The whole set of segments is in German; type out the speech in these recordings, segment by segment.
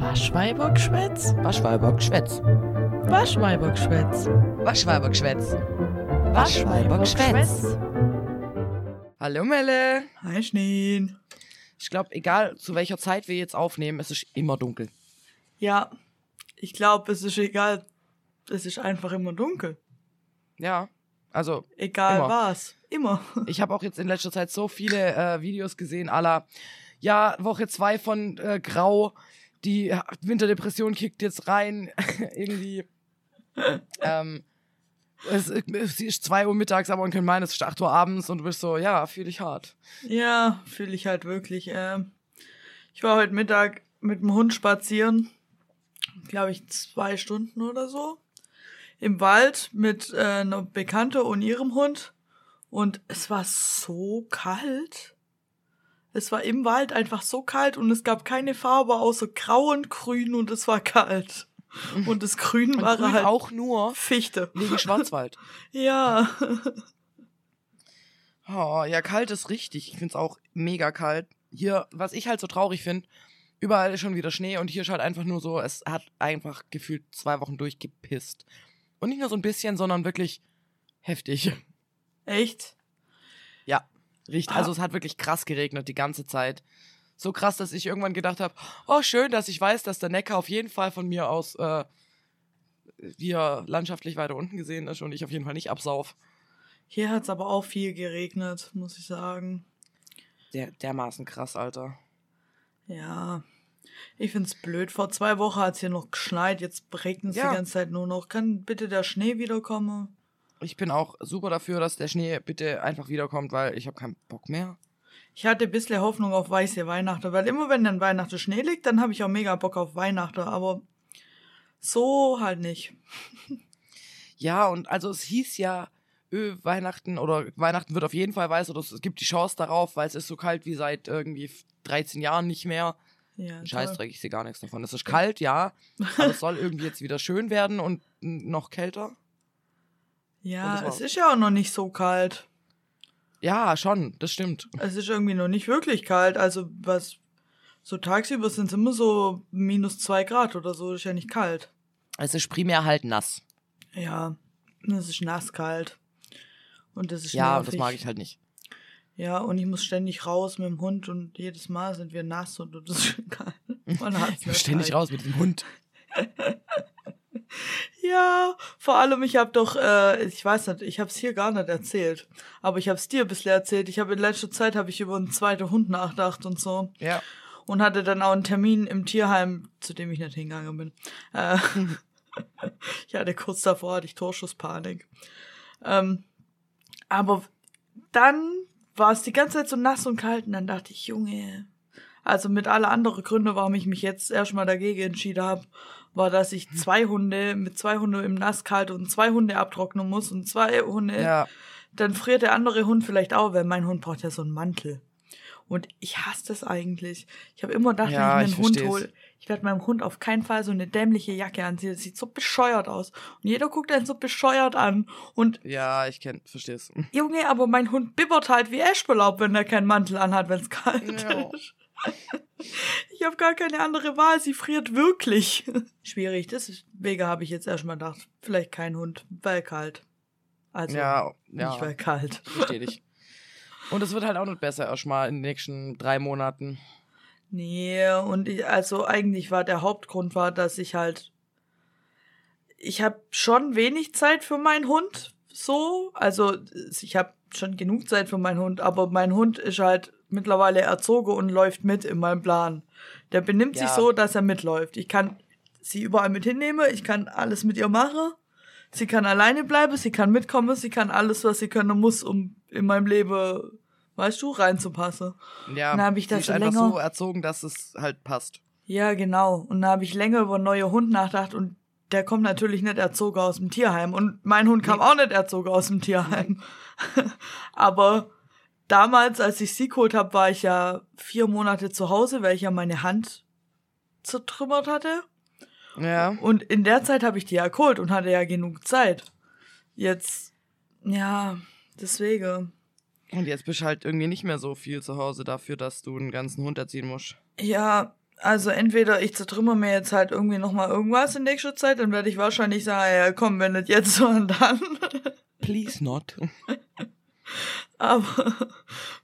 Waschweibergschwätz? Waschweibergschwätz. Waschweibergschwätz. Waschweibergschwätz. Waschweibergschwätz. Hallo Melle. Hi Schneen. Ich glaube, egal zu welcher Zeit wir jetzt aufnehmen, es ist immer dunkel. Ja, ich glaube, es ist egal. Es ist einfach immer dunkel. Ja, also Egal Immer. was. Immer. ich habe auch jetzt in letzter Zeit so viele äh, Videos gesehen, aller ja, Woche zwei von äh, Grau, die Winterdepression kickt jetzt rein, irgendwie. ähm, es, es ist 2 Uhr mittags, aber man kann meinen, es ist 8 Uhr abends und du bist so, ja, fühle ich hart. Ja, fühle ich halt wirklich. Ähm, ich war heute Mittag mit dem Hund spazieren. Glaube ich, zwei Stunden oder so. Im Wald mit äh, einer Bekannte und ihrem Hund. Und es war so kalt. Es war im Wald einfach so kalt und es gab keine Farbe außer grau und grün und es war kalt. Und das Grün Und war grün halt auch nur Fichte. wegen Schwarzwald. Ja. Oh, ja, kalt ist richtig. Ich find's auch mega kalt. Hier, was ich halt so traurig finde, überall ist schon wieder Schnee und hier ist halt einfach nur so, es hat einfach gefühlt zwei Wochen durchgepisst. Und nicht nur so ein bisschen, sondern wirklich heftig. Echt? Ja, richtig. Ah. Also es hat wirklich krass geregnet die ganze Zeit. So krass, dass ich irgendwann gedacht habe, oh schön, dass ich weiß, dass der Neckar auf jeden Fall von mir aus äh, hier landschaftlich weiter unten gesehen ist und ich auf jeden Fall nicht absauf. Hier hat's aber auch viel geregnet, muss ich sagen. Der, dermaßen krass, Alter. Ja. Ich find's blöd. Vor zwei Wochen hat's hier noch geschneit, jetzt regnet es Ja. die ganze Zeit nur noch. Kann bitte der Schnee wiederkommen? Ich bin auch super dafür, dass der Schnee bitte einfach wiederkommt, weil ich habe keinen Bock mehr. Ich hatte ein bisschen Hoffnung auf weiße Weihnachten, weil immer wenn dann Weihnachten Schnee liegt, dann habe ich auch mega Bock auf Weihnachten, aber so halt nicht. Ja, und also es hieß ja, öh, Weihnachten oder Weihnachten wird auf jeden Fall weiß oder es gibt die Chance darauf, weil es ist so kalt wie seit irgendwie 13 Jahren nicht mehr. Ja. Scheißdreck, ich sehe gar nichts davon. Es ist kalt, ja, aber es soll irgendwie jetzt wieder schön werden und noch kälter. Und Ja, es ist ja auch noch nicht so kalt. Ja, schon, das stimmt. Es ist irgendwie noch nicht wirklich kalt. Also was so tagsüber sind es immer so minus zwei Grad oder so. Ist ja nicht kalt. Es ist primär halt nass. Ja, es ist nasskalt. Und das ist Ja, nervig. das mag ich halt nicht. Ja, und ich muss ständig raus mit dem Hund und jedes Mal sind wir nass und das ist kalt. Man Ich muss ständig kalt. raus mit dem Hund. Ja, vor allem, ich habe doch, äh, ich weiß nicht, ich habe es hier gar nicht erzählt, aber ich habe es dir bisschen erzählt. Ich habe in letzter Zeit habe ich über einen zweiten Hund nachgedacht und so Ja. und hatte dann auch einen Termin im Tierheim, zu dem ich nicht hingegangen bin. Äh, ich hatte kurz davor hatte ich Torschusspanik. Ähm, aber dann war es die ganze Zeit so nass und kalt und dann dachte ich, Junge, also mit alle anderen Gründe, warum ich mich jetzt erstmal dagegen entschieden habe, war, dass ich zwei Hunde mit zwei Hunde im Nasskalt und zwei Hunde abtrocknen muss und zwei Hunde Ja. dann friert der andere Hund vielleicht auch, weil mein Hund braucht ja so einen Mantel. Und ich hasse das eigentlich. Ich habe immer gedacht, Ja, wenn ich mir einen Hund hole, ich werde meinem Hund auf keinen Fall so eine dämliche Jacke anziehen. Das sieht so bescheuert aus. Und jeder guckt einen so bescheuert an. Und Ja, ich kenn, versteh's. Junge, aber mein Hund bibbert halt wie Eschbelaub, wenn er keinen Mantel anhat, wenn es kalt Ja. ist. Ich habe gar keine andere Wahl. Sie friert wirklich. Schwierig. Deswegen habe ich jetzt erstmal gedacht, vielleicht kein Hund, weil kalt. Also Ja, ja. nicht weil kalt. Verstehe dich. Und es wird halt auch nicht besser erstmal in den nächsten drei Monaten. Nee, und ich, also eigentlich war der Hauptgrund war, dass ich halt ich habe schon wenig Zeit für meinen Hund, so, also ich habe schon genug Zeit für meinen Hund, aber mein Hund ist halt mittlerweile erzogen und läuft mit in meinem Plan. Der benimmt sich Ja. so, dass er mitläuft. Ich kann sie überall mit hinnehmen, ich kann alles mit ihr machen. Sie kann alleine bleiben, sie kann mitkommen, sie kann alles, was sie können muss, um in meinem Leben, weißt du, reinzupassen. Ja, Dann hab ich sie das ist einfach länger- so erzogen, dass es halt passt. Ja, genau. Und da habe ich länger über neuen Hund nachgedacht und der kommt natürlich nicht erzogen aus dem Tierheim. Und mein Hund kam Nee. auch nicht erzogen aus dem Tierheim. Aber damals, als ich sie geholt habe, war ich ja vier Monate zu Hause, weil ich ja meine Hand zertrümmert hatte. Ja. Und in der Zeit habe ich die ja geholt und hatte ja genug Zeit. Jetzt, ja, deswegen. Und jetzt bist du halt irgendwie nicht mehr so viel zu Hause dafür, dass du einen ganzen Hund erziehen musst. Ja, Also entweder ich zertrümmer mir jetzt halt irgendwie nochmal irgendwas in nächster Zeit, dann werde ich wahrscheinlich sagen, ja komm, wenn nicht jetzt, so und dann. Please not. Aber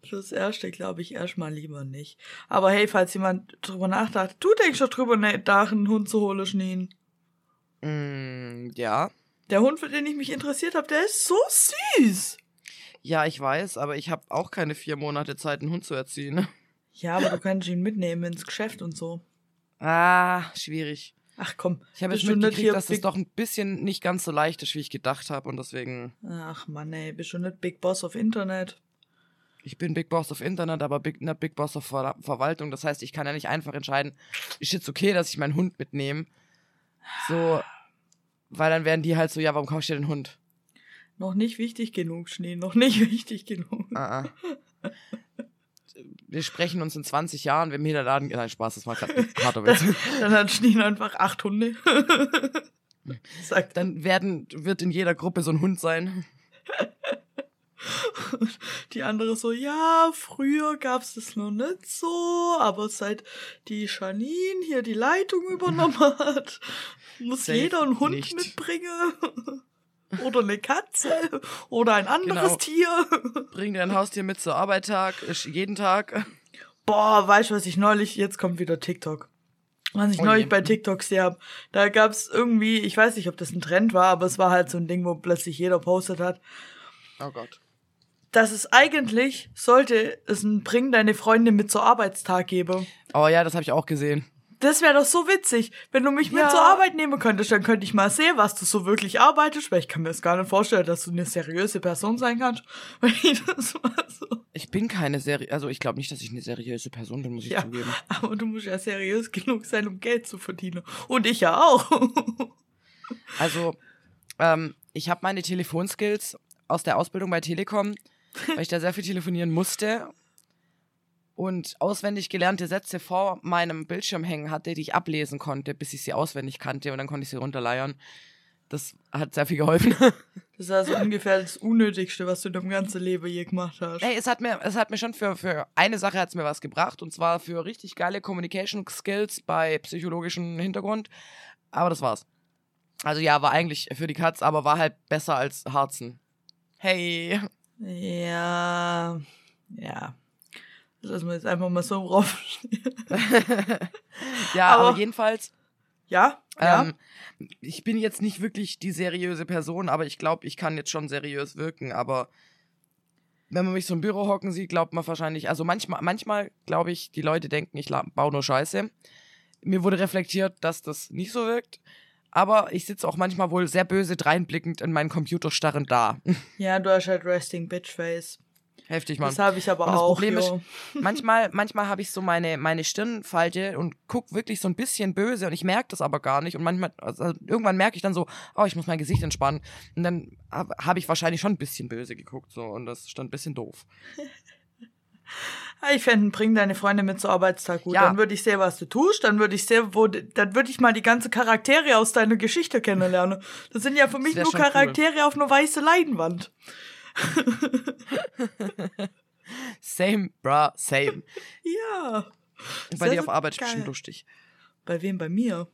fürs Erste glaube ich erstmal lieber nicht. Aber hey, falls jemand drüber nachdacht, du denkst doch drüber nach, einen Hund zu holen, Schneen. Mm, ja. Der Hund, für den ich mich interessiert habe, der ist so süß. Ja, ich weiß, aber ich habe auch keine vier Monate Zeit, einen Hund zu erziehen. Ja, aber du kannst ihn mitnehmen ins Geschäft und so. Ah, schwierig. Ach komm. Ich habe jetzt mitgekriegt, dass das Big- doch ein bisschen nicht ganz so leicht ist, wie ich gedacht habe. Und deswegen, Ach Mann, ey, bist du nicht Big Boss auf Internet? ich bin Big Boss auf Internet, aber Big, nicht Big Boss auf Ver Verwaltung. Das heißt, ich kann ja nicht einfach entscheiden, ist jetzt okay, dass ich meinen Hund mitnehme. So, weil dann werden die halt so, ja, warum kaufst du dir den Hund? Noch nicht wichtig genug, Schnee, noch nicht wichtig genug. Ah, ah. Wir sprechen uns in 20 Jahren, wenn mir der Laden. Nein, Spaß, das war gerade ein harter Witz. Dann hat Schnee einfach acht Hunde. Sagt Dann werden, wird in jeder Gruppe so ein Hund sein. die andere so, ja, früher gab's das noch nicht so, aber seit die Janine hier die Leitung übernommen hat, muss Safe jeder einen Hund nicht. mitbringen. Oder eine Katze. Oder ein anderes Genau. Tier. Bring dein Haustier mit zur Arbeit Tag, jeden Tag. Boah, weißt du, was ich neulich, jetzt kommt wieder TikTok. Was ich Oh neulich je. bei TikTok gesehen hab, da gab's irgendwie, ich weiß nicht, ob das ein Trend war, aber es war halt so ein Ding, wo plötzlich jeder postet hat, Oh Gott. dass es eigentlich sollte es ein Bring deine Freunde mit zur Arbeitstag geben. Oh ja, das habe ich auch gesehen. Das wäre doch so witzig. Wenn du mich mit Ja. zur Arbeit nehmen könntest, dann könnte ich mal sehen, was du so wirklich arbeitest, weil ich kann mir das gar nicht vorstellen, dass du eine seriöse Person sein kannst. Ich so. Ich bin keine Serie, also ich glaube nicht, dass ich eine seriöse Person bin, muss ich Ja, zugeben. aber du musst ja seriös genug sein, um Geld zu verdienen. Und ich ja auch. Also, ähm, ich habe meine Telefonskills aus der Ausbildung bei Telekom, weil ich da sehr viel telefonieren musste und auswendig gelernte Sätze vor meinem Bildschirm hängen hatte, die ich ablesen konnte, bis ich sie auswendig kannte und dann konnte ich sie runterleiern. Das hat sehr viel geholfen. Das ist also ungefähr das Unnötigste, was du in deinem ganzen Leben je gemacht hast. Ey, es hat mir, es hat mir schon für, für eine Sache hat's mir was gebracht und zwar für richtig geile Communication Skills bei psychologischem Hintergrund. Aber das war's. Also ja, war eigentlich für die Katz, aber war halt besser als Harzen. Hey. Ja, ja. Das lassen wir jetzt einfach mal so drauf. Ja, aber, Aber- jedenfalls, ja, ja. ähm, ich bin jetzt nicht wirklich die seriöse Person, aber ich glaube, ich kann jetzt schon seriös wirken. Aber wenn man mich so im Büro hocken sieht, glaubt man wahrscheinlich, also manchmal, manchmal glaube ich, die Leute denken, ich baue nur Scheiße. Mir wurde reflektiert, dass das nicht so wirkt. Aber ich sitze auch manchmal wohl sehr böse dreinblickend in meinen Computer starrend da. ja, du hast halt Resting Bitch Face. Heftig, Mann. Das habe ich aber Und das auch. Problem ist, manchmal, manchmal habe ich so meine, meine Stirnfalte und guck wirklich so ein bisschen böse und ich merke das aber gar nicht. Und manchmal, also irgendwann merke ich dann so, oh, ich muss mein Gesicht entspannen. Und dann habe hab ich wahrscheinlich schon ein bisschen böse geguckt so und das ist dann ein bisschen doof. Ich fände, bring deine Freunde mit zur Arbeitstag gut. Ja. Dann würde ich sehen, was du tust. Dann würde ich sehen, wo, dann würde ich mal die ganze Charaktere aus deiner Geschichte kennenlernen. Das sind ja für mich nur schon cool. Charaktere auf einer weißen Leinwand. Same, bruh, same. Ja. Und bei dir auf Arbeit ist geil. bestimmt lustig. Bei wem? Bei mir?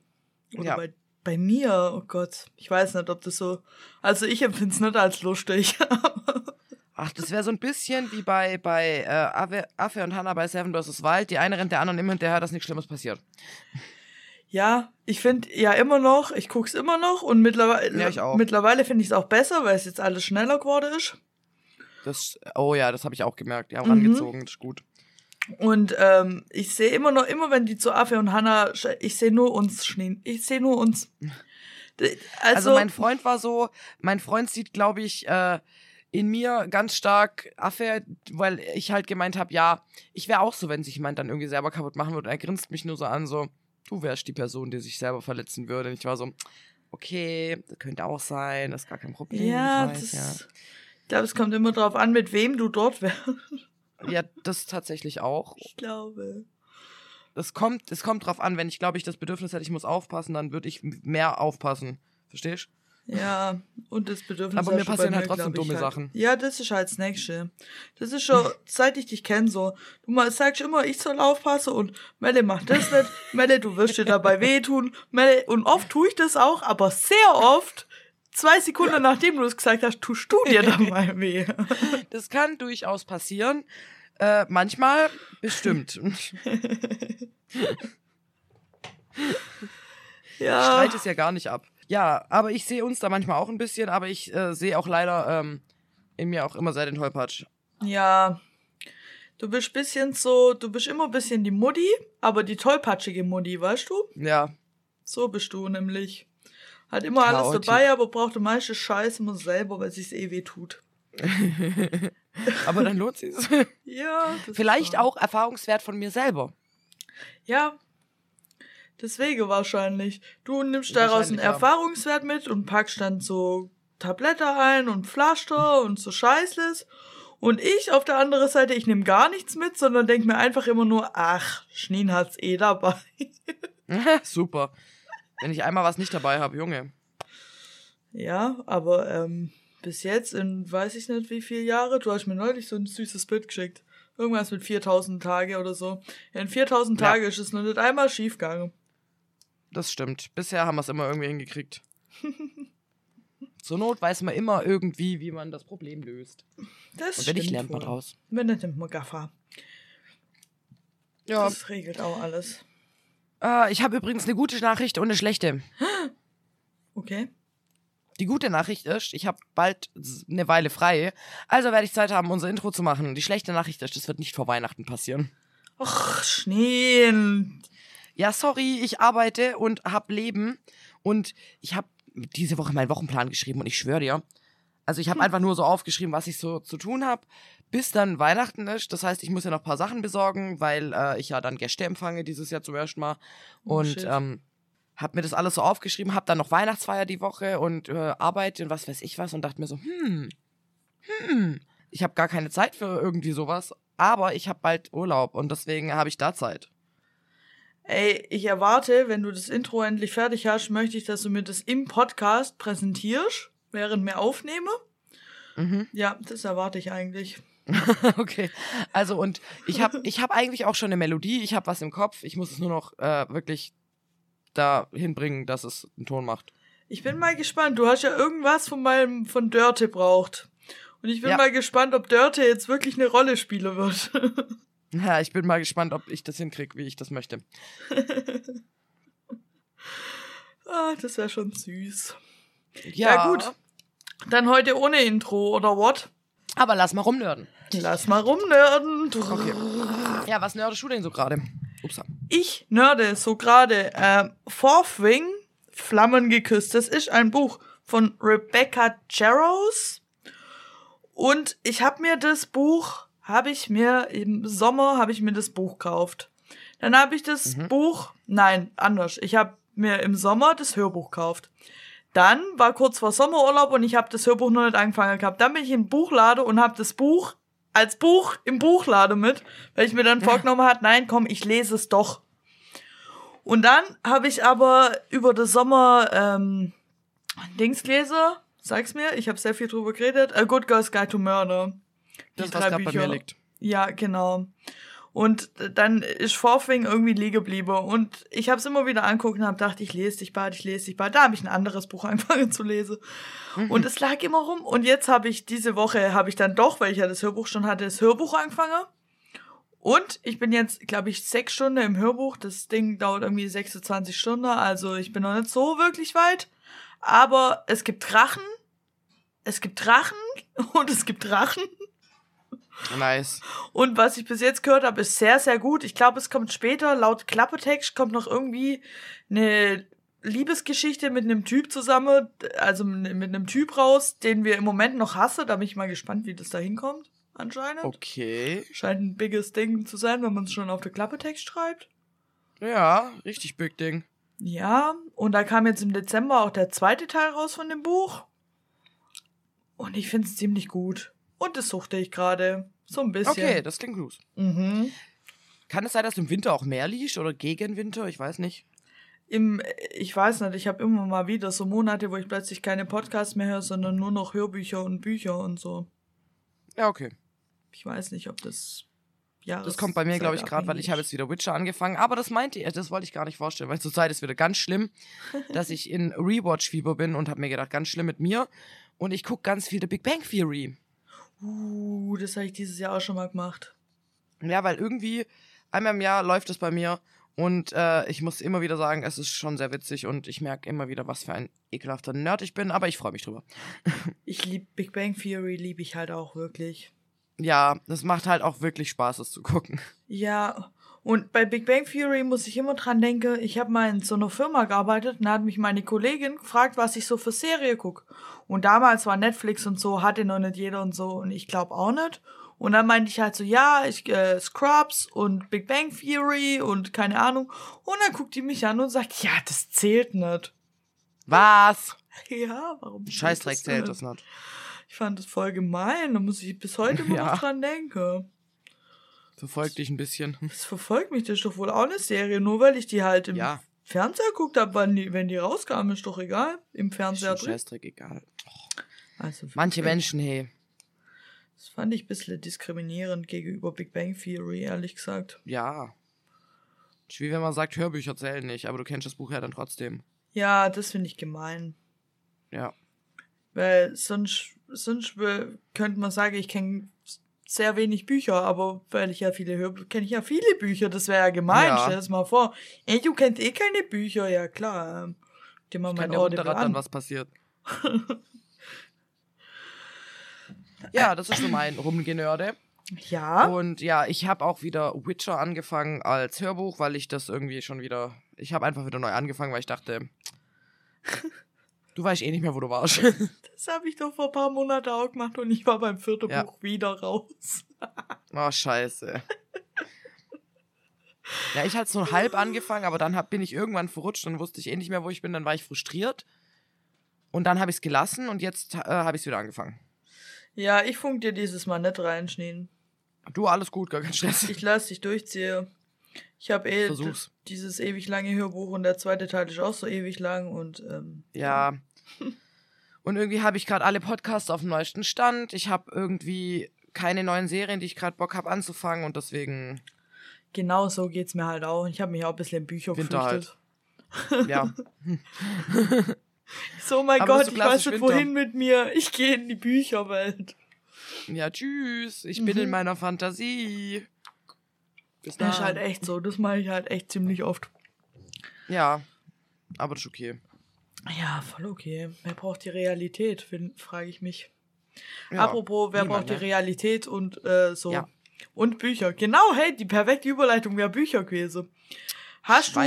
Oder Ja. bei, bei mir? Oh Gott. Ich weiß nicht, ob das so. Also ich empfinde es nicht als lustig. Ach, das wäre so ein bisschen wie bei, bei äh, Affe, Affe und Hannah bei Seven vs. Wild. Die eine rennt der anderen immer hinterher, dass nichts Schlimmes passiert. ja, ich finde ja immer noch, ich guck's immer noch und mittlerweile, Ja, mittlerweile finde ich es auch besser, weil es jetzt alles schneller geworden ist. Das, oh ja, das habe ich auch gemerkt. Die haben Mhm. rangezogen, das ist gut. Und ähm, ich sehe immer noch, immer wenn die zu Affe und Hannah, sch- ich sehe nur uns schnien. Ich sehe nur uns. Also, Also, mein Freund war so, mein Freund sieht, glaube ich, äh, in mir ganz stark Affe, weil ich halt gemeint habe, ja, ich wäre auch so, wenn sich jemand dann irgendwie selber kaputt machen würde. Und er grinst mich nur so an, so, du wärst die Person, die sich selber verletzen würde. Und ich war so, okay, das könnte auch sein, das ist gar kein Problem. ja, weiß, das, ich glaube, es kommt immer drauf an, mit wem du dort wärst. ja. das tatsächlich auch. Ich glaube. Das kommt, es kommt drauf an, wenn ich, glaube ich, das Bedürfnis hätte, ich muss aufpassen, dann würde ich mehr aufpassen. Verstehst Ja, und das Bedürfnis. Aber mir passieren halt trotzdem dumme halt. Sachen. Ja, das ist halt das Nächste. Das ist schon, seit ich dich kenne, so. Du mal sagst immer, ich soll aufpassen und Melle macht das nicht. Melle, du wirst dir dabei wehtun. Melle, und oft tue ich das auch, aber sehr oft, zwei Sekunden nachdem du es gesagt hast, tust du dir dabei weh. Das kann durchaus passieren. Äh, manchmal bestimmt. Ja. Streit es ja gar nicht ab. Ja, aber ich sehe uns da manchmal auch ein bisschen, aber ich äh, sehe auch leider ähm, in mir auch immer sehr den Tollpatsch. Ja. Du bist bisschen so, du bist immer ein bisschen die Mutti, aber die tollpatschige Mutti, weißt du? Ja, So bist du nämlich. Hat immer alles Chaotik. dabei, aber braucht die meiste Scheiße immer selber, weil sich's eh weh tut. aber dann lohnt es. Ja. Vielleicht auch Erfahrungswert von mir selber. Ja. Deswegen wahrscheinlich. Du nimmst daraus einen ja. Erfahrungswert mit und packst dann so Tablette ein und Pflaster und so Scheißles. Und ich auf der anderen Seite, ich nehme gar nichts mit, sondern denk mir einfach immer nur, ach, Schneen hat's eh dabei. Super. Wenn ich einmal was nicht dabei habe, Junge. Ja, aber ähm, bis jetzt in weiß ich nicht wie viele Jahre, du hast mir neulich so ein süßes Bild geschickt. Irgendwas mit 4000 Tage oder so. Ja, in 4000 Ja. Tage ist es noch nicht einmal schief gegangen. Das stimmt. Bisher haben wir es immer irgendwie hingekriegt. Zur Not weiß man immer irgendwie, wie man das Problem löst. Das Und wenn nicht, lernt man wohl. draus. Wenn nicht, nimmt man Gaffer. Ja. Das regelt auch alles. Äh, ich habe übrigens eine gute Nachricht und eine schlechte. Okay. Die gute Nachricht ist, ich habe bald eine Weile frei. Also werde ich Zeit haben, unser Intro zu machen. Die schlechte Nachricht ist, das wird nicht vor Weihnachten passieren. Och, Schnee. Ja, sorry, ich arbeite und hab Leben. Und ich habe diese Woche meinen Wochenplan geschrieben und ich schwöre dir. Also ich habe einfach nur so aufgeschrieben, was ich so zu tun habe, bis dann Weihnachten ist. Das heißt, ich muss ja noch ein paar Sachen besorgen, weil äh, ich ja dann Gäste empfange dieses Jahr zum ersten Mal. Oh, Und shit. ähm, habe mir das alles so aufgeschrieben, habe dann noch Weihnachtsfeier die Woche und äh, arbeite und was weiß ich was und dachte mir so, hm, hm, ich habe gar keine Zeit für irgendwie sowas, aber ich habe bald Urlaub und deswegen habe ich da Zeit. Ey, ich erwarte, wenn du das Intro endlich fertig hast, möchte ich, dass du mir das im Podcast präsentierst, während wir aufnehme. Mhm. Ja, das erwarte ich eigentlich. okay. Also und ich habe ich hab eigentlich auch schon eine Melodie, ich habe was im Kopf, ich muss es nur noch äh, wirklich da hinbringen, dass es einen Ton macht. Ich bin mal gespannt. Du hast ja irgendwas von meinem von Dörte braucht. Und ich bin Ja. mal gespannt, ob Dörte jetzt wirklich eine Rolle spielen wird. Ja, ich bin mal gespannt, ob ich das hinkriege, wie ich das möchte. ah, das wäre schon süß. Ja, Ja, gut. Dann heute ohne Intro, oder what? Aber lass mal rumnörden. Lass mal rumnörden. Okay. Ja, was nördest du denn so gerade? Ich nörde so gerade äh, Fourth Wing, Flammen geküsst. Das ist ein Buch von Rebecca Jarrows. Und ich habe mir das Buch, habe ich mir im Sommer, habe ich mir das Buch gekauft. Dann habe ich das Buch, nein, anders. Ich habe mir im Sommer das Hörbuch gekauft. Dann war kurz vor Sommerurlaub und ich habe das Hörbuch noch nicht angefangen gehabt. Dann bin ich in den Buchladen und habe das Buch als Buch im Buchladen mit, weil ich mir dann vorgenommen hat, nein, komm, ich lese es doch. Und dann habe ich aber über den Sommer ähm, Dings gelesen, sag's mir, ich habe sehr viel drüber geredet, A Good Girl's Guide to Murder. Die Das, was drei gerade bei mir liegt. Ja, genau. Und dann ist Vorfing irgendwie liegen geblieben. Und ich habe es immer wieder angucken und habe gedacht, ich lese dich bald, ich lese dich bald. Da habe ich ein anderes Buch angefangen zu lesen. Und es lag immer rum. Und jetzt habe ich diese Woche, habe ich dann doch, weil ich ja das Hörbuch schon hatte, das Hörbuch angefangen. Und ich bin jetzt, glaube ich, sechs Stunden im Hörbuch. Das Ding dauert irgendwie 26 Stunden. Also ich bin noch nicht so wirklich weit. Aber es gibt Drachen. Es gibt Drachen. Und es gibt Drachen. Nice. Und was ich bis jetzt gehört habe, ist sehr, sehr gut. Ich glaube, es kommt später, laut Klappetext kommt noch irgendwie eine Liebesgeschichte mit einem Typ zusammen, also mit einem Typ raus, den wir im Moment noch hassen. Da bin ich mal gespannt, wie das da hinkommt, anscheinend. Okay. Scheint ein biges Ding zu sein, wenn man es schon auf der Klappetext schreibt. Ja, richtig big Ding. Ja, und da kam jetzt im Dezember auch der zweite Teil raus von dem Buch. Und ich finde es ziemlich gut. Und das suchte ich gerade. So ein bisschen. Okay, das klingt gut. Mhm. Kann es sein, dass im Winter auch mehr liest oder gegen Winter? Ich weiß nicht. im, ich weiß nicht, ich habe immer mal wieder so Monate, wo ich plötzlich keine Podcasts mehr höre, sondern nur noch Hörbücher und Bücher und so. Ja, okay. Ich weiß nicht, ob das ja. Das kommt bei mir, glaube ich, gerade, weil ich habe jetzt wieder Witcher angefangen. Aber das meinte ich, das wollte ich gar nicht vorstellen, weil zurzeit ist wieder ganz schlimm, dass ich in Rewatch-Fieber bin und habe mir gedacht, ganz schlimm mit mir. Und ich gucke ganz viel The Big Bang Theory. Uh, das habe ich dieses Jahr auch schon mal gemacht. Ja, weil irgendwie einmal im Jahr läuft es bei mir und äh, ich muss immer wieder sagen, es ist schon sehr witzig und ich merke immer wieder, was für ein ekelhafter Nerd ich bin, aber ich freue mich drüber. ich liebe Big Bang Theory, liebe ich halt auch wirklich. Ja, das macht halt auch wirklich Spaß, das zu gucken. Ja, und bei Big Bang Theory muss ich immer dran denken, ich habe mal in so einer Firma gearbeitet und da hat mich meine Kollegin gefragt, was ich so für Serie gucke. Und damals war Netflix und so, hatte noch nicht jeder und so und ich glaube auch nicht. Und dann meinte ich halt so, ja, ich äh, Scrubs und Big Bang Theory und keine Ahnung. Und dann guckt die mich an und sagt, ja, das zählt nicht. Was? Ja, warum? Scheißdreck zählt das nicht. Ich fand das voll gemein. Da muss ich bis heute immer ja. noch dran denken. Verfolgt dich ein bisschen. Das verfolgt mich, das ist doch wohl auch eine Serie, nur weil ich die halt im ja. Fernseher geguckt habe, wann die, wenn die rauskamen, ist doch egal. Im Fernseher drin. Scheißdreck egal. Also Manche Menschen, hey. Das fand ich ein bisschen diskriminierend gegenüber Big Bang Theory, ehrlich gesagt. Ja. Ist wie wenn man sagt, Hörbücher zählen nicht, aber du kennst das Buch ja dann trotzdem. Ja, das finde ich gemein. Ja. Weil sonst, sonst könnte man sagen, ich kenne sehr wenig Bücher, aber weil ich ja viele höre, kenne ich ja viele Bücher. Das wäre ja gemein. Ja. Stell dir das mal vor. Ey, du kennst eh keine Bücher. Ja, klar. Ähm, dir mal mein Ohr dann was passiert. Ja, das ist so mein Rumgenörde. Ja. Und ja, ich habe auch wieder Witcher angefangen als Hörbuch, weil ich das irgendwie schon wieder. Ich habe einfach wieder neu angefangen, weil ich dachte, du weißt eh nicht mehr, wo du warst. das habe ich doch vor ein paar Monaten auch gemacht und ich war beim vierten ja. Buch wieder raus. oh, scheiße. Ja, ich hatte so halb angefangen, aber dann hab, bin ich irgendwann verrutscht und wusste ich eh nicht mehr, wo ich bin. Dann war ich frustriert. Und dann habe ich es gelassen und jetzt äh, habe ich es wieder angefangen. Ja, ich funk dir dieses Mal nicht reinschneiden. Du, alles gut, gar kein Stress. Ich lass dich durchziehen. Ich habe eh Versuch's. dieses ewig lange Hörbuch und der zweite Teil ist auch so ewig lang und ähm, ja. und irgendwie habe ich gerade alle Podcasts auf dem neuesten Stand. Ich habe irgendwie keine neuen Serien, die ich gerade Bock habe anzufangen und deswegen. Genau so geht's mir halt auch. Ich habe mich auch ein bisschen in Bücher Winter geflüchtet. Halt. Ja. So, mein Aber Gott, so ich weiß nicht, wohin mit mir. Ich gehe in die Bücherwelt. Ja, tschüss. Ich bin mhm. in meiner Fantasie. Bis dann. Das ist halt echt so. Das mache ich halt echt ziemlich oft. Ja, aber das ist okay. Ja, voll okay. Wer braucht die Realität, frage ich mich. Ja, Apropos, wer niemand, braucht die ne? Realität und äh, so. Ja. Und Bücher. Genau, hey, die perfekte Überleitung wäre Bücher gewesen. Hast du,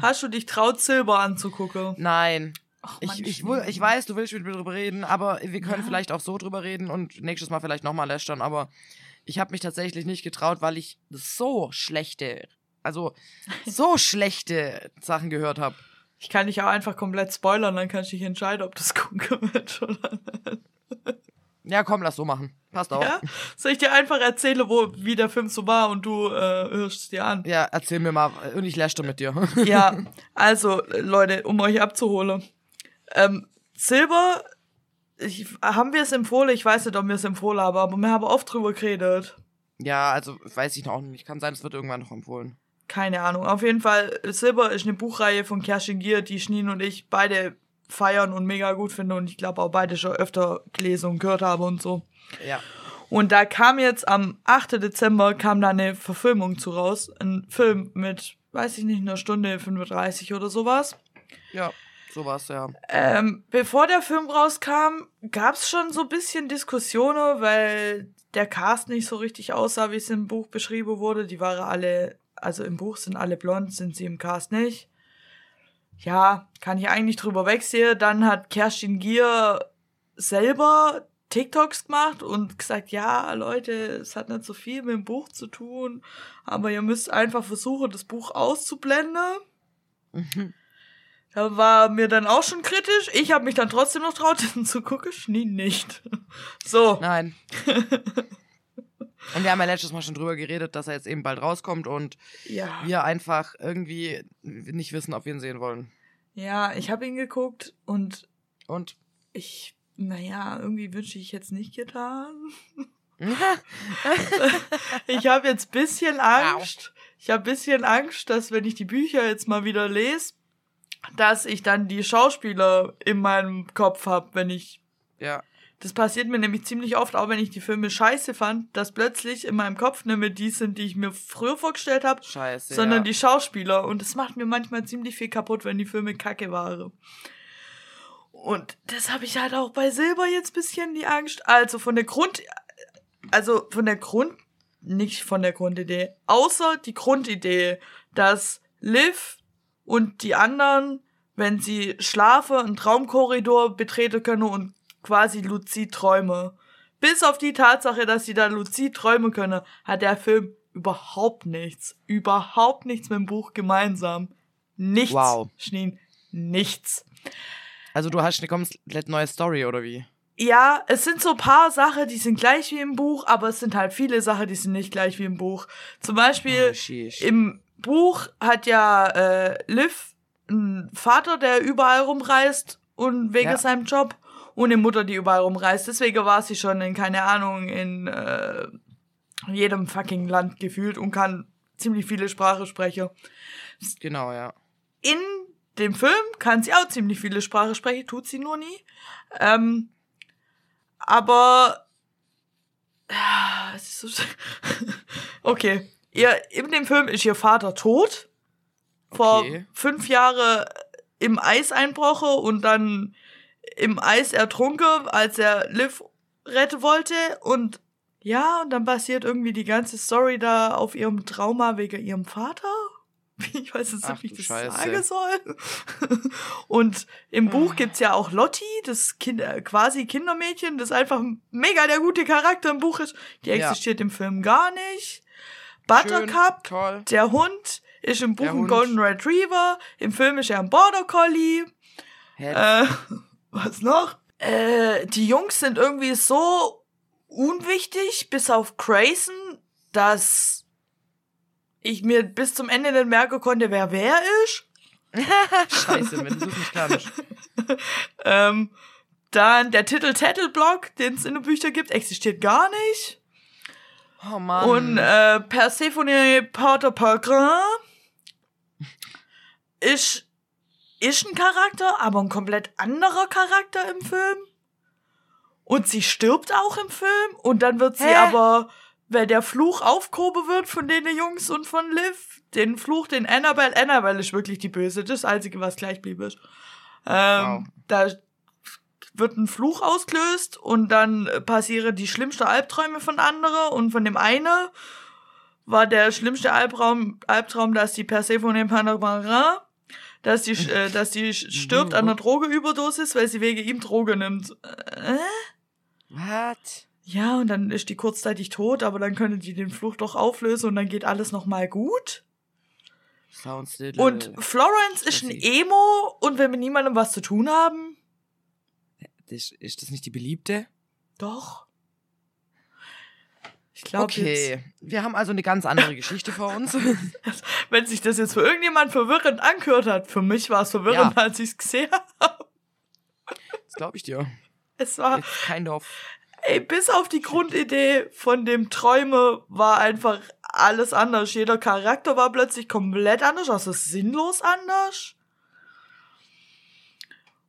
hast du dich traut, Silber anzugucken? Nein. Ach, ich, ich, ich weiß, du willst mit mir drüber reden, aber wir können ja. vielleicht auch so drüber reden und nächstes Mal vielleicht nochmal lästern, aber ich habe mich tatsächlich nicht getraut, weil ich so schlechte, also so schlechte Sachen gehört habe. Ich kann dich auch einfach komplett spoilern, dann kannst du dich entscheiden, ob das gucken wird oder nicht. Ja, komm, lass so machen. Passt auch. Ja? Soll ich dir einfach erzählen, wo, wie der Film so war und du äh, hörst es dir an? Ja, erzähl mir mal und ich lästere mit dir. ja, also Leute, um euch abzuholen. Ähm, Silber, ich, haben wir es empfohlen? Ich weiß nicht, ob wir es empfohlen haben, aber wir haben oft drüber geredet. Ja, also weiß ich noch nicht. Kann sein, es wird irgendwann noch empfohlen. Keine Ahnung. Auf jeden Fall, Silber ist eine Buchreihe von Kerstin Gier, die Schneen und ich beide feiern und mega gut finden und ich glaube auch beide schon öfter gelesen und gehört haben und so. Ja. Und da kam jetzt am 8. Dezember kam da eine Verfilmung zu raus. Ein Film mit, weiß ich nicht, einer Stunde 35 oder sowas. Ja. So war's, ja. Ähm, bevor der Film rauskam, gab's schon so ein bisschen Diskussionen, weil der Cast nicht so richtig aussah, wie es im Buch beschrieben wurde. Die waren alle, also im Buch sind alle blond, sind sie im Cast nicht. Ja, kann ich eigentlich drüber wegsehen. Dann hat Kerstin Gier selber TikToks gemacht und gesagt, ja, Leute, es hat nicht so viel mit dem Buch zu tun, aber ihr müsst einfach versuchen, das Buch auszublenden. Mhm. Da war mir dann auch schon kritisch. Ich habe mich dann trotzdem noch traut, zu gucken. Schnee nicht. So. Nein. Und wir haben ja letztes Mal schon drüber geredet, dass er jetzt eben bald rauskommt und Ja. wir einfach irgendwie nicht wissen, ob wir ihn sehen wollen. Ja, ich habe ihn geguckt und Und ich, naja, irgendwie wünsche ich jetzt nicht getan. Ich habe jetzt bisschen Angst. Ich habe bisschen Angst, dass wenn ich die Bücher jetzt mal wieder lese, dass ich dann die Schauspieler in meinem Kopf habe, wenn ich ja, Das passiert mir nämlich ziemlich oft, auch wenn ich die Filme scheiße fand, dass plötzlich in meinem Kopf nicht mehr die sind, die ich mir früher vorgestellt habe, sondern ja. die Schauspieler. Und das macht mir manchmal ziemlich viel kaputt, wenn die Filme kacke waren. Und das habe ich halt auch bei Silber jetzt bisschen die Angst. Also von der Grund, also von der Grund, nicht von der Grundidee, außer die Grundidee, dass Liv und die anderen, wenn sie schlafen, einen Traumkorridor betreten können und quasi luzid träume. Bis auf die Tatsache, dass sie da luzid träumen können, hat der Film überhaupt nichts, überhaupt nichts mit dem Buch gemeinsam. Nichts, Wow. Schneen, nichts. Also du hast eine komplett neue Story, oder wie? Ja, es sind so ein paar Sachen, die sind gleich wie im Buch, aber es sind halt viele Sachen, die sind nicht gleich wie im Buch. Zum Beispiel Oh, im Buch hat ja äh, Liv einen Vater, der überall rumreist und wegen Ja. seinem Job und eine Mutter, die überall rumreist. Deswegen war sie schon in, keine Ahnung, in äh, jedem fucking Land gefühlt und kann ziemlich viele Sprachen sprechen. Genau, ja. In dem Film kann sie auch ziemlich viele Sprachen sprechen, tut sie nur nie. Ähm, aber Ah, es ist so okay, ihr in dem Film ist ihr Vater tot. Vor Okay. fünf Jahren im Eis einbroche und dann im Eis ertrunken, als er Liv retten wollte und ja, und dann basiert irgendwie die ganze Story da auf ihrem Trauma wegen ihrem Vater. Ich weiß jetzt nicht, wie ich das Scheiße. sagen soll. Und im Buch gibt's ja auch Lotti, das kind, äh, quasi Kindermädchen, das einfach mega der gute Charakter im Buch ist. Die Ja. existiert im Film gar nicht. Buttercup, Schön, der Hund, ist im Buch ein. Golden Retriever, im Film ist er ein Border Collie. Hä? Äh, was noch? Äh, die Jungs sind irgendwie so unwichtig, bis auf Grayson, dass ich mir bis zum Ende nicht merken konnte, wer wer ist. Scheiße, wenn du es nicht kannst. Ähm, dann der Titel Tattle-Block, den es in den Büchern gibt, existiert gar nicht. Oh Mann. Und äh, Persephone Porter Pelgrim ist, ist ein Charakter, aber ein komplett anderer Charakter im Film. Und sie stirbt auch im Film. Und dann wird sie Hä? aber, weil der Fluch aufgehoben wird von den Jungs und von Liv, den Fluch, den Annabelle, Annabelle ist wirklich die Böse, das Einzige, was gleich blieb ist. Ähm, Wow. Da wird ein Fluch ausgelöst und dann passieren die schlimmsten Albträume von anderen und von dem einen war der schlimmste Albtraum, Albtraum, dass die Persephone Panamarin, dass die, äh, dass die stirbt an einer Drogeüberdosis, weil sie wegen ihm Droge nimmt. Äh? Was? Ja, und dann ist die kurzzeitig tot, aber dann können die den Fluch doch auflösen und dann geht alles nochmal gut. Sounds little. Und Florence ist ein. Emo und will mit niemandem was zu tun haben. Das, ist das nicht die beliebte? Doch. Ich glaube Okay. jetzt, Wir haben also eine ganz andere Geschichte vor uns. wenn sich das jetzt für irgendjemand verwirrend angehört hat, für mich war es verwirrend, Ja. als ich es gesehen habe. Das glaube ich dir. Es war, kind of. ey, bis auf die Grundidee von dem Träume war einfach alles anders. Jeder Charakter war plötzlich komplett anders, also sinnlos anders.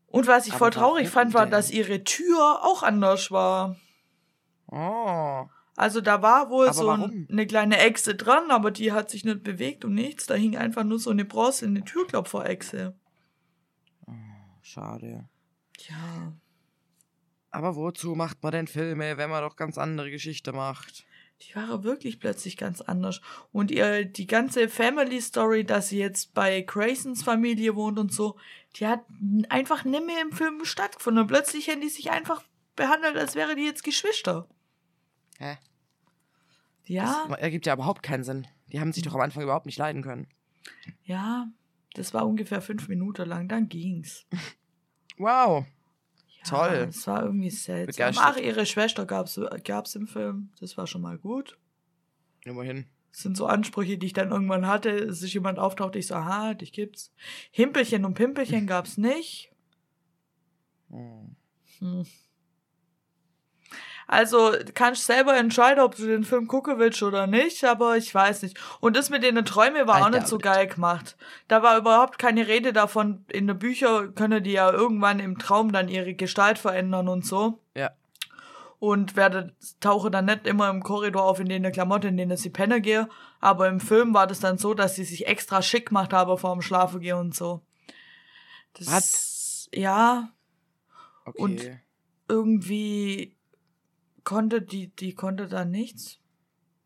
Und was ich Aber voll traurig fand, war, dass ihre Tür auch anders war. Oh. Also da war wohl Aber so ein, eine kleine Echse dran, aber die hat sich nicht bewegt und nichts. Da hing einfach nur so eine bronzene Türklopfer-Echse. Schade. Ja. Aber wozu macht man denn Filme, wenn man doch ganz andere Geschichte macht? Die war wirklich plötzlich ganz anders. Und ihr, die ganze Family Story, dass sie jetzt bei Graysons Familie wohnt und so, die hat einfach nicht mehr im Film stattgefunden. Und plötzlich haben die sich einfach behandelt, als wäre die jetzt Geschwister. Hä? Ja, Das ergibt ja überhaupt keinen Sinn. Die haben sich doch am Anfang überhaupt nicht leiden können. ja. Das war ungefähr fünf Minuten lang, dann ging's. Wow. Ja, Toll. Es war irgendwie seltsam. Ach, ihre Schwester gab's, gab's im Film. Das war schon mal gut. Immerhin. Das sind so Ansprüche, die ich dann irgendwann hatte. Es ist jemand auftaucht, ich so, aha, dich gibt's. Himpelchen und Pimpelchen gab's nicht. Hm. Also kannst selber entscheiden, ob du den Film gucken willst oder nicht, aber ich weiß nicht. Und das mit den Träumen war I auch nicht so it. geil gemacht. Da war überhaupt keine Rede davon. In den Büchern können die ja irgendwann im Traum dann ihre Gestalt verändern und so. Ja. Und werde, tauche dann nicht immer im Korridor auf in den Klamotten, in denen sie pennen gehe. Aber im Film war das dann so, dass sie sich extra schick gemacht habe vor dem Schlafen gehen und so. Das, Ja, Okay. Und- irgendwie konnte die, die konnte da nichts.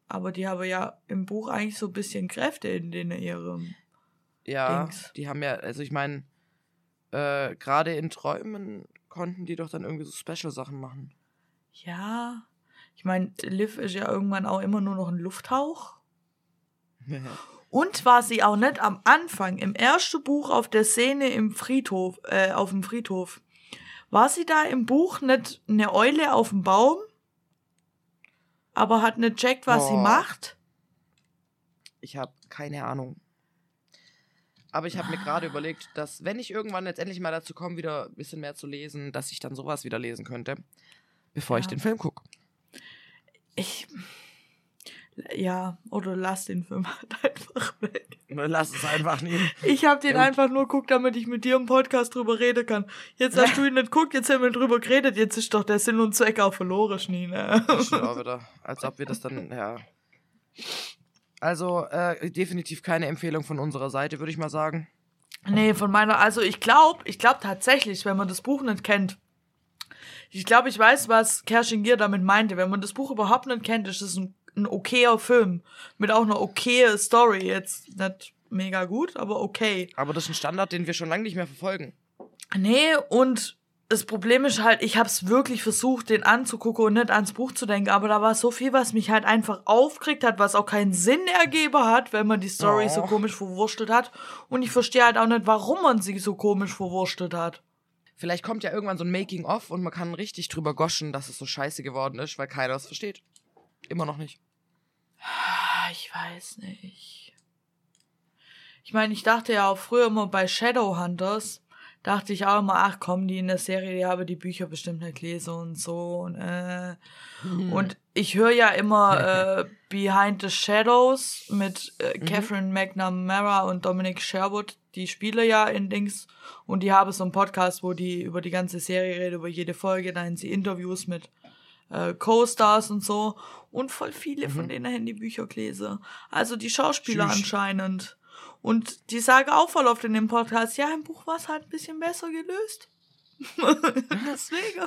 Aber die habe ja im Buch eigentlich so ein bisschen Kräfte in denen ihrem. ja, Dings. die haben ja, also ich meine, äh, gerade in Träumen konnten die doch dann irgendwie so Special-Sachen machen. Ja. Ich meine, Liv ist ja irgendwann auch immer nur noch ein Lufthauch. Und war sie auch nicht am Anfang, im ersten Buch auf der Szene im Friedhof, äh, auf dem Friedhof. War sie da im Buch nicht eine Eule auf dem Baum? Aber hat nicht checkt, was sie Boah. macht? Ich habe keine Ahnung. Aber ich habe mir gerade überlegt, dass wenn ich irgendwann jetzt endlich mal dazu komme, wieder ein bisschen mehr zu lesen, dass ich dann sowas wieder lesen könnte, bevor ich Ja. den Film gucke. Ich. Ja, oder lass den Film halt einfach weg. Lass es einfach nehmen. Ich habe den Ja, einfach nur geguckt, damit ich mit dir im Podcast drüber reden kann. Jetzt hast du ihn nicht geguckt, jetzt haben wir drüber geredet, jetzt ist doch der Sinn und Zweck auch verloren. Schon auch wieder. Als ob wir das dann, ja. Also, äh, definitiv keine Empfehlung von unserer Seite, würde ich mal sagen. Nee, von meiner, also ich glaube, ich glaube tatsächlich, wenn man das Buch nicht kennt, ich glaube, ich weiß, was Kerstin Gier damit meinte. Wenn man das Buch überhaupt nicht kennt, ist es ein, ein okayer Film. Mit auch einer okaye Story. Jetzt nicht mega gut, aber okay. Aber das ist ein Standard, den wir schon lange nicht mehr verfolgen. Nee, und das Problem ist halt, ich hab's wirklich versucht, den anzugucken und nicht ans Buch zu denken, aber da war so viel, was mich halt einfach aufgeregt hat, was auch keinen Sinn ergeben hat, wenn man die Story Oh. so komisch verwurstelt hat. Und ich verstehe halt auch nicht, warum man sie so komisch verwurstelt hat. Vielleicht kommt ja irgendwann so ein Making-of und man kann richtig drüber goschen, dass es so scheiße geworden ist, weil keiner es versteht. Immer noch nicht. Ich weiß nicht. Ich meine, ich dachte ja auch früher immer bei Shadowhunters, dachte ich auch immer, ach komm, die in der Serie, die haben die Bücher bestimmt nicht gelesen und so und äh. Und ich höre ja immer äh, Behind the Shadows mit äh, Catherine McNamara und Dominic Sherwood. Die spielen ja in Dings und die haben so einen Podcast, wo die über die ganze Serie reden, über jede Folge. Da haben sie Interviews mit äh, Co-Stars und so. Und voll viele von denen haben die Bücher gelesen. Also die Schauspieler Tschüss. anscheinend. Und die sagen auch voll oft in dem Podcast, ja, im Buch war es halt ein bisschen besser gelöst. Deswegen.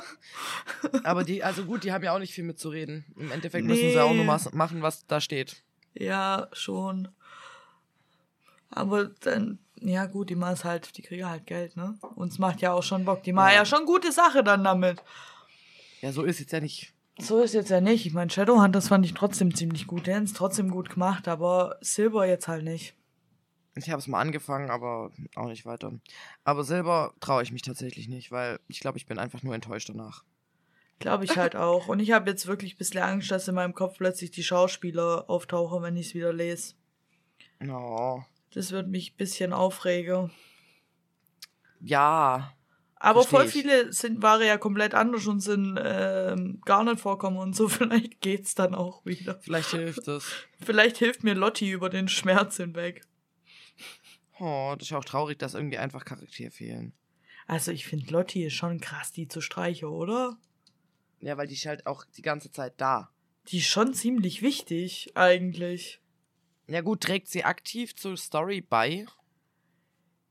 Aber die, also gut, die haben ja auch nicht viel mitzureden. Im Endeffekt Nee. müssen sie auch nur machen, was da steht. Ja, schon. Aber dann, ja gut, die machen es halt, die kriegen halt Geld, ne? Uns macht ja auch schon Bock. Die machen ja, Ja. schon gute Sache dann damit. Ja, so ist jetzt ja nicht. So ist jetzt ja nicht. Ich meine, Shadowhunters fand ich trotzdem ziemlich gut. Der hat's trotzdem gut gemacht, aber Silber jetzt halt nicht. Ich habe es mal angefangen, aber auch nicht weiter. Aber Silber traue ich mich tatsächlich nicht, weil ich glaube, ich bin einfach nur enttäuscht danach. Glaube ich halt auch. Und ich habe jetzt wirklich ein bisschen Angst, dass in meinem Kopf plötzlich die Schauspieler auftauchen, wenn ich es wieder lese. No. Das wird mich ein bisschen aufregen. Ja. Aber Versteh voll ich. viele sind, waren ja komplett anders und sind ähm, gar nicht vorkommen und so. Vielleicht geht's dann auch wieder. Vielleicht hilft es. Vielleicht hilft mir Lotti über den Schmerz hinweg. Oh, das ist ja auch traurig, dass irgendwie einfach Charaktere fehlen. Also ich finde Lotti ist schon krass, die zu streichen, oder? Ja, weil die ist halt auch die ganze Zeit da. Die ist schon ziemlich wichtig, eigentlich. Ja gut, trägt sie aktiv zur Story bei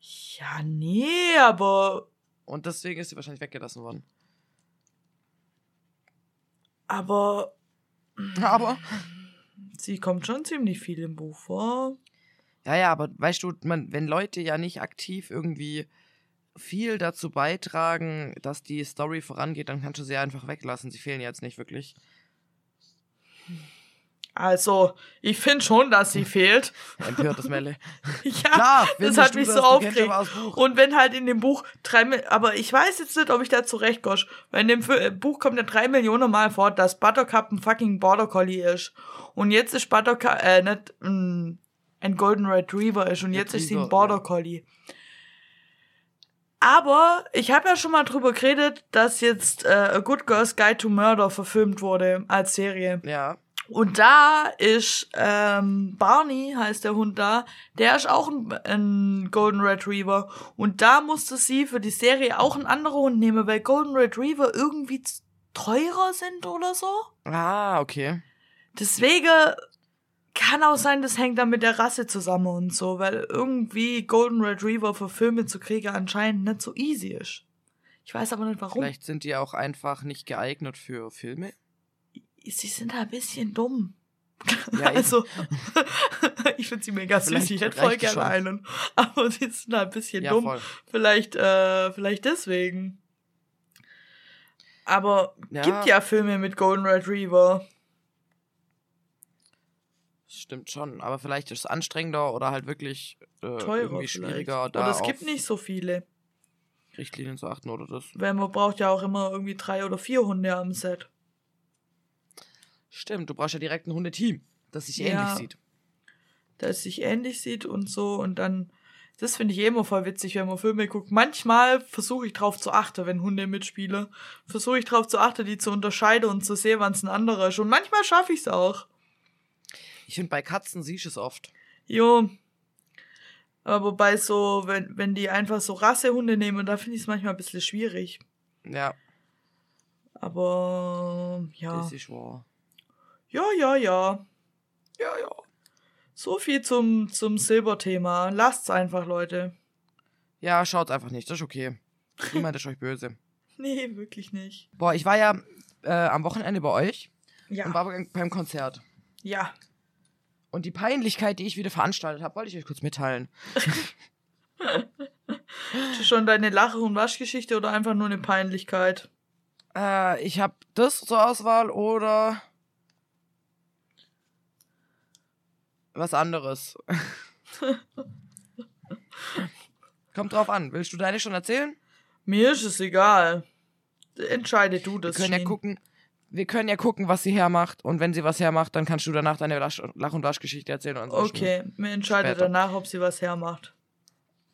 Ja, nee, aber. Und deswegen ist sie wahrscheinlich weggelassen worden. Aber Aber. sie kommt schon ziemlich viel im Buch vor. Ja, ja, aber weißt du, man, wenn Leute ja nicht aktiv irgendwie viel dazu beitragen, dass die Story vorangeht, dann kannst du sie einfach weglassen. Sie fehlen jetzt nicht wirklich. Also, ich finde schon, dass sie fehlt. Empörtes Melle. Ja, Klar, das hat mich so aufgeregt. Und wenn halt in dem Buch drei, aber ich weiß jetzt nicht, ob ich da zurechtkomme. Weil in dem äh, Buch kommt ja drei Millionen Mal vor, dass Buttercup ein fucking Border Collie ist. Und jetzt ist Buttercup, äh, nicht ein, ein Golden Retriever ist. Und jetzt ist sie ein Retriever, Border ja. Collie. Aber ich habe ja schon mal drüber geredet, dass jetzt äh, A Good Girl's Guide to Murder verfilmt wurde als Serie. Ja. Und da ist ähm, Barney, heißt der Hund da, der ist auch ein, ein Golden Retriever. Und da musste sie für die Serie auch einen anderen Hund nehmen, weil Golden Retriever irgendwie teurer sind oder so. Ah, okay. Deswegen kann auch sein, das hängt dann mit der Rasse zusammen und so, weil irgendwie Golden Retriever für Filme zu kriegen anscheinend nicht so easy ist. Ich weiß aber nicht warum. Vielleicht sind die auch einfach nicht geeignet für Filme. Sie sind ein bisschen dumm. Ja, also, ich finde sie mega süß. Vielleicht Ich hätte voll gerne schon. einen. Aber sie sind ein bisschen Ja, dumm. voll. Vielleicht, äh, vielleicht deswegen. Aber Ja. gibt ja Filme mit Golden Retriever. Stimmt schon. Aber vielleicht ist es anstrengender oder halt wirklich äh, Teurer irgendwie vielleicht. schwieriger, da Oder es gibt nicht so viele. Richtlinien zu achten oder das. Weil man braucht ja auch immer irgendwie drei oder vier Hunde am Set. Stimmt, du brauchst ja direkt ein Hundeteam, das sich Ja. ähnlich sieht. dass es sich ähnlich sieht und so und dann das finde ich eh immer voll witzig, wenn man Filme guckt. Manchmal versuche ich drauf zu achten, wenn Hunde mitspielen. Versuche ich drauf zu achten, die zu unterscheiden und zu sehen, wann es ein anderer ist. Und manchmal schaffe ich es auch. Ich finde, bei Katzen siehst du es oft. Jo. Aber bei so, wenn, wenn die einfach so Rassehunde nehmen, da finde ich es manchmal ein bisschen schwierig. Ja, Aber ja. das ist wahr. Ja, ja, ja. Ja, ja. So viel zum, zum Silberthema. Lasst's einfach, Leute. Ja, schaut's einfach nicht, das ist okay. Niemand ist euch böse. Nee, wirklich nicht. Boah, ich war ja äh, am Wochenende bei euch und Ja. war beim- Konzert. Ja. Und die Peinlichkeit, die ich wieder veranstaltet habe, wollte ich euch kurz mitteilen. Ist das schon deine Lache- und Waschgeschichte oder einfach nur eine Peinlichkeit? Äh, ich habe das zur Auswahl oder was anderes. Kommt drauf an. Willst du deine schon erzählen? Mir ist es egal. Entscheide du Wir das. können ja gucken. Wir können ja gucken, was sie hermacht. Und wenn sie was hermacht, dann kannst du danach deine Lach- und Waschgeschichte erzählen. Und Okay, mir entscheidet später. danach, ob sie was hermacht.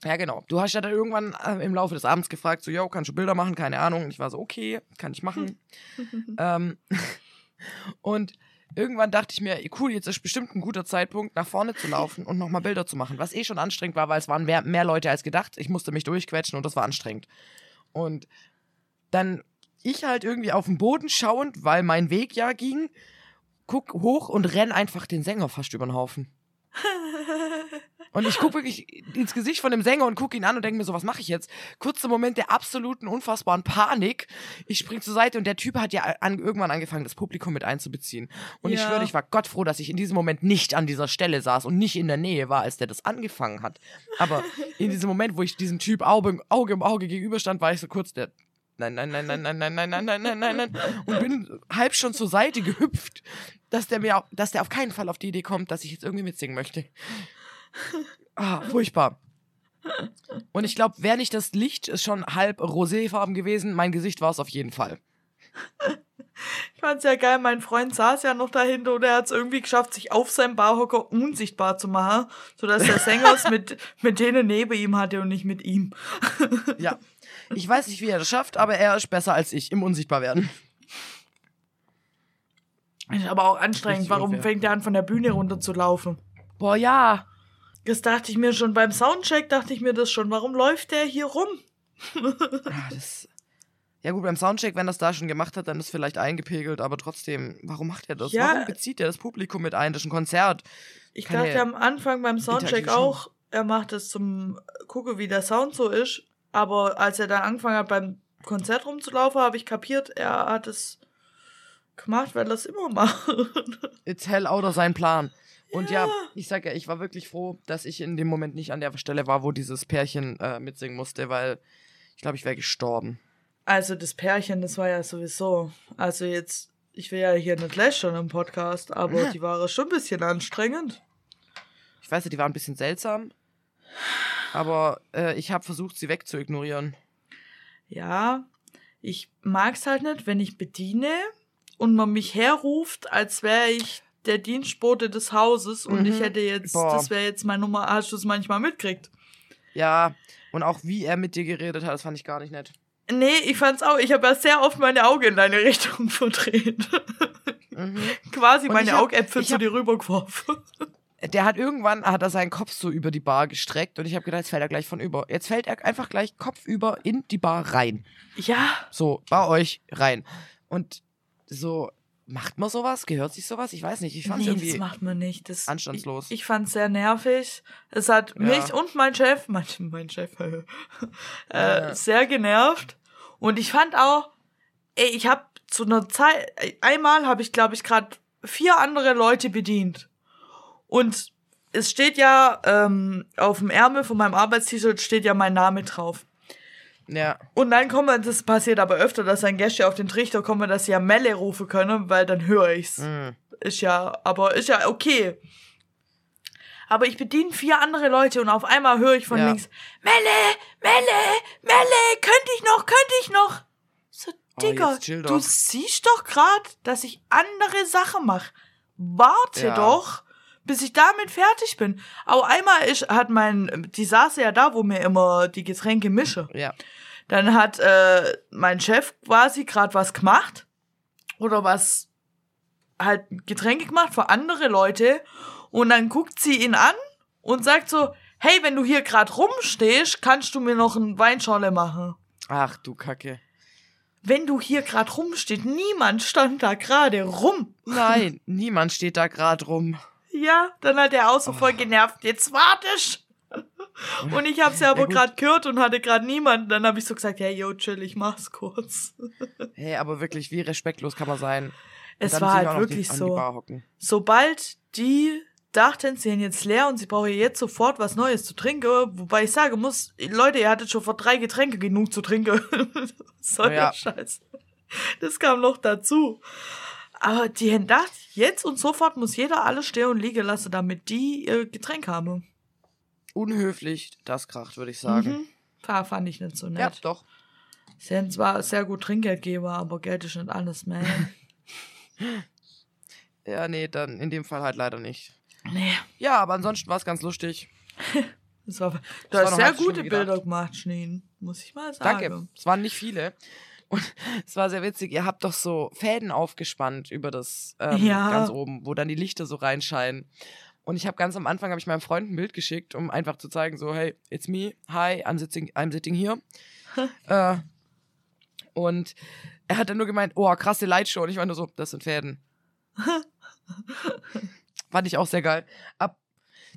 Ja, genau. Du hast ja dann irgendwann äh, im Laufe des Abends gefragt, so, yo, kannst du Bilder machen? Keine Ahnung. Und ich war so, okay, kann ich machen. ähm, und irgendwann dachte ich mir, cool, jetzt ist bestimmt ein guter Zeitpunkt, nach vorne zu laufen und nochmal Bilder zu machen. Was eh schon anstrengend war, weil es waren mehr, mehr Leute als gedacht. Ich musste mich durchquetschen und das war anstrengend. Und dann ich halt irgendwie auf den Boden schauend, weil mein Weg ja ging, guck hoch und renn einfach den Sänger fast über den Haufen. Und ich gucke wirklich ins Gesicht von dem Sänger und gucke ihn an und denke mir so, was mache ich jetzt? Kurzer Moment der absoluten, unfassbaren Panik. Ich spring zur Seite und der Typ hat ja an, irgendwann angefangen, das Publikum mit einzubeziehen. Und ich Ja. schwöre, ich war Gott froh, dass ich in diesem Moment nicht an dieser Stelle saß und nicht in der Nähe war, als der das angefangen hat. Aber in diesem Moment, wo ich diesem Typ Auge, Auge um Auge gegenüberstand, war ich so kurz der. Nein, nein, nein, nein, nein, nein, nein, nein, nein, nein, nein, nein. Und bin halb schon zur Seite gehüpft, dass der mir, au- dass der auf keinen Fall auf die Idee kommt, dass ich jetzt irgendwie mitsingen möchte. Ah, furchtbar. Und ich glaube, wäre nicht das Licht ist schon halb roséfarben gewesen, mein Gesicht war es auf jeden Fall. Ich fand's ja geil, mein Freund saß ja noch dahinter und er hat's irgendwie geschafft, sich auf seinem Barhocker unsichtbar zu machen, sodass der Sänger es mit, mit denen neben ihm hatte und nicht mit ihm. Ja. Ich weiß nicht, wie er das schafft, aber er ist besser als ich im Unsichtbarwerden. Ist aber auch anstrengend. Warum unfair. fängt er an, von der Bühne runter zu laufen? Boah, ja. Das dachte ich mir schon beim Soundcheck, dachte ich mir das schon. Warum läuft der hier rum? Ah, Das, ja gut, beim Soundcheck, wenn das da schon gemacht hat, dann ist vielleicht eingepegelt, aber trotzdem, warum macht er das? Ja. Warum bezieht er das Publikum mit ein? Das ist ein Konzert. Ich Keine dachte am Anfang beim Soundcheck auch, er macht es zum gucken, wie der Sound so ist. Aber als er dann angefangen hat, beim Konzert rumzulaufen, habe ich kapiert, er hat es gemacht, weil er es immer macht. It's hell out of sein Plan. Und ja. Ja. ich sag ja, ich war wirklich froh, dass ich in dem Moment nicht an der Stelle war, wo dieses Pärchen äh, mitsingen musste, weil ich glaube, ich wäre gestorben. Also das Pärchen, das war ja sowieso. Also jetzt, ich will ja hier nicht lästern im Podcast, aber die war schon ein bisschen anstrengend. Ich weiß ja, die war ein bisschen seltsam. Aber äh, ich habe versucht, sie wegzuignorieren. Ja, ich mag's halt nicht, wenn ich bediene und man mich herruft, als wäre ich der Dienstbote des Hauses und Mhm. ich hätte jetzt, Boah. das wäre jetzt meine Nummer, hast du es manchmal mitkriegt? Ja, und auch wie er mit dir geredet hat, das fand ich gar nicht nett. Nee, ich fand's auch, ich habe ja sehr oft meine Augen in deine Richtung verdreht. Mhm. Quasi Und meine hab- Augäpfel zu dir rübergeworfen. Der hat irgendwann, hat er seinen Kopf so über die Bar gestreckt und ich habe gedacht, jetzt fällt er gleich von über. Jetzt fällt er einfach gleich kopfüber in die Bar rein. Ja, So, bei euch rein. Und so, macht man sowas? Gehört sich sowas? Ich weiß nicht. Ich fand nee, irgendwie. das macht man nicht. Das, anstandslos. Ich, ich fand's sehr nervig. Es hat Ja. mich und mein Chef, mein, mein Chef, äh, Ja. sehr genervt. Und ich fand auch, ey, ich habe zu einer Zeit, einmal habe ich, glaube ich, gerade vier andere Leute bedient. Und es steht ja ähm, auf dem Ärmel von meinem Arbeitstitel steht ja mein Name drauf. Ja. Und dann kommen, das passiert aber öfter, dass ein Gäste auf den Trichter kommen, dass sie ja Melle rufen können, weil dann höre ich's. Mm. Ist ja, aber ist ja okay. Aber ich bediene vier andere Leute und auf einmal höre ich von Ja. links, Melle, Melle, Melle, könnte ich noch, könnte ich noch. So, Oh, Digga, chill du siehst doch grad, dass ich andere Sachen mache. Warte Ja. doch, bis ich damit fertig bin. Auch einmal ist, hat mein, die saß ja da, wo mir immer die Getränke mische. Ja. Dann hat äh, mein Chef quasi gerade was gemacht oder was halt Getränke gemacht für andere Leute und dann guckt sie ihn an und sagt so, hey, wenn du hier gerade rumstehst, kannst du mir noch ein Weinschorle machen. Ach du Kacke. Wenn du hier gerade rumstehst, niemand stand da gerade rum. Nein, niemand steht da gerade rum. Ja, dann hat er auch so voll genervt, jetzt wartest. Und ich hab's ja aber Ja, gut. gerade gehört und hatte gerade niemanden. Dann habe ich so gesagt, hey, yo, chill, ich mach's kurz. Hey, aber wirklich, wie respektlos kann man sein? Es war halt wirklich die, die so. Hocken. sobald die dachten, sie sind jetzt leer und sie brauchen jetzt sofort was Neues zu trinken, wobei ich sagen muss, Leute, ihr hattet schon vor drei Getränke genug zu trinken. soll Ja. Scheiß? Das kam noch dazu. Aber die haben gedacht, jetzt und sofort muss jeder alles stehen und liegen lassen, damit die ihr Getränk haben. Unhöflich, das kracht, würde ich sagen. Mhm. Ja, fand ich nicht so Ja, nett. doch. Sie haben zwar sehr gut Trinkgeldgeber, aber Geld ist nicht alles mehr. Ja, nee, dann in dem Fall halt leider nicht. nee, Ja, aber ansonsten war es ganz lustig. das war, du hast sehr gute. Bilder gemacht, Schneen, muss ich mal sagen. Danke. Es waren nicht viele. Und es war sehr witzig. Ihr habt doch so Fäden aufgespannt über das ähm, Ja. ganz oben, wo dann die Lichter so reinscheinen. Und ich habe ganz am Anfang habe ich meinem Freund ein Bild geschickt, um einfach zu zeigen, so hey, it's me, hi, I'm sitting, I'm sitting here. äh, und er hat dann nur gemeint, oh krasse Lightshow. Und ich war nur so, das sind Fäden. Fand ich auch sehr geil. Ab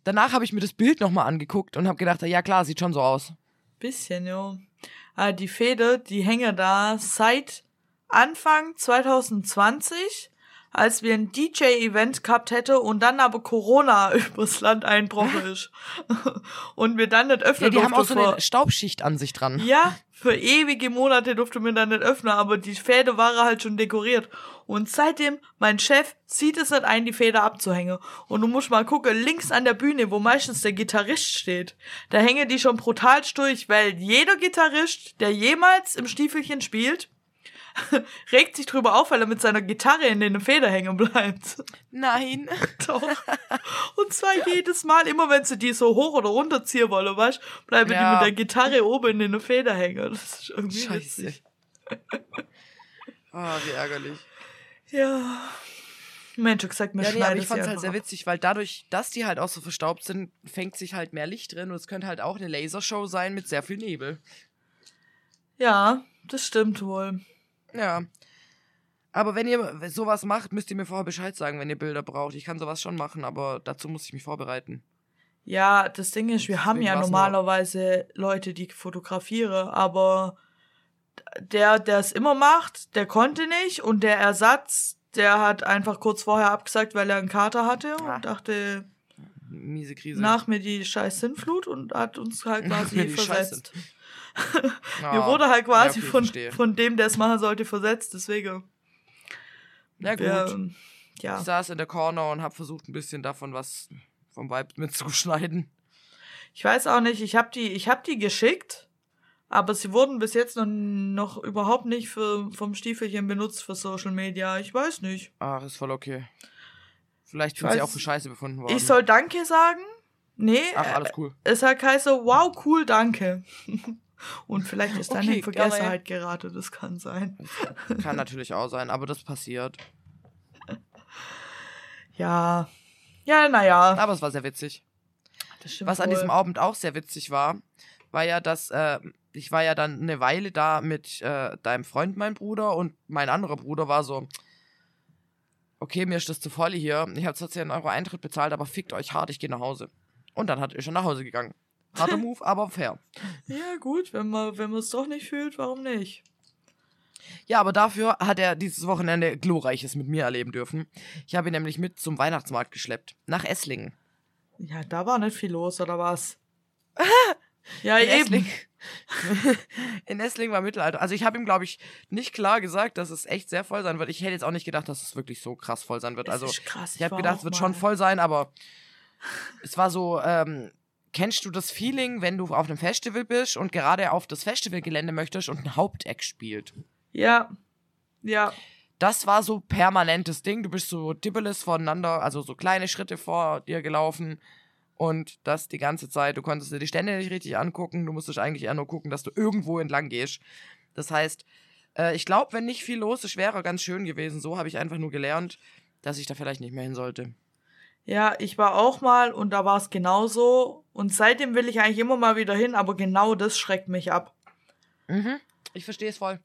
danach habe ich mir das Bild nochmal angeguckt und habe gedacht, ja klar, sieht schon so aus. Bisschen, jo. Ah, die Fäde, die hängen da seit Anfang 2020, als wir ein DJ-Event gehabt hätte und dann aber Corona übers Land einbrochen ist. und wir dann nicht Ja, öffnen die haben auch so eine Staubschicht an sich dran. Ja, für ewige Monate durfte man dann nicht öffnen, aber die Fäde waren halt schon dekoriert. Und seitdem, mein Chef sieht es nicht ein, die Fäde abzuhängen. Und du musst mal gucken, links an der Bühne, wo meistens der Gitarrist steht, da hängen die schon brutal durch, weil jeder Gitarrist, der jemals im Stiefelchen spielt, regt sich drüber auf, weil er mit seiner Gitarre in den Feder hängen bleibt. Nein. Doch. Und zwar jedes Mal, immer wenn sie die so hoch oder runter ziehen wollen, weißt bleiben Ja. die mit der Gitarre oben in den Feder hängen. Das ist irgendwie Scheiße. witzig. Ah, wie ärgerlich. Ja. Mensch, ich gesagt, mir Ja, nee, aber ich sie fand's halt sehr witzig, weil dadurch, dass die halt auch so verstaubt sind, fängt sich halt mehr Licht drin und es könnte halt auch eine Lasershow sein mit sehr viel Nebel. Ja, das stimmt wohl. Ja. Aber wenn ihr sowas macht, müsst ihr mir vorher Bescheid sagen, wenn ihr Bilder braucht. Ich kann sowas schon machen, aber dazu muss ich mich vorbereiten. Ja, das Ding ist, wir haben ja normalerweise Leute, die fotografieren, aber der, der es immer macht, der konnte nicht und der Ersatz, der hat einfach kurz vorher abgesagt, weil er einen Kater hatte Ah. und dachte, Miese Krise. nach mir die scheiß Sinnflut und hat uns halt quasi versetzt. Ah, Mir wurde halt quasi ja, von, verstehe. von dem, der es machen sollte, versetzt, deswegen. Na gut. Wir, ja. Ich saß in der Corner und habe versucht, ein bisschen davon was vom Vibe mitzuschneiden. Ich weiß auch nicht, ich habe die, ich hab die geschickt, aber sie wurden bis jetzt noch, noch überhaupt nicht für, vom Stiefelchen benutzt für Social Media. Ich weiß nicht. Ach, ist voll okay. Vielleicht Ich sind sie auch für Scheiße befunden worden. Ich soll Danke sagen? Nee, Ach, alles cool. es hat geheißen, wow, cool, danke. Und vielleicht ist dann Okay, in Vergessenheit geraten, das kann sein. Kann natürlich auch sein, aber das passiert. Ja. Ja, naja. Aber es war sehr witzig. Was an wohl. diesem Abend auch sehr witzig war, war ja, dass äh, ich war ja dann eine Weile da mit äh, deinem Freund, mein Bruder, und mein anderer Bruder war so, okay, mir ist das zu voll hier. Ich habe zwar 10 Euro Eintritt bezahlt, aber fickt euch hart, ich gehe nach Hause. Und dann hat er schon nach Hause gegangen. Harter Move, aber fair. Ja, gut, wenn man wenn man es doch nicht fühlt, warum nicht? Ja, aber dafür hat er dieses Wochenende Glorreiches mit mir erleben dürfen. Ich habe ihn nämlich mit zum Weihnachtsmarkt geschleppt. Nach Esslingen. Ja, da war nicht viel los, oder was? ja, In eben. Esslingen. In Esslingen war Mittelalter. Also ich habe ihm, glaube ich, nicht klar gesagt, dass es echt sehr voll sein wird. Ich hätte jetzt auch nicht gedacht, dass es wirklich so krass voll sein wird. Es Also krass, ich habe gedacht, es wird mal- schon voll sein, aber es war so, ähm, kennst du das Feeling, wenn du auf einem Festival bist und gerade auf das Festivalgelände möchtest und ein Haupteck spielt? Ja. Ja. Das war so permanentes Ding. Du bist so dibbeles voneinander, also so kleine Schritte vor dir gelaufen. Und das die ganze Zeit. Du konntest dir die Stände nicht richtig angucken. Du musstest eigentlich eher nur gucken, dass du irgendwo entlang gehst. Das heißt, äh, ich glaube, wenn nicht viel los ist, wäre ganz schön gewesen. So habe ich einfach nur gelernt, dass ich da vielleicht nicht mehr hin sollte. Ja, ich war auch mal und da war es genauso. Und seitdem will ich eigentlich immer mal wieder hin, aber genau das schreckt mich ab. Mhm. Ich verstehe es voll.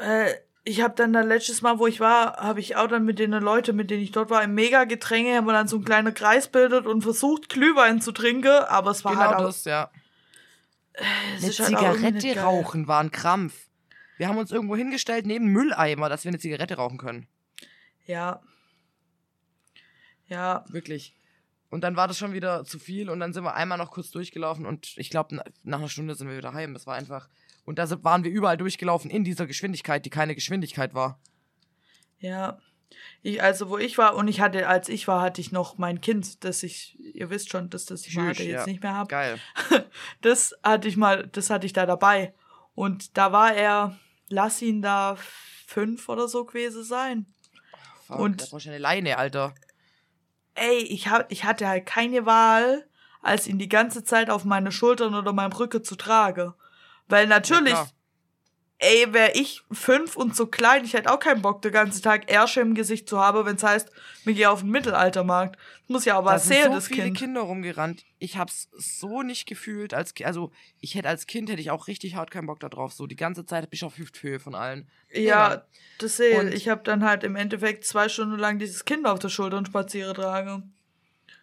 Äh, ich habe dann da letztes Mal, wo ich war, habe ich auch dann mit den Leuten, mit denen ich dort war, im Mega-Getränke, haben wir dann so einen kleinen Kreis bildet und versucht, Glühwein zu trinken, aber es war Genau halt auch, das, ja. es Eine halt Zigarette geil. rauchen war ein Krampf. Wir haben uns irgendwo hingestellt neben Mülleimer, dass wir eine Zigarette rauchen können. Ja. Ja, Wirklich. Und dann war das schon wieder zu viel und dann sind wir einmal noch kurz durchgelaufen und ich glaube, nach einer Stunde sind wir wieder heim. Das war einfach. Und da sind- waren wir überall durchgelaufen in dieser Geschwindigkeit, die keine Geschwindigkeit war. ja. Ich, also, wo ich war, und ich hatte, als ich war, hatte ich noch mein Kind, das ich, ihr wisst schon, dass das ich mal hatte, jetzt ja. nicht mehr habe. Geil. Das hatte ich mal, das hatte ich da dabei. Und da war er, lass ihn da fünf oder so gewesen sein. Fuck, Und- da brauchst du eine Leine, Alter. Ey, ich, hab, ich hatte halt keine Wahl, als ihn die ganze Zeit auf meine Schultern oder meinem Rücken zu tragen. Weil natürlich, klar. Ey, wäre ich fünf und so klein, ich hätte auch keinen Bock, den ganzen Tag Ärsche im Gesicht zu haben, wenn es heißt, wir gehen auf den Mittelaltermarkt. Das muss ja aber Da sehen, so das viele Kind. Kinder rumgerannt. Ich hab's so nicht gefühlt als also ich hätte als Kind hätte ich auch richtig hart keinen Bock da drauf. So die ganze Zeit bin ich auf Hüfthöhe von allen. Ja, Egal. das sehe Und- ich. habe dann halt im Endeffekt zwei Stunden lang dieses Kind auf der Schulter und spaziere trage.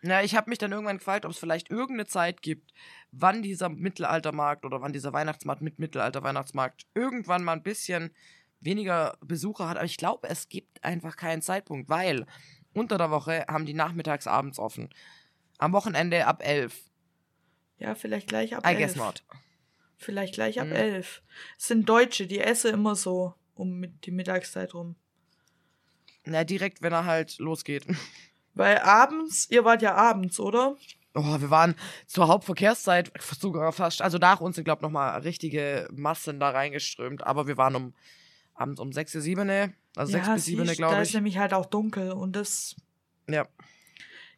Na, ich habe mich dann irgendwann gefragt, ob es vielleicht irgendeine Zeit gibt, wann dieser Mittelaltermarkt oder wann dieser Weihnachtsmarkt mit Mittelalter-Weihnachtsmarkt irgendwann mal ein bisschen weniger Besucher hat. Aber ich glaube, es gibt einfach keinen Zeitpunkt, weil unter der Woche haben die nachmittags abends offen. Am Wochenende ab 11. Ja, vielleicht gleich ab I elf. guess not. Vielleicht gleich ab Mhm. elf. Es sind Deutsche, die essen immer so um mit die Mittagszeit rum. Na, direkt, wenn er halt losgeht. Weil abends, ihr wart ja abends, oder? Oh, wir waren zur Hauptverkehrszeit sogar fast, also nach uns sind, glaube ich, nochmal richtige Massen da reingeströmt, aber wir waren um abends um 6, 7, also 6 bis 7, siehst, glaube Da ich. ist nämlich halt auch dunkel und das. Ja.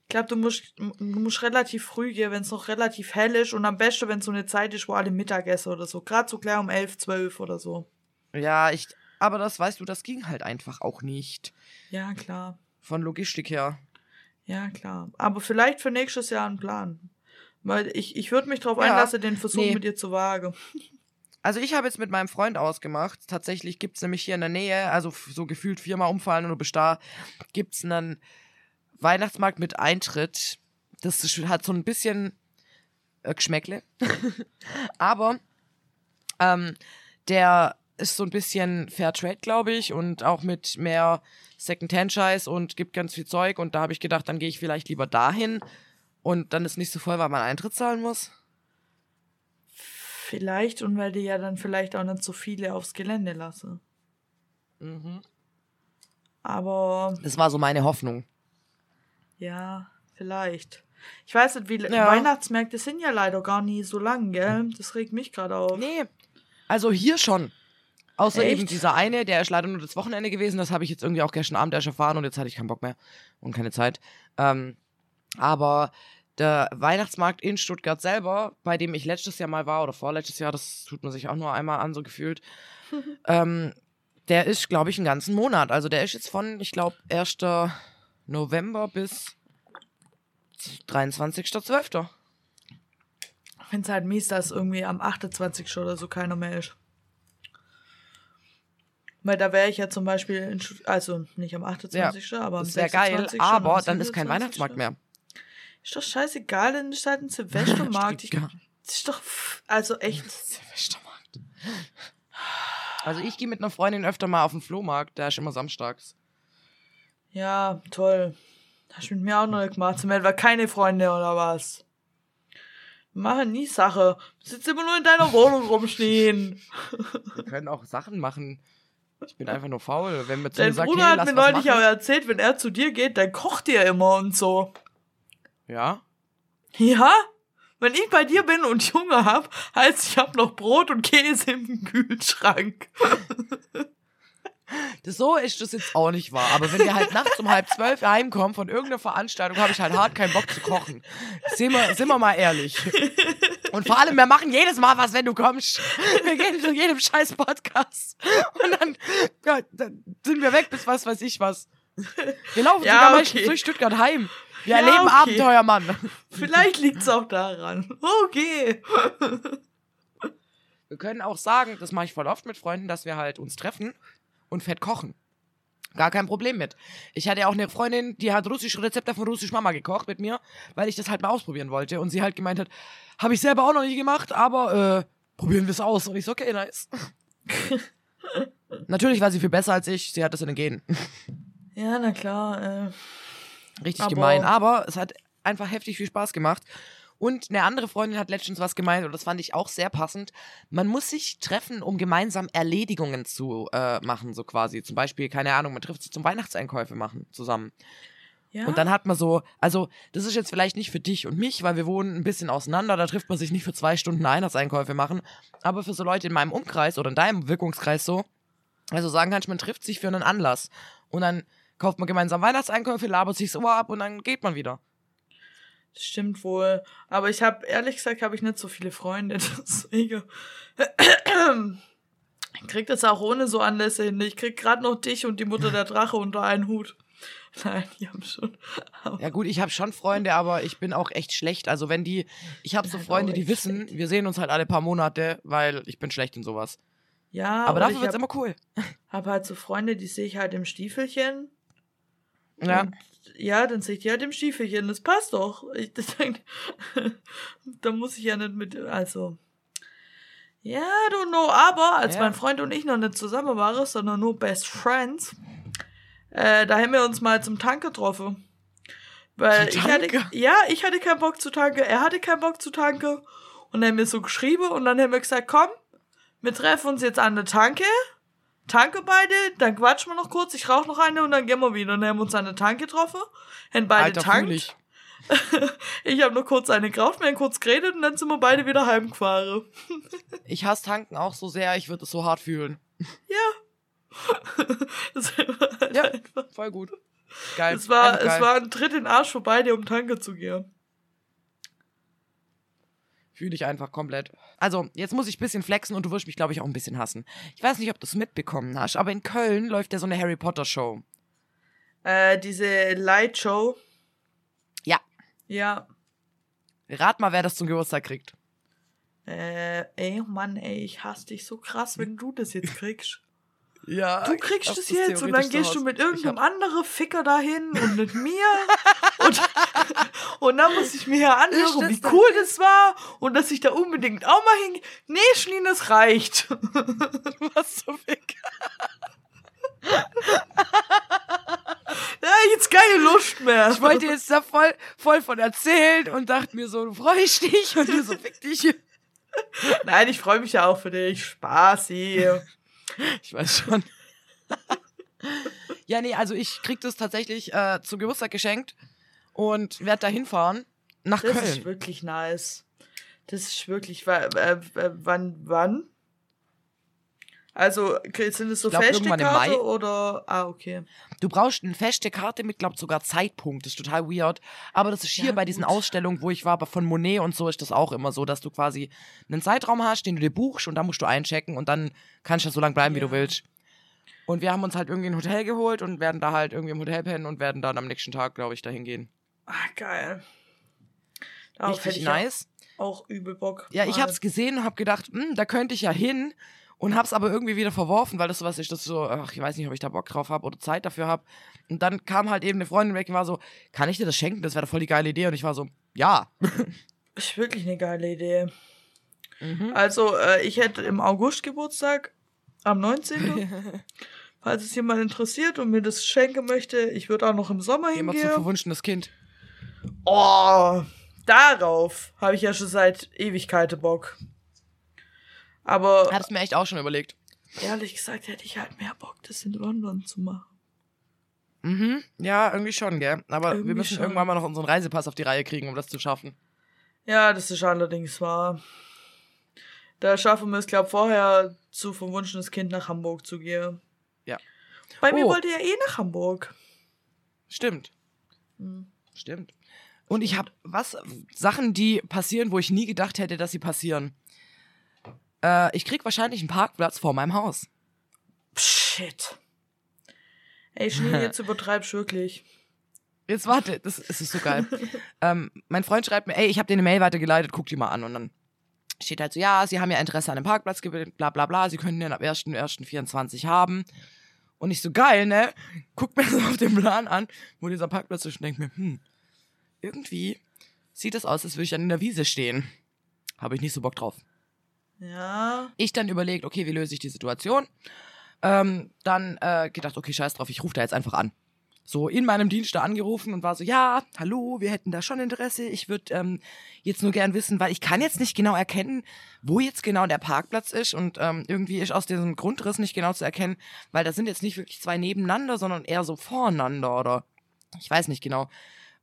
Ich glaube, du musst, du musst relativ früh gehen, wenn es noch relativ hell ist und am besten, wenn es so eine Zeit ist, wo alle Mittag essen oder so. Gerade so klar um 11, 12 oder so. Ja, ich, aber das weißt du, das ging halt einfach auch nicht. Ja, klar. Von Logistik her. Ja, klar. Aber vielleicht für nächstes Jahr ein Plan. Weil ich, ich würde mich darauf Ja, einlassen, den Versuch nee. mit dir zu wagen. Also ich habe jetzt mit meinem Freund ausgemacht. Tatsächlich gibt es nämlich hier in der Nähe, also so gefühlt viermal umfallen und du bist da, gibt es einen Weihnachtsmarkt mit Eintritt. Das ist, hat so ein bisschen äh, Geschmäckle. Aber ähm, der ist so ein bisschen Fairtrade, glaube ich, und auch mit mehr Second-Hand-Scheiß und gibt ganz viel Zeug. Und da habe ich gedacht, dann gehe ich vielleicht lieber dahin und dann ist nicht so voll, weil man Eintritt zahlen muss. Vielleicht und weil die ja dann vielleicht auch nicht so viele aufs Gelände lassen. Mhm. Aber Das war so meine Hoffnung. ja, vielleicht. Ich weiß nicht, wie Ja. Weihnachtsmärkte sind ja leider gar nie so lang, gell? Das regt mich gerade auf. Nee. Also hier schon. Außer Echt? eben dieser eine, der ist leider nur das Wochenende gewesen. Das habe ich jetzt irgendwie auch gestern Abend erst erfahren und jetzt hatte ich keinen Bock mehr und keine Zeit. Ähm, aber der Weihnachtsmarkt in Stuttgart selber, bei dem ich letztes Jahr mal war oder vorletztes Jahr, das tut man sich auch nur einmal an, so gefühlt, ähm, der ist, glaube ich, einen ganzen Monat. Also der ist jetzt von, ich glaube, 1. November bis 23.12. Ich finde es halt mies, dass irgendwie am 28. oder so keiner mehr ist. Weil da wäre ich ja zum Beispiel, in, also nicht am 28., aber am Das wäre geil, 26. und am aber dann ist kein 27.. Weihnachtsmarkt mehr. Ist doch scheißegal, dann ist halt ein Silvestermarkt. Ich, ist doch, also echt. Silvestermarkt. Also ich gehe mit einer Freundin öfter mal auf den Flohmarkt, der ist immer samstags. Ja, toll. Hast du mit mir auch noch nicht gemacht. Zum etwa keine Freunde oder was? Wir machen nie Sache. Du sitzt immer nur in deiner Wohnung rumstehen. Wir können auch Sachen machen. Ich bin einfach nur faul. Wenn wir zu Dein mir sagt, Bruder hey, hat mir neulich auch machen. erzählt, wenn er zu dir geht, dann kocht ihr immer und so. Ja? Ja? Wenn ich bei dir bin und Junge hab, heißt ich hab noch Brot und Käse im Kühlschrank. Das, so ist das jetzt auch nicht wahr. Aber wenn wir halt nachts um halb zwölf heimkommen von irgendeiner Veranstaltung, habe ich halt hart keinen Bock zu kochen. Sind wir, sind wir mal ehrlich. Und vor allem, wir machen jedes Mal was, wenn du kommst. Wir gehen zu jedem scheiß Podcast. Und dann, ja, dann sind wir weg bis was weiß ich was. Wir laufen Ja, sogar okay. meistens durch Stuttgart heim. Wir Ja, erleben okay. Abenteuer, Mann. Vielleicht liegt's auch daran. Okay. Wir können auch sagen, das mache ich voll oft mit Freunden, dass wir halt uns treffen und fett kochen. Gar kein Problem mit. Ich hatte ja auch eine Freundin, die hat russische Rezepte von russisch Mama gekocht mit mir, weil ich das halt mal ausprobieren wollte. Und sie halt gemeint hat, habe ich selber auch noch nie gemacht, aber äh, probieren wir es aus. Und ich so, okay, nice. Natürlich war sie viel besser als ich. Sie hat das in den Genen. Ja, na klar. Äh, Richtig Aber- gemein. Aber es hat einfach heftig viel Spaß gemacht. Und eine andere Freundin hat letztens was gemeint, und das fand ich auch sehr passend. Man muss sich treffen, um gemeinsam Erledigungen zu äh, machen, so quasi. Zum Beispiel, keine Ahnung, man trifft sich zum Weihnachtseinkäufe machen zusammen. ja. Und dann hat man so, also das ist jetzt vielleicht nicht für dich und mich, weil wir wohnen ein bisschen auseinander, da trifft man sich nicht für zwei Stunden Weihnachtseinkäufe machen, aber für so Leute in meinem Umkreis oder in deinem Wirkungskreis so, also sagen kannst, man trifft sich für einen Anlass und dann kauft man gemeinsam Weihnachtseinkäufe, labert sich so ab und dann geht man wieder. Das stimmt wohl. Aber ich habe, ehrlich gesagt, habe ich nicht so viele Freunde. Deswegen. Ich krieg das auch ohne so Anlässe hin. Ich krieg gerade noch dich und die Mutter der Drache unter einen Hut. Nein, die haben schon. Ja gut, ich habe schon Freunde, aber ich bin auch echt schlecht. Also wenn die, ich habe so Freunde, die wissen, wir sehen uns halt alle paar Monate, weil ich bin schlecht in sowas. ja, Aber aber dafür ich wird's habe immer cool. hab halt so Freunde, die sehe ich halt im Stiefelchen. Ja. Und, ja, dann sehe ich die halt im Stiefelchen. Das passt doch. Ich, das, da muss ich ja nicht mit. Also. Ja, I don't know. Aber als Ja. mein Freund und ich noch nicht zusammen waren, sondern nur Best Friends, äh, da haben wir uns mal zum Tank getroffen. Weil ich hatte, ja, ich hatte keinen Bock zu tanken, er hatte keinen Bock zu tanken. Und dann haben wir so geschrieben und dann haben wir gesagt, komm, wir treffen uns jetzt an der Tanke, tanke beide, dann quatschen wir noch kurz, ich rauche noch eine und dann gehen wir wieder. Und dann haben wir uns an der Tanke getroffen, haben beide Alter, tankt. ich. Ich habe nur kurz eine geraucht, wir haben kurz geredet und dann sind wir beide wieder heimgefahren. Ich hasse tanken auch so sehr, ich würde es so hart fühlen. Das war, Ja, voll gut. Geil. es war, Einfach es geil. war ein Tritt in den Arsch für beide, um tanke zu gehen. Fühle ich einfach komplett. Also, jetzt muss ich ein bisschen flexen und du wirst mich, glaube ich, auch ein bisschen hassen. Ich weiß nicht, ob du es mitbekommen hast, aber in Köln läuft ja so eine Harry Potter Show. Äh, diese Light Show. Ja. Ja. Rat mal, wer das zum Geburtstag kriegt. Äh, ey, Mann, ey, ich hasse dich so krass, wenn du das jetzt kriegst. Ja. Du kriegst es jetzt und dann gehst du mit irgendeinem anderen Ficker dahin und mit mir. und, und dann muss ich mir hier anhören, wie cool das war und dass ich da unbedingt auch mal hingehe. Nee, Schneen, das reicht. Was so hab ich jetzt keine Lust mehr. Ich wollte jetzt da voll, voll von erzählen und dachte mir so, du freust dich und du so, fick dich. Nein, ich freue mich ja auch für dich. Spaß hier. Ich weiß schon. Ja, nee, also ich krieg das tatsächlich äh, zum Geburtstag geschenkt und werde da hinfahren nach Das Köln. ist wirklich nice. Das ist wirklich, äh, äh, wann, wann? Also, sind es so glaub, feste Karte Mai. oder, ah, okay. Du brauchst eine feste Karte mit, glaub sogar Zeitpunkt. Das ist total weird. Aber das ist hier Ja, bei diesen gut. Ausstellungen, wo ich war, von Monet und so, ist das auch immer so, dass du quasi einen Zeitraum hast, den du dir buchst und da musst du einchecken und dann kannst du so lange bleiben, wie du Ja. willst. Und wir haben uns halt irgendwie ein Hotel geholt und werden da halt irgendwie im Hotel pennen und werden dann am nächsten Tag, glaube ich, dahin gehen. Ah, geil. Darauf Richtig ich nice. auch, auch übel Bock. Ja, ich hab's gesehen und hab gedacht, hm, da könnte ich ja hin und hab's aber irgendwie wieder verworfen, weil das sowas ist, das so, ach, ich weiß nicht, ob ich da Bock drauf habe oder Zeit dafür hab. Und dann kam halt eben eine Freundin weg und war so, kann ich dir das schenken? Das wäre doch voll die geile Idee. Und ich war so, ja. Ist wirklich eine geile Idee. Mhm. Also, äh, ich hätte im August Geburtstag, am 19. Falls es jemand interessiert und mir das schenken möchte, ich würde auch noch im Sommer zu hingehen. verwunschenes Kind. Oh, darauf habe ich ja schon seit Ewigkeiten Bock. Aber Hab's mir echt auch schon überlegt. ehrlich gesagt hätte ich halt mehr Bock, das in London zu machen. Mhm. Ja, irgendwie schon, gell? Aber Irgendwie wir müssen schon. irgendwann mal noch unseren Reisepass auf die Reihe kriegen, um das zu schaffen. Ja, das ist allerdings wahr. Da schaffen wir es, glaube vorher zu verwunschenes Kind nach Hamburg zu gehen. Ja. Bei mir Oh. wollte ja eh nach Hamburg. Stimmt. Hm. Stimmt. Und ich habe was Sachen, die passieren, wo ich nie gedacht hätte, dass sie passieren. Äh, ich krieg wahrscheinlich einen Parkplatz vor meinem Haus. Shit. Ey, Schnee, jetzt übertreibst wirklich. Jetzt warte, das, das ist so geil. ähm, mein Freund schreibt mir, ey, ich habe dir eine Mail weitergeleitet, guck die mal an. Und dann steht halt so, ja, sie haben ja Interesse an einem Parkplatz gewählt, bla bla bla, sie können den ab 1.1.24 haben. Und ich so, geil, ne? Guck mir so auf den Plan an, wo dieser Parkplatz ist und denk mir, hm, irgendwie sieht das aus, als würde ich dann in der Wiese stehen. Habe ich nicht so Bock drauf. Ja. Ich dann überlegt, okay, wie löse ich die Situation? Ähm, dann äh, gedacht, okay, scheiß drauf, ich rufe da jetzt einfach an. So in meinem Dienst da angerufen und war so, ja, hallo, wir hätten da schon Interesse. Ich würde ähm, jetzt nur gern wissen, weil ich kann jetzt nicht genau erkennen, wo jetzt genau der Parkplatz ist und ähm, irgendwie ist aus diesem Grundriss nicht genau zu erkennen, weil da sind jetzt nicht wirklich zwei nebeneinander, sondern eher so voreinander oder ich weiß nicht genau.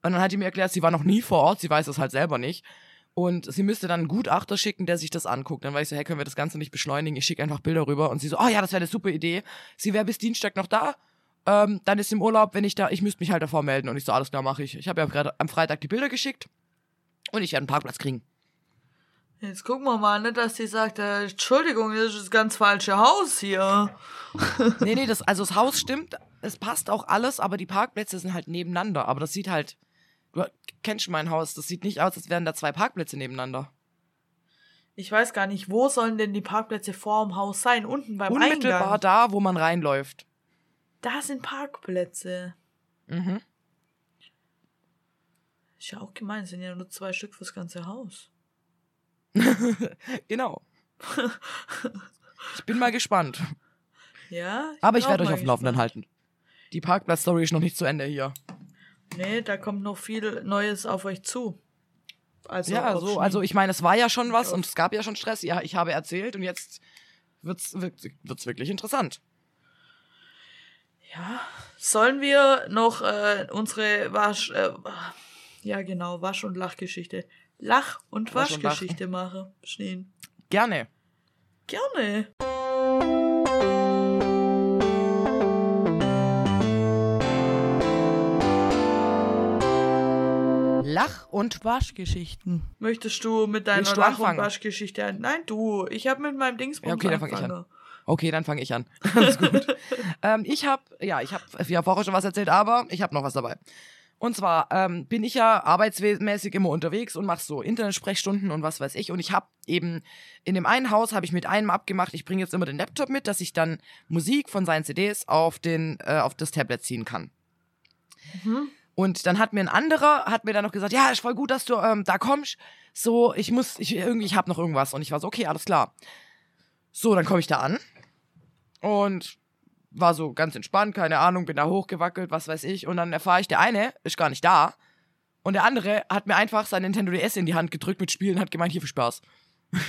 Und dann hat die mir erklärt, sie war noch nie vor Ort, sie weiß es halt selber nicht. Und sie müsste dann einen Gutachter schicken, der sich das anguckt. Dann war ich so, hey, können wir das Ganze nicht beschleunigen? Ich schicke einfach Bilder rüber. Und sie so, oh ja, das wäre eine super Idee. Sie wäre bis Dienstag noch da. Ähm, dann ist sie im Urlaub, wenn ich da, ich müsste mich halt davor melden. Und ich so, alles klar, mache ich. Ich habe ja gerade am Freitag die Bilder geschickt. Und ich werde einen Parkplatz kriegen. Jetzt gucken wir mal, ne, dass sie sagt, äh, Entschuldigung, das ist das ganz falsche Haus hier. nee, nee, das, also das Haus stimmt, es passt auch alles, aber die Parkplätze sind halt nebeneinander. Aber das sieht halt, du kennst mein Haus, das sieht nicht aus, als wären da zwei Parkplätze nebeneinander. Ich weiß gar nicht, wo sollen denn die Parkplätze vor dem Haus sein? Unten beim Unmittelbar Eingang. da, wo man reinläuft. Da sind Parkplätze. Mhm. Ist ja auch gemein, es sind ja nur zwei Stück fürs ganze Haus. Genau. ich bin mal gespannt. Ja? Aber bin ich werde euch auf dem Laufenden halten. Die Parkplatz-Story ist noch nicht zu Ende hier. Nee, da kommt noch viel Neues auf euch zu. Also ja, so, also ich meine, es war ja schon was und es gab ja schon Stress. Ja, ich habe erzählt und jetzt wird's, wird's, wirklich interessant. Ja. Sollen wir noch äh, unsere Wasch... Äh, ja, genau, Wasch- und Lachgeschichte. Lach- und Wasch. Waschgeschichte machen, Schneen. Gerne. Gerne. Lach- und Waschgeschichten. Möchtest du mit deiner Willst du Lach- anfangen? und Waschgeschichte ein? Nein, du. Ich habe mit meinem Dingsbums Ja, okay, dann fang ich an. Okay, dann fange ich an. Alles gut. ähm, ich habe, ja, ich habe ja vorher schon was erzählt, aber ich habe noch was dabei. Und zwar ähm, bin ich ja arbeitsmäßig immer unterwegs und mache so Internetsprechstunden und was weiß ich. Und ich habe eben in dem einen Haus habe ich mit einem abgemacht, ich bringe jetzt immer den Laptop mit, dass ich dann Musik von seinen CDs auf den äh, auf das Tablet ziehen kann. Mhm. Und dann hat mir ein anderer, hat mir dann noch gesagt, ja, ist voll gut, dass du ähm, da kommst. So, ich muss, ich irgendwie, ich hab noch irgendwas. Und ich war so, okay, alles klar. So, dann komme ich da an und war so ganz entspannt, keine Ahnung, bin da hochgewackelt, was weiß ich. Und dann erfahre ich, der eine ist gar nicht da. Und der andere hat mir einfach sein Nintendo DS in die Hand gedrückt mit Spielen und hat gemeint, hier viel Spaß.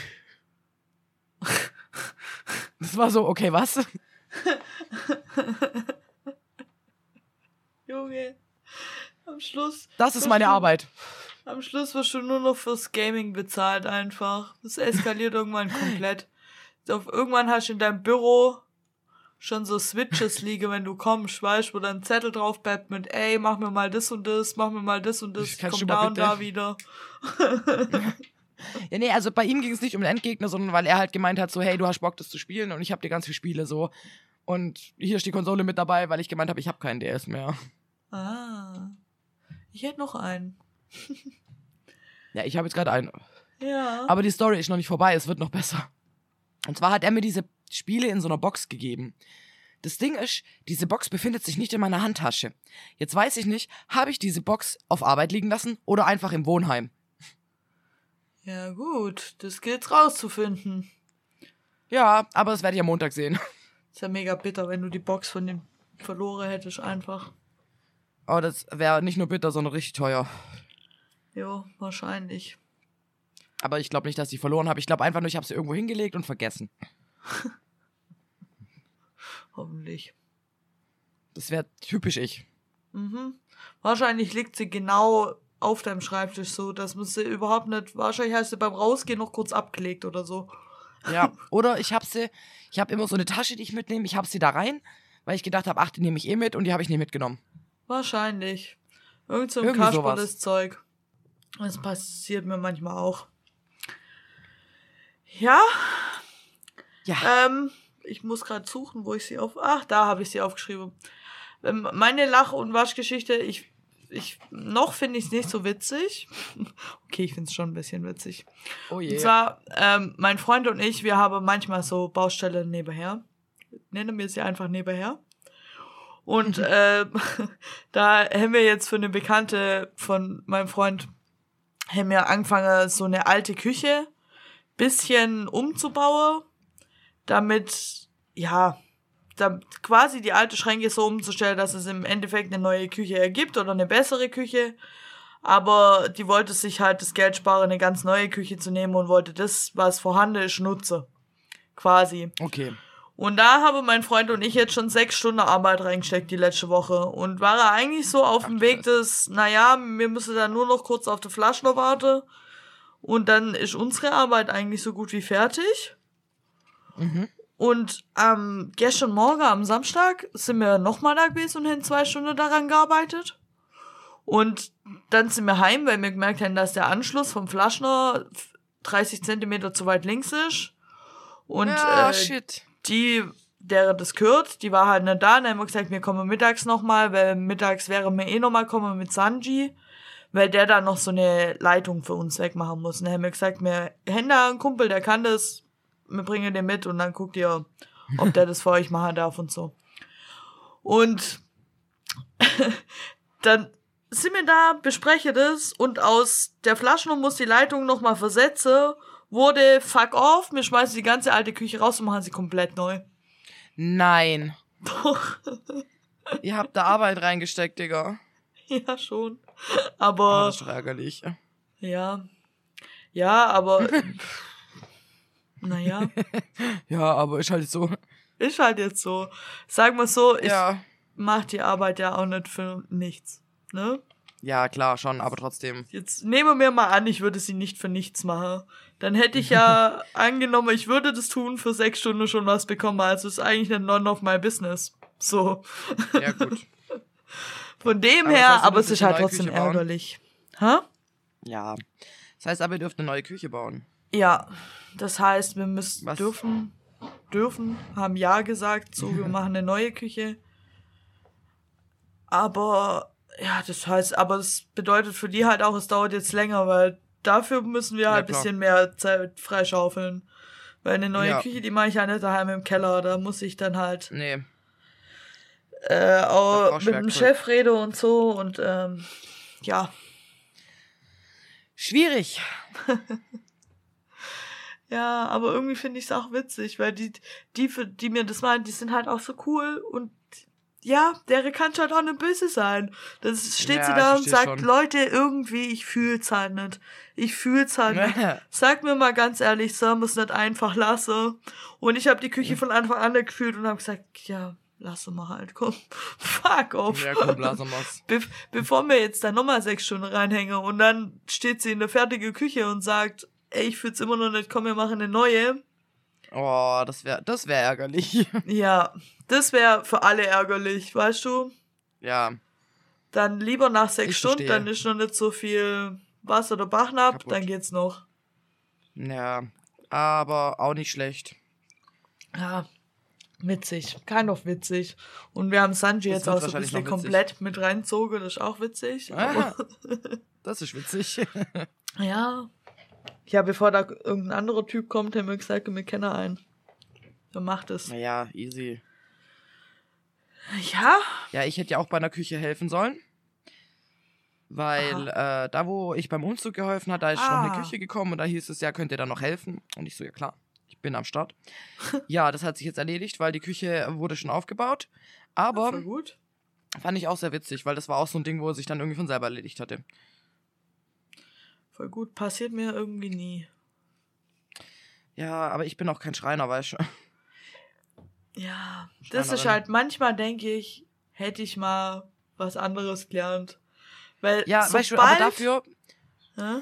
das war so, okay, was? Junge. Am Schluss. Das ist meine Arbeit. Am Schluss wirst du nur noch fürs Gaming bezahlt einfach. Das eskaliert irgendwann komplett. Auf, irgendwann hast du in deinem Büro schon so Switches liegen, wenn du kommst, weißt wo dann Zettel drauf bleibt mit, ey, mach mir mal das und das, mach mir mal das und das, komm da und da wieder. Ja, nee, also bei ihm ging es nicht um den Endgegner, sondern weil er halt gemeint hat, so, hey, du hast Bock, das zu spielen und ich habe dir ganz viele Spiele so. Und hier ist die Konsole mit dabei, weil ich gemeint habe, ich habe keinen DS mehr. Ah. Ich hätte noch einen. Ja, ich habe jetzt gerade einen. Ja. Aber die Story ist noch nicht vorbei, es wird noch besser. Und zwar hat er mir diese Spiele in so einer Box gegeben. Das Ding ist, diese Box befindet sich nicht in meiner Handtasche. Jetzt weiß ich nicht, habe ich diese Box auf Arbeit liegen lassen oder einfach im Wohnheim? ja, gut. Das gilt rauszufinden. Ja, aber das werde ich am Montag sehen. Ist ja mega bitter, wenn du die Box von dem verloren hättest, einfach. Aber das wäre nicht nur bitter, sondern richtig teuer. Jo, wahrscheinlich. Aber ich glaube nicht, dass ich verloren habe. Ich glaube einfach nur, ich habe sie irgendwo hingelegt und vergessen. Hoffentlich. Das wäre typisch ich. Mhm. Wahrscheinlich liegt sie genau auf deinem Schreibtisch so, dass man sie überhaupt nicht. Wahrscheinlich hast du beim Rausgehen noch kurz abgelegt oder so. Ja, oder ich habe sie, ich habe immer so eine Tasche, die ich mitnehme. Ich habe sie da rein, weil ich gedacht habe, ach, die nehme ich eh mit und die habe ich nicht mitgenommen. Wahrscheinlich. Irgend so ein kasperles. Zeug. Das passiert mir manchmal auch. Ja, Ja. ähm, ich muss gerade suchen, wo ich sie auf. Ach, da habe ich sie aufgeschrieben. Ähm, meine Lach- und Waschgeschichte, ich, ich noch finde ich es nicht so witzig. okay, ich finde es schon ein bisschen witzig. Oh je. Und zwar, ähm, mein Freund und ich, wir haben manchmal so Baustelle nebenher. Nennen wir sie einfach nebenher. Und ähm, da haben wir jetzt für eine Bekannte von meinem Freund, haben wir angefangen, so eine alte Küche bisschen umzubauen, damit, ja, da, quasi die alte Schränke so umzustellen, dass es im Endeffekt eine neue Küche ergibt oder eine bessere Küche. Aber die wollte sich halt das Geld sparen, eine ganz neue Küche zu nehmen und wollte das, was vorhanden ist, nutzen. Quasi. Okay. Und da haben mein Freund und ich jetzt schon sechs Stunden Arbeit reingesteckt die letzte Woche. Und war er eigentlich so auf dem Weg des, naja, wir müssen dann nur noch kurz auf die Flaschler warten. Und dann ist unsere Arbeit eigentlich so gut wie fertig. Mhm. Und am gestern Morgen, am Samstag, sind wir nochmal da gewesen und haben zwei Stunden daran gearbeitet. Und dann sind wir heim, weil wir gemerkt haben, dass der Anschluss vom Flaschner 30 Zentimeter zu weit links ist. Und ja, äh, shit. Die, der das gehört, die war halt nicht da. Dann haben wir gesagt, wir kommen mittags nochmal, weil mittags wäre mir eh nochmal kommen mit Sanji, weil der da noch so eine Leitung für uns wegmachen muss. Dann haben wir gesagt, wir haben da einen Kumpel, der kann das, wir bringen den mit und dann guckt ihr, ob der das für euch machen darf und so. Und dann sind wir da, bespreche das und aus der Flaschennummer muss die Leitung nochmal versetzen, wurde fuck off, wir schmeißen die ganze alte Küche raus und machen sie komplett neu. Nein. Doch, Ihr habt da Arbeit reingesteckt, Digga. ja schon. Oh, Aber, das ist doch ärgerlich. ja. Ja, aber, naja, Ja, aber ist halt so. ist halt jetzt so. Sag mal so, ich Ja. mach die Arbeit ja auch nicht für nichts, ne? Ja, klar, schon, aber trotzdem. Jetzt nehmen wir mal an, ich würde sie nicht für nichts machen. Dann hätte ich ja angenommen, ich würde das tun, für sechs Stunden schon was bekommen. Also ist eigentlich ein None of my business. So. Ja, gut. Von dem Aber das her, heißt, ihr aber es ist halt trotzdem Küche bauen? ärgerlich. Hä? Ja. Das heißt aber, ihr dürft eine neue Küche bauen. Ja, das heißt, wir müssen Was? dürfen, dürfen, haben ja gesagt, so, wir machen eine neue Küche. Aber, ja, das heißt, aber es bedeutet für die halt auch, es dauert jetzt länger, weil dafür müssen wir Ja, halt ein bisschen mehr Zeit freischaufeln. Weil eine neue Ja. Küche, die mache ich ja nicht daheim im Keller, da muss ich dann halt Nee. äh, auch mit dem. Chef reden und so und ähm, ja, Schwierig. Ja, aber irgendwie finde ich es auch witzig, weil die, die, die mir das meinen, die sind halt auch so cool und ja, der kann halt auch nicht böse sein. Das steht Ja, sie da und sagt, schon. Leute, irgendwie, ich fühl's halt nicht. Ich fühl's halt nicht. Sag mir mal ganz ehrlich, soll es nicht einfach lassen? Und ich habe die Küche von Anfang an gefühlt und habe gesagt, ja, lassen wir halt, komm, fuck off. Ja, komm, lassen wir's. Be bevor wir jetzt da nochmal sechs Stunden reinhängen und dann steht sie in der fertigen Küche und sagt, ey, ich fühl's immer noch nicht, komm, wir machen eine neue. Oh, das wäre das wär ärgerlich. Ja, das wäre für alle ärgerlich, weißt du? ja, Dann lieber nach sechs Ich Stunden, verstehe. dann ist noch nicht so viel Wasser oder Bachnab, Kaputt. dann geht's noch. ja, aber auch nicht schlecht. Ja, witzig. Kind of witzig. Und wir haben Sanji Das jetzt auch so ein bisschen komplett mit reinzogen, das ist auch witzig. Ah, das ist witzig. ja. Ja, bevor da irgendein anderer Typ kommt, haben wir gesagt, wir kennen einen. Wer macht es? naja, easy. Ja, Ja, ich hätte ja auch bei einer Küche helfen sollen. Weil äh, da, wo ich beim Umzug geholfen hat, da ist noch Ah. eine Küche gekommen und da hieß es ja, könnt ihr da noch helfen? Und ich so, ja klar, ich bin am Start. ja, das hat sich jetzt erledigt, weil die Küche wurde schon aufgebaut. Aber fand ich auch sehr witzig, weil das war auch so ein Ding, wo es sich dann irgendwie von selber erledigt hatte. Voll gut. Passiert mir irgendwie nie. Ja, aber ich bin auch kein Schreiner, weißt du. Ja, das ist halt, manchmal denke ich, hätte ich mal was anderes gelernt. Weil Ja, sobald, weißt du, aber dafür, Hä?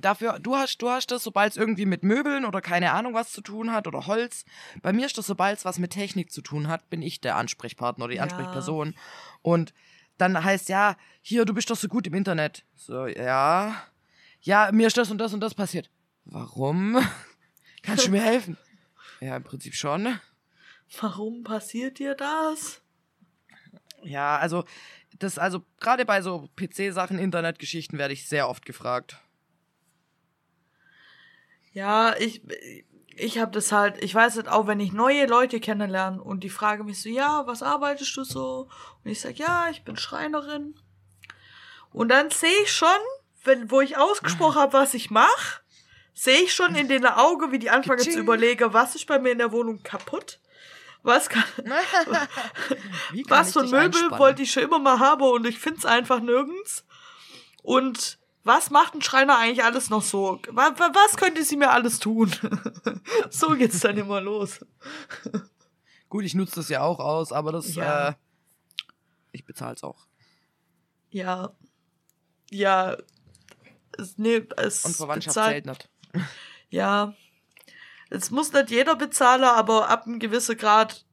dafür, du hast, du hast das, sobald es irgendwie mit Möbeln oder keine Ahnung was zu tun hat oder Holz. Bei mir ist das, sobald es was mit Technik zu tun hat, bin ich der Ansprechpartner oder die Ja. Ansprechperson. Und dann heißt ja, hier, du bist doch so gut im Internet. So, ja. Ja, mir ist das und das und das passiert. Warum? Kannst du mir helfen? Ja, im Prinzip schon. Warum passiert dir das? Ja, also, das, also, gerade bei so PC-Sachen, Internetgeschichten werde ich sehr oft gefragt. Ja, ich, ich habe das halt, ich weiß nicht, auch wenn ich neue Leute kennenlerne und die fragen mich so, ja, was arbeitest du so? Und ich sag, ja, ich bin Schreinerin. Und dann sehe ich schon, wenn, wo ich ausgesprochen habe, was ich mache, sehe ich schon in den Augen, wie die anfangen zu überlegen, was ist bei mir in der Wohnung kaputt? Was kann, kann was für ein Möbel einspannen? wollte ich schon immer mal haben und ich find's einfach nirgends. Und was macht ein Schreiner eigentlich alles noch so? Wa- wa- Was könnte sie mir alles tun? so geht's dann immer los. Gut, ich nutze das ja auch aus, aber das, Ja. äh, ich bezahle es auch. Ja. Ja. Es, nee, es Und Verwandtschaft bezahlt- zählt nicht. Ja. Es muss nicht jeder bezahlen, aber ab einem gewissen Grad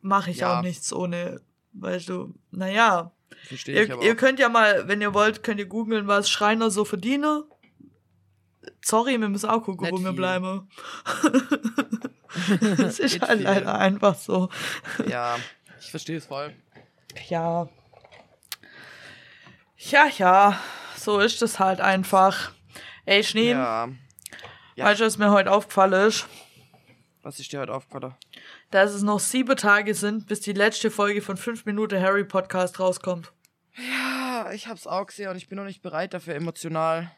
mache ich Ja. auch nichts ohne, weißt du, naja. Verstehe ich Ihr, aber ihr könnt ja mal, wenn ihr wollt, könnt ihr googeln, was Schreiner so verdienen. Sorry, wir müssen auch gucken, Nicht wo wir bleiben. Es ist halt leider einfach so. Ja, ich verstehe es voll. Ja. Ja, ja. So ist es halt einfach. Ey, Schnee, Ja. Ja. weißt du, was mir heute aufgefallen ist? Was ist dir heute aufgefallen? Dass es noch sieben Tage sind, bis die letzte Folge von 5 Minuten Harry Podcast rauskommt. Ja, ich hab's auch gesehen und ich bin noch nicht bereit dafür emotional.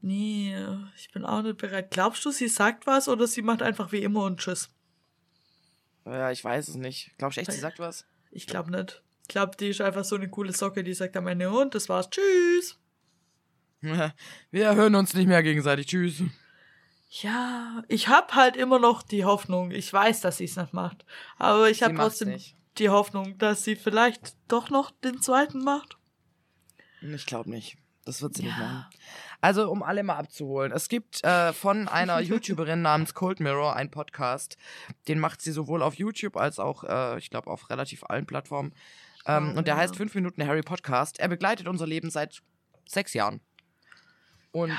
Nee, ich bin auch nicht bereit. Glaubst du, sie sagt was oder sie macht einfach wie immer und tschüss? Ja, ich weiß es nicht. Glaubst du echt, sie sagt was? Ich glaube nicht. Ich glaube, die ist einfach so eine coole Socke, die sagt am Ende und das war's. Tschüss. Wir hören uns nicht mehr gegenseitig. Tschüss. Ja, ich hab halt immer noch die Hoffnung. Ich weiß, dass sie es nicht macht. Aber ich habe trotzdem nicht. die Hoffnung, dass sie vielleicht doch noch den zweiten macht. Ich glaube nicht. Das wird sie nicht Ja. machen. Also, um alle mal abzuholen. Es gibt äh, von einer YouTuberin namens Cold Mirror einen Podcast. Den macht sie sowohl auf YouTube als auch, äh, ich glaube, auf relativ allen Plattformen. Ähm, Oh, und der ja. heißt 5 Minuten Harry Podcast. Er begleitet unser Leben seit sechs Jahren. Und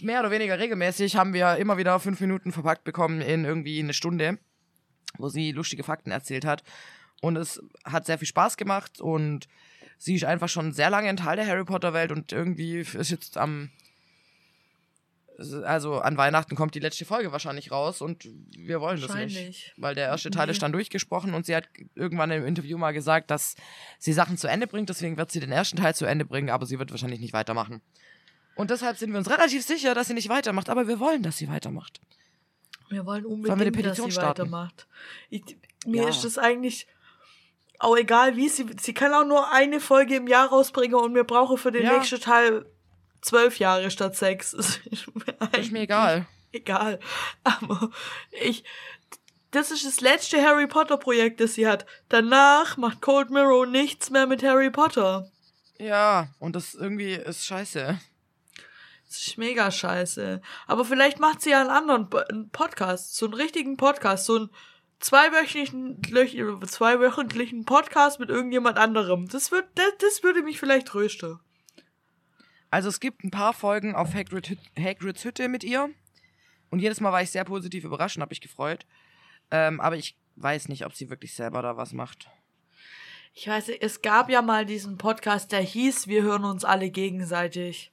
mehr oder weniger regelmäßig haben wir immer wieder fünf Minuten verpackt bekommen in irgendwie eine Stunde, wo sie lustige Fakten erzählt hat. Und es hat sehr viel Spaß gemacht und sie ist einfach schon sehr lange ein Teil der Harry Potter Welt und irgendwie ist jetzt am also an Weihnachten kommt die letzte Folge wahrscheinlich raus und wir wollen das nicht. Weil der erste Teil Nee. ist dann durchgesprochen und sie hat irgendwann im Interview mal gesagt, dass sie Sachen zu Ende bringt, deswegen wird sie den ersten Teil zu Ende bringen, aber sie wird wahrscheinlich nicht weitermachen. Und deshalb sind wir uns relativ sicher, dass sie nicht weitermacht, aber wir wollen, dass sie weitermacht. Wir wollen Sollen wir eine unbedingt, dass sie starten? weitermacht. Ich, mir Ja. ist das eigentlich auch egal, wie sie. Sie kann auch nur eine Folge im Jahr rausbringen und wir brauchen für den Ja. nächsten Teil zwölf Jahre statt sechs. Ist mir, Ist mir egal. egal. Aber ich. das ist das letzte Harry Potter Projekt, das sie hat. Danach macht Cold Mirror nichts mehr mit Harry Potter. Ja, und das irgendwie ist scheiße. Das ist mega scheiße. Aber vielleicht macht sie ja einen anderen einen Podcast, so einen richtigen Podcast, so einen zweiwöchentlichen, zweiwöchentlichen Podcast mit irgendjemand anderem. Das, wird, das, das würde mich vielleicht trösten. Also es gibt ein paar Folgen auf Hagrid, Hagrids Hütte mit ihr. Und jedes Mal war ich sehr positiv überrascht und habe mich gefreut. Ähm, aber ich weiß nicht, ob sie wirklich selber da was macht. Ich weiß, es gab ja mal diesen Podcast, der hieß Wir hören uns alle gegenseitig.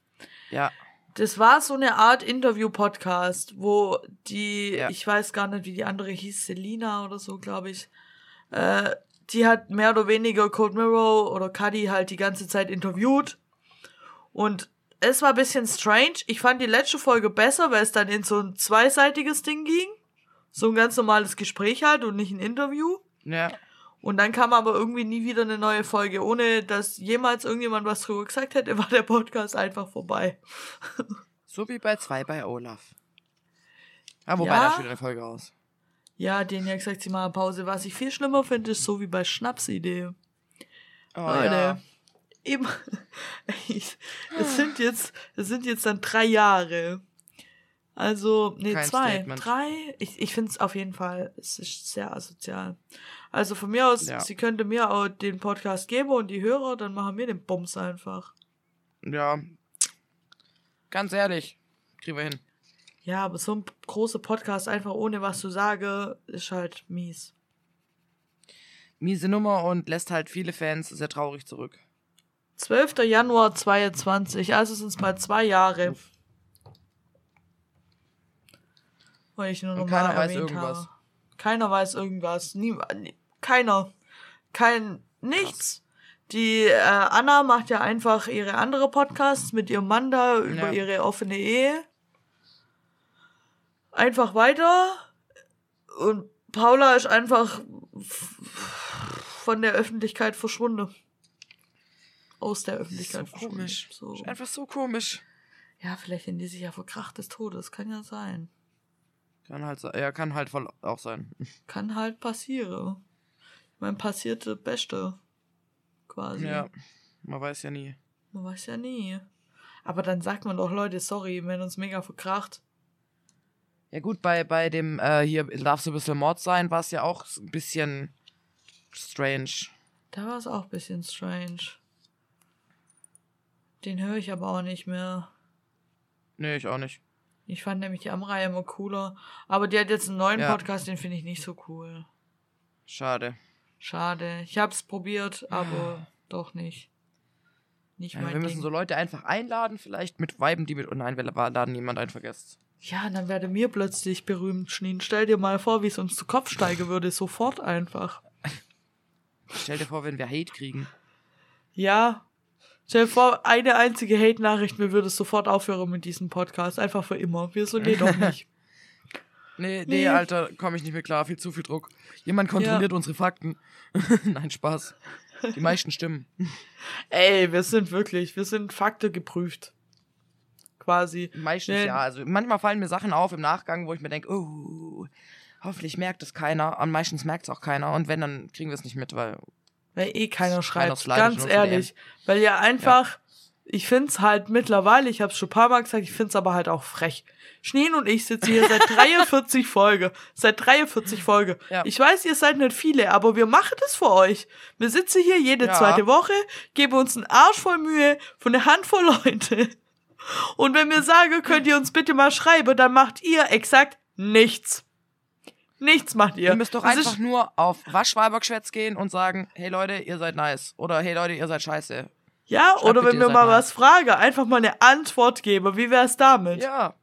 Ja, Das war so eine Art Interview-Podcast, wo die, Ja. ich weiß gar nicht, wie die andere hieß, Selina oder so, glaube ich. Äh, die hat mehr oder weniger Cold Mirror oder Cuddy halt die ganze Zeit interviewt. Und es war ein bisschen strange. Ich fand die letzte Folge besser, weil es dann in so ein zweiseitiges Ding ging. So ein ganz normales Gespräch halt und nicht ein Interview. ja. Und dann kam aber irgendwie nie wieder eine neue Folge. Ohne dass jemals irgendjemand was drüber gesagt hätte, war der Podcast einfach vorbei. So wie bei zwei bei Olaf. Ja, wobei, Ja. da steht eine Folge aus. Ja, denen ja gesagt, sie machen Pause. Was ich viel schlimmer finde, ist so wie bei Schnapsidee. Oh, Leute, ja. eben, es sind jetzt, es sind jetzt dann drei Jahre. Also, nee, Kein zwei, Statement. drei. Ich, ich finde es auf jeden Fall, es ist sehr asozial. Also von mir aus, Ja. sie könnte mir auch den Podcast geben und die Hörer, dann machen wir den Bums einfach. Ja. Ganz ehrlich, kriegen wir hin. Ja, aber so ein großer Podcast einfach ohne was zu sagen, ist halt mies. Miese Nummer und lässt halt viele Fans sehr traurig zurück. 12. Januar 22, also sind es mal zwei Jahre. Weil ich nur Und noch keiner mal weiß erwähnt irgendwas. Habe. Keiner weiß irgendwas. Nie, nie- keiner. Kein, nichts. Die äh, Anna macht ja einfach ihre andere Podcasts mit ihrem Mann da über Ja. ihre offene Ehe. Einfach weiter. Und Paula ist einfach von der Öffentlichkeit verschwunden. Aus der Öffentlichkeit so komisch. So. Ist einfach so komisch. Ja, vielleicht sind die sich ja verkracht des Todes. Kann ja sein. Kann halt, ja, kann halt voll auch sein. Kann halt passieren. Ich meine, passierte Beste. Quasi. Ja, man weiß ja nie. Man weiß ja nie. Aber dann sagt man doch, Leute, sorry, wenn uns mega verkracht. Ja gut, bei, bei dem, äh, hier darf so ein bisschen Mord sein, war es ja auch ein bisschen strange. Da war es auch ein bisschen strange. Den höre ich aber auch nicht mehr. Nee, ich auch nicht. Ich fand nämlich die Amrei immer cooler. Aber die hat jetzt einen neuen Ja. Podcast, den finde ich nicht so cool. Schade. Schade. Ich hab's probiert, aber doch nicht. Nicht Ja, mein wir müssen Ding. so Leute einfach einladen, vielleicht mit Weiben, die mit. Oh nein, wir laden niemand ein, vergesst. Ja, dann werde mir plötzlich berühmt, Schneen. Stell dir mal vor, wie es uns zu Kopf steigen würde, sofort einfach. Stell dir vor, wenn wir Hate kriegen. Ja. Stell dir vor, eine einzige Hate-Nachricht, mir würde es sofort aufhören mit diesem Podcast. Einfach für immer. Wir so, nee, doch nicht. Nee, nee, Nee. Alter, komme ich nicht mehr klar. Viel zu viel Druck. Jemand kontrolliert unsere Fakten. nein, Spaß. Die meisten stimmen. Ey, wir sind wirklich, wir sind Fakte geprüft. Quasi. Meistens Nee. ja. Also manchmal fallen mir Sachen auf im Nachgang, wo ich mir denke, oh, hoffentlich merkt es keiner. Und meistens merkt es auch keiner. Und wenn, dann kriegen wir es nicht mit, weil Weil eh keiner Keiner schreibt. slidet Ganz ehrlich. Weil ja einfach, ich find's halt mittlerweile, ich hab's schon ein paar Mal gesagt, ich find's aber halt auch frech. Schneen und ich sitzen hier seit 43 Folge. Seit 43 Folge. Ja. Ich weiß, ihr seid nicht viele, aber wir machen das für euch. Wir sitzen hier jede Ja. zweite Woche, geben uns einen Arsch voll Mühe von einer Handvoll Leute. Und wenn wir sagen, könnt ihr uns bitte mal schreiben, dann macht ihr exakt nichts. Nichts macht ihr. ihr müsst doch Das einfach nur auf Waschweibergeschwätz gehen und sagen, hey Leute, ihr seid nice. Oder hey Leute, ihr seid scheiße. Ja, Schreibt oder wenn seid mal was fragen, einfach mal eine Antwort geben. Wie wär's damit? Ja.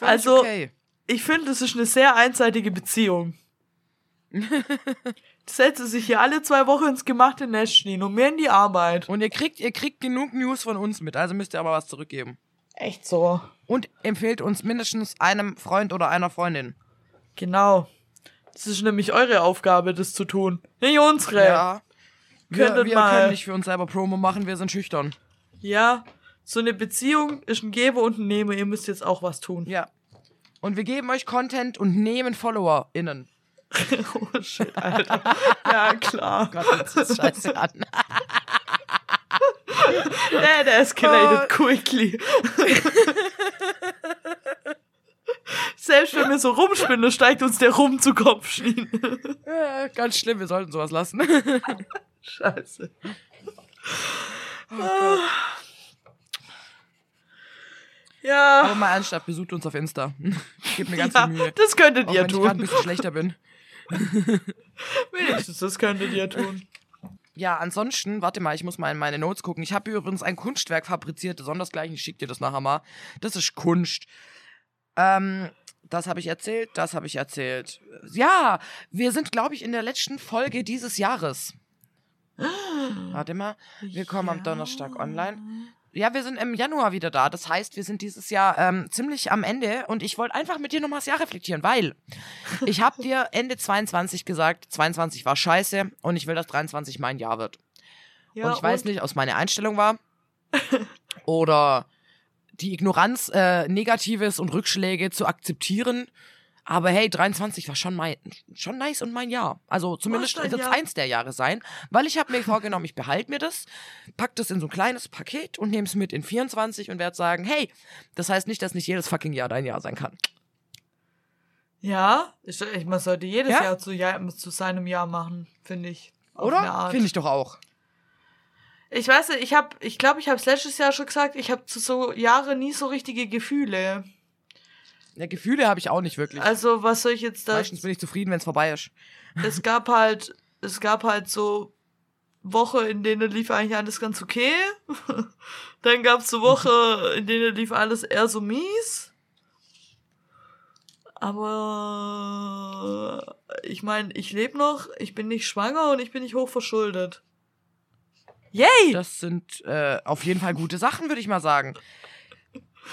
Also- Okay. Ich finde, es ist eine sehr einseitige Beziehung. Setzen sich hier alle zwei Wochen ins gemachte Nestchen und mir in die Arbeit. Und ihr kriegt, ihr kriegt genug News von uns mit, also müsst ihr aber was zurückgeben. Echt so. Und empfehlt uns mindestens einem Freund oder einer Freundin. Genau. Das ist nämlich eure Aufgabe, das zu tun. Nicht unsere. Ja. Ja. Wir, wir mal- können nicht für uns selber Promo machen, wir sind schüchtern. So eine Beziehung ist ein Gebe und ein Nehme. Ihr müsst jetzt auch was tun. Ja. Und wir geben euch Content und nehmen FollowerInnen. oh shit, Alter. Ja, klar. Gott, jetzt scheiße an. That escalated quickly. Selbst wenn wir so rumspinnen, steigt uns der Rum zu Kopf. Äh, Ganz schlimm, wir sollten sowas lassen. Scheiße. Aber Ja, mal ernsthaft, besucht uns auf Insta. Gib mir ganz ja viel Mühe. das könntet Auch ihr wenn ich gerade ein tun. bisschen schlechter bin. Wenigstens, das könntet ihr tun. Ja, ansonsten, warte mal, ich muss mal in meine Notes gucken. Ich habe übrigens ein Kunstwerk fabriziert, sondersgleichen, ich schick dir das nachher mal. Das ist Kunst. Ähm, das habe ich erzählt, das habe ich erzählt. Ja, wir sind, glaube ich, in der letzten Folge dieses Jahres. Warte mal, wir kommen am Ja. Donnerstag online. Ja, wir sind im Januar wieder da. Das heißt, wir sind dieses Jahr ähm, ziemlich am Ende und ich wollte einfach mit dir nochmal das Jahr reflektieren, weil ich habe dir Ende 22 gesagt, 22 war scheiße und ich will, dass 23 mein Jahr wird. Ja, und ich weiß nicht, ob es meine Einstellung war oder die Ignoranz, äh, Negatives und Rückschläge zu akzeptieren. Aber hey, 23 war schon, mein, schon nice und mein Jahr. Also zumindest wird es eins der Jahre sein, weil ich habe mir vorgenommen, ich behalte mir das, pack das in so ein kleines Paket und nehme es mit in 24 und werde sagen, hey, das heißt nicht, dass nicht jedes fucking Jahr dein Jahr sein kann. Ja, ich, man sollte jedes Ja? Jahr zu, Jahr zu seinem Jahr machen, finde ich. Oder? Finde ich doch auch. Ich weiß nicht, ich habe, ich glaube, ich habe es letztes Jahr schon gesagt, ich habe zu so Jahre nie so richtige Gefühle. Ja, Gefühle habe ich auch nicht wirklich. Also, was soll ich jetzt da? Meistens bin ich zufrieden, wenn es vorbei ist. Es gab halt, es gab halt so Woche, in denen lief eigentlich alles ganz okay. Dann gab es so Woche, in denen lief alles eher so mies. Aber ich meine, ich lebe noch, ich bin nicht schwanger und ich bin nicht hochverschuldet. Yay! Das sind äh, auf jeden Fall gute Sachen, würde ich mal sagen.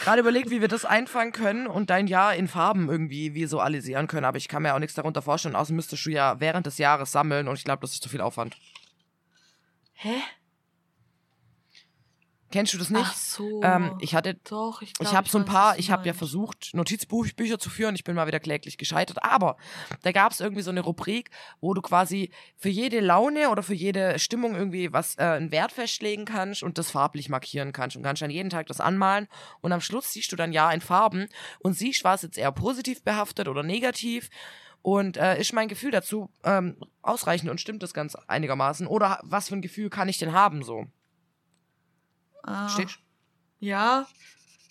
Gerade überlegt, wie wir das einfangen können und dein Jahr in Farben irgendwie visualisieren können. Aber ich kann mir auch nichts darunter vorstellen. Außerdem müsstest du ja während des Jahres sammeln und ich glaube, das ist zu viel Aufwand. Hä? Kennst du das nicht? Ach so. Ähm, ich hatte Doch, ich glaub, ich habe so ein paar, ich habe ja versucht, Notizbücher zu führen. Ich bin mal wieder kläglich gescheitert. Aber da gab es irgendwie so eine Rubrik, wo du quasi für jede Laune oder für jede Stimmung irgendwie was äh, einen Wert festlegen kannst und das farblich markieren kannst. Und kannst dann jeden Tag das anmalen. Und am Schluss siehst du dann ja in Farben und siehst, war es jetzt eher positiv behaftet oder negativ. Und äh, ist mein Gefühl dazu ähm, ausreichend und stimmt das ganz einigermaßen? Oder was für ein Gefühl kann ich denn haben so? Ah. Steht? Ja,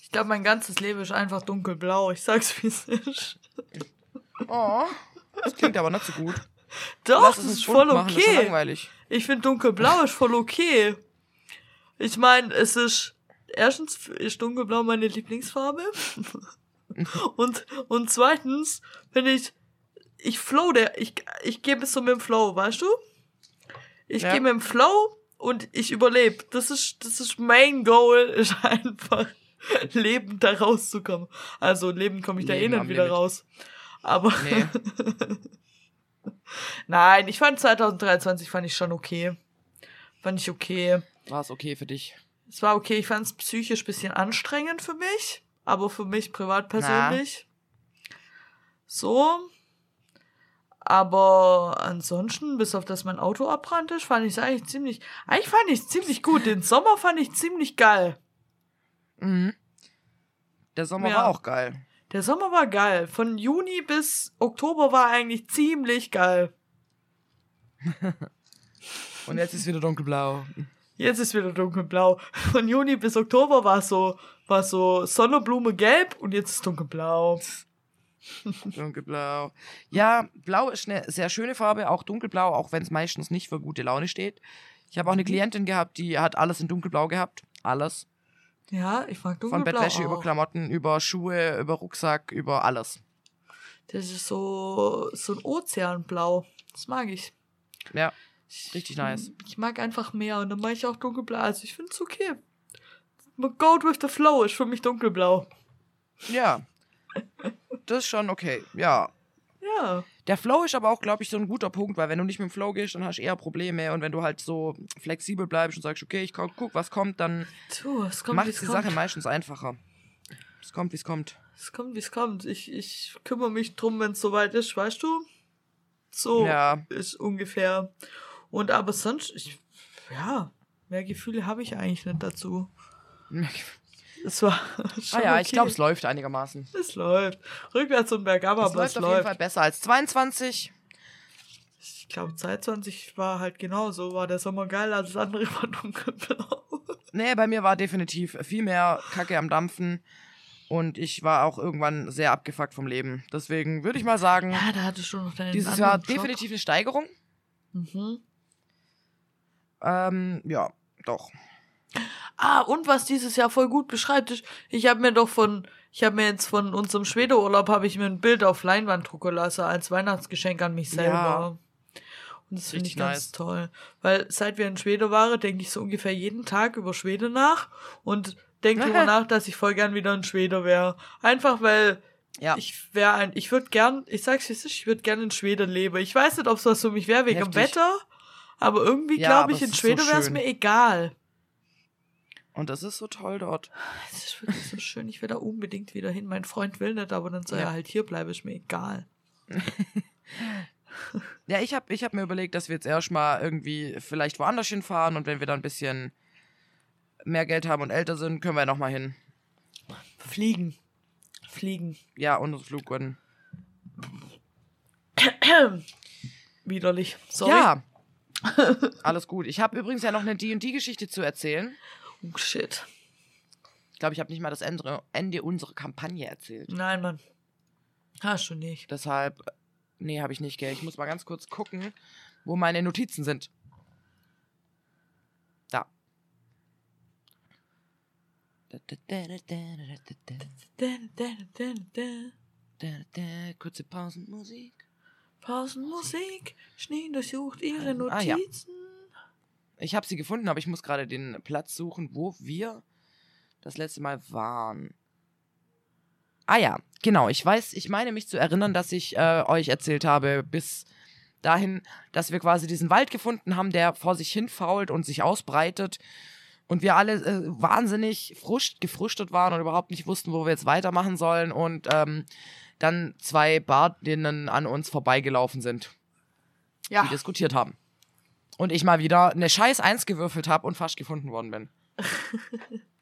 ich glaube, mein ganzes Leben ist einfach dunkelblau. Ich sag's, wie es ist. Oh, das klingt aber nicht so gut. Doch, Lass das ist voll machen, das ist okay. langweilig. Ich finde dunkelblau ist voll okay. Ich meine, es ist erstens ist dunkelblau meine Lieblingsfarbe und und zweitens finde ich ich flow der ich ich gehe bis so mit dem Flow, weißt du? Ich Ja. gehe mit dem Flow und ich überlebe. Das ist das ist mein Goal ist einfach lebend da rauszukommen. Also lebend komme ich da eh nicht wieder Limit. raus. Aber Nee. Nein, ich fand 2023 fand ich schon okay. Fand ich okay. War es okay für dich? Es war okay, ich fand es psychisch bisschen anstrengend für mich, aber für mich privat persönlich. So. Aber ansonsten, bis auf das mein Auto abbrannt ist, fand ich es eigentlich ziemlich. Eigentlich fand ich es ziemlich gut. Den Sommer fand ich ziemlich geil. Mhm. Der Sommer Ja. war auch geil. Der Sommer war geil. Von Juni bis Oktober war eigentlich ziemlich geil. Und jetzt ist wieder dunkelblau. Jetzt ist wieder dunkelblau. Von Juni bis Oktober war so, war so Sonnenblume gelb und jetzt ist dunkelblau. Dunkelblau. Ja, blau ist eine sehr schöne Farbe, auch dunkelblau, auch wenn es meistens nicht für gute Laune steht. Ich habe auch eine Klientin gehabt, die hat alles in dunkelblau gehabt. Alles. Ja, ich mag Von dunkelblau Bettwäsche über auch. Klamotten, über Schuhe, über Rucksack, über alles. Das ist so, so ein Ozeanblau. Das mag ich. Ja, ich. richtig nice. Ich mag einfach mehr und dann mag ich auch dunkelblau. Also ich finde es okay. Go with the flow ist für mich dunkelblau. Ja. Das ist schon okay. Ja. Ja. Der Flow ist aber auch, glaube ich, so ein guter Punkt, weil wenn du nicht mit dem Flow gehst, dann hast du eher Probleme. Und wenn du halt so flexibel bleibst und sagst, okay, ich guck, was kommt, dann Du, es kommt, macht es die kommt. Sache meistens einfacher. Es kommt, wie es kommt. Es kommt, wie es kommt. Ich, ich kümmere mich drum, wenn es soweit ist, weißt du? So Ja. ist ungefähr. Und aber sonst, ich, ja, mehr Gefühle habe ich eigentlich nicht dazu. Es war schon Ah ja, ich okay. glaube, es läuft einigermaßen. Es läuft. Rückwärts und bergab, Es aber läuft es auf jeden läuft. Fall besser als 22. Ich glaube, 22 war halt genauso. War der Sommer geil, als das andere war dunkelblau. Nee, bei mir war definitiv viel mehr Kacke am Dampfen. Und ich war auch irgendwann sehr abgefuckt vom Leben. Deswegen würde ich mal sagen, Ja, da hattest du noch deinen dieses Jahr definitiv eine Steigerung. Mhm. Ähm, ja, doch. Ah, und was dieses Jahr voll gut beschreibt, ist, ich habe mir doch von, ich habe mir jetzt von unserem Schwedeurlaub, habe ich mir ein Bild auf Leinwand drucken lassen, als Weihnachtsgeschenk an mich selber. Und das finde ich Richtig ganz nice. toll. Weil seit wir in Schweden waren, denke ich so ungefähr jeden Tag über Schweden nach und denke darüber nach, dass ich voll gern wieder in Schweden wäre. Einfach weil Ja. ich wäre ein, ich würde gern, ich sag's wie es ist, ich würde gern in Schweden leben. Ich weiß nicht, ob es was für mich wäre wegen dem Heftig. Wetter, aber irgendwie Ja, glaube ich, in ist so Schweden wäre es mir egal. Und das ist so toll dort. Es ist wirklich so schön. Ich will da unbedingt wieder hin. Mein Freund will nicht, aber dann soll Ja. er halt hier bleiben. Ist mir egal. Ja, ich habe ich hab mir überlegt, dass wir jetzt erstmal irgendwie vielleicht woanders hinfahren und wenn wir dann ein bisschen mehr Geld haben und älter sind, können wir nochmal hin. Fliegen. Fliegen. Ja, und uns Flug gönnen. Widerlich. Sorry. Ja. Alles gut. Ich habe übrigens ja noch eine D&D-Geschichte zu erzählen. Oh, shit. Ich glaube, ich habe nicht mal das Ende, Ende unserer Kampagne erzählt. Nein, Mann. Hast du nicht. Deshalb, nee, habe ich nicht, gell. Ich muss mal ganz kurz gucken, wo meine Notizen sind. Da. Da, da, da, da. Kurze Pausenmusik. Pausenmusik. Schnee durchsucht ihre Ah, ja. Ich habe sie gefunden, aber ich muss gerade den Platz suchen, wo wir das letzte Mal waren. Ah ja, genau. Ich weiß, ich meine mich zu erinnern, dass ich äh, euch erzählt habe, bis dahin, dass wir quasi diesen Wald gefunden haben, der vor sich hin fault und sich ausbreitet. Und wir alle äh, wahnsinnig fruscht, gefrustet waren und überhaupt nicht wussten, wo wir jetzt weitermachen sollen. Und ähm, dann zwei Bardinnen an uns vorbeigelaufen sind Ja. die diskutiert haben. Und ich mal wieder eine Scheiß Eins gewürfelt habe und fast gefunden worden bin.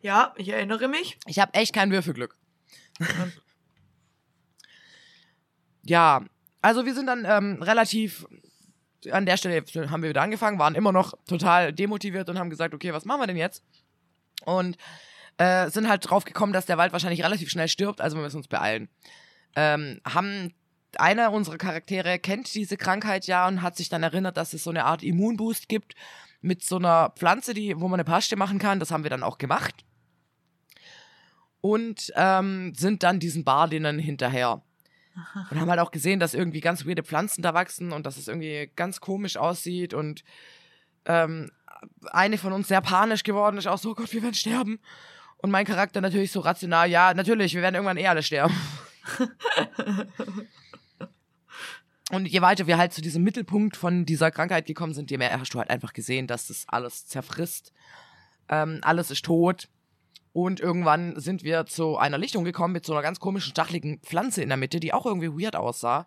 Ja, ich erinnere mich. Ich habe echt kein Würfelglück. ja, also wir sind dann ähm, relativ an der Stelle haben wir wieder angefangen, waren immer noch total demotiviert und haben gesagt, okay, was machen wir denn jetzt? Und äh, sind halt drauf gekommen, dass der Wald wahrscheinlich relativ schnell stirbt, also wir müssen uns beeilen. Ähm, haben einer unserer Charaktere kennt diese Krankheit ja und hat sich dann erinnert, dass es so eine Art Immunboost gibt mit so einer Pflanze, die, wo man eine Paste machen kann. Das haben wir dann auch gemacht. Und ähm, sind dann diesen Bardinnen hinterher. Und haben halt auch gesehen, dass irgendwie ganz weirde Pflanzen da wachsen und dass es irgendwie ganz komisch aussieht und ähm, eine von uns sehr panisch geworden ist, auch so, oh Gott, wir werden sterben. Und mein Charakter natürlich so rational, ja, natürlich, wir werden irgendwann eh alle sterben. und je weiter wir halt zu diesem Mittelpunkt von dieser Krankheit gekommen sind, je mehr hast du halt einfach gesehen, dass das alles zerfrisst. Ähm, alles ist tot. Und irgendwann sind wir zu einer Lichtung gekommen mit so einer ganz komischen, stacheligen Pflanze in der Mitte, die auch irgendwie weird aussah.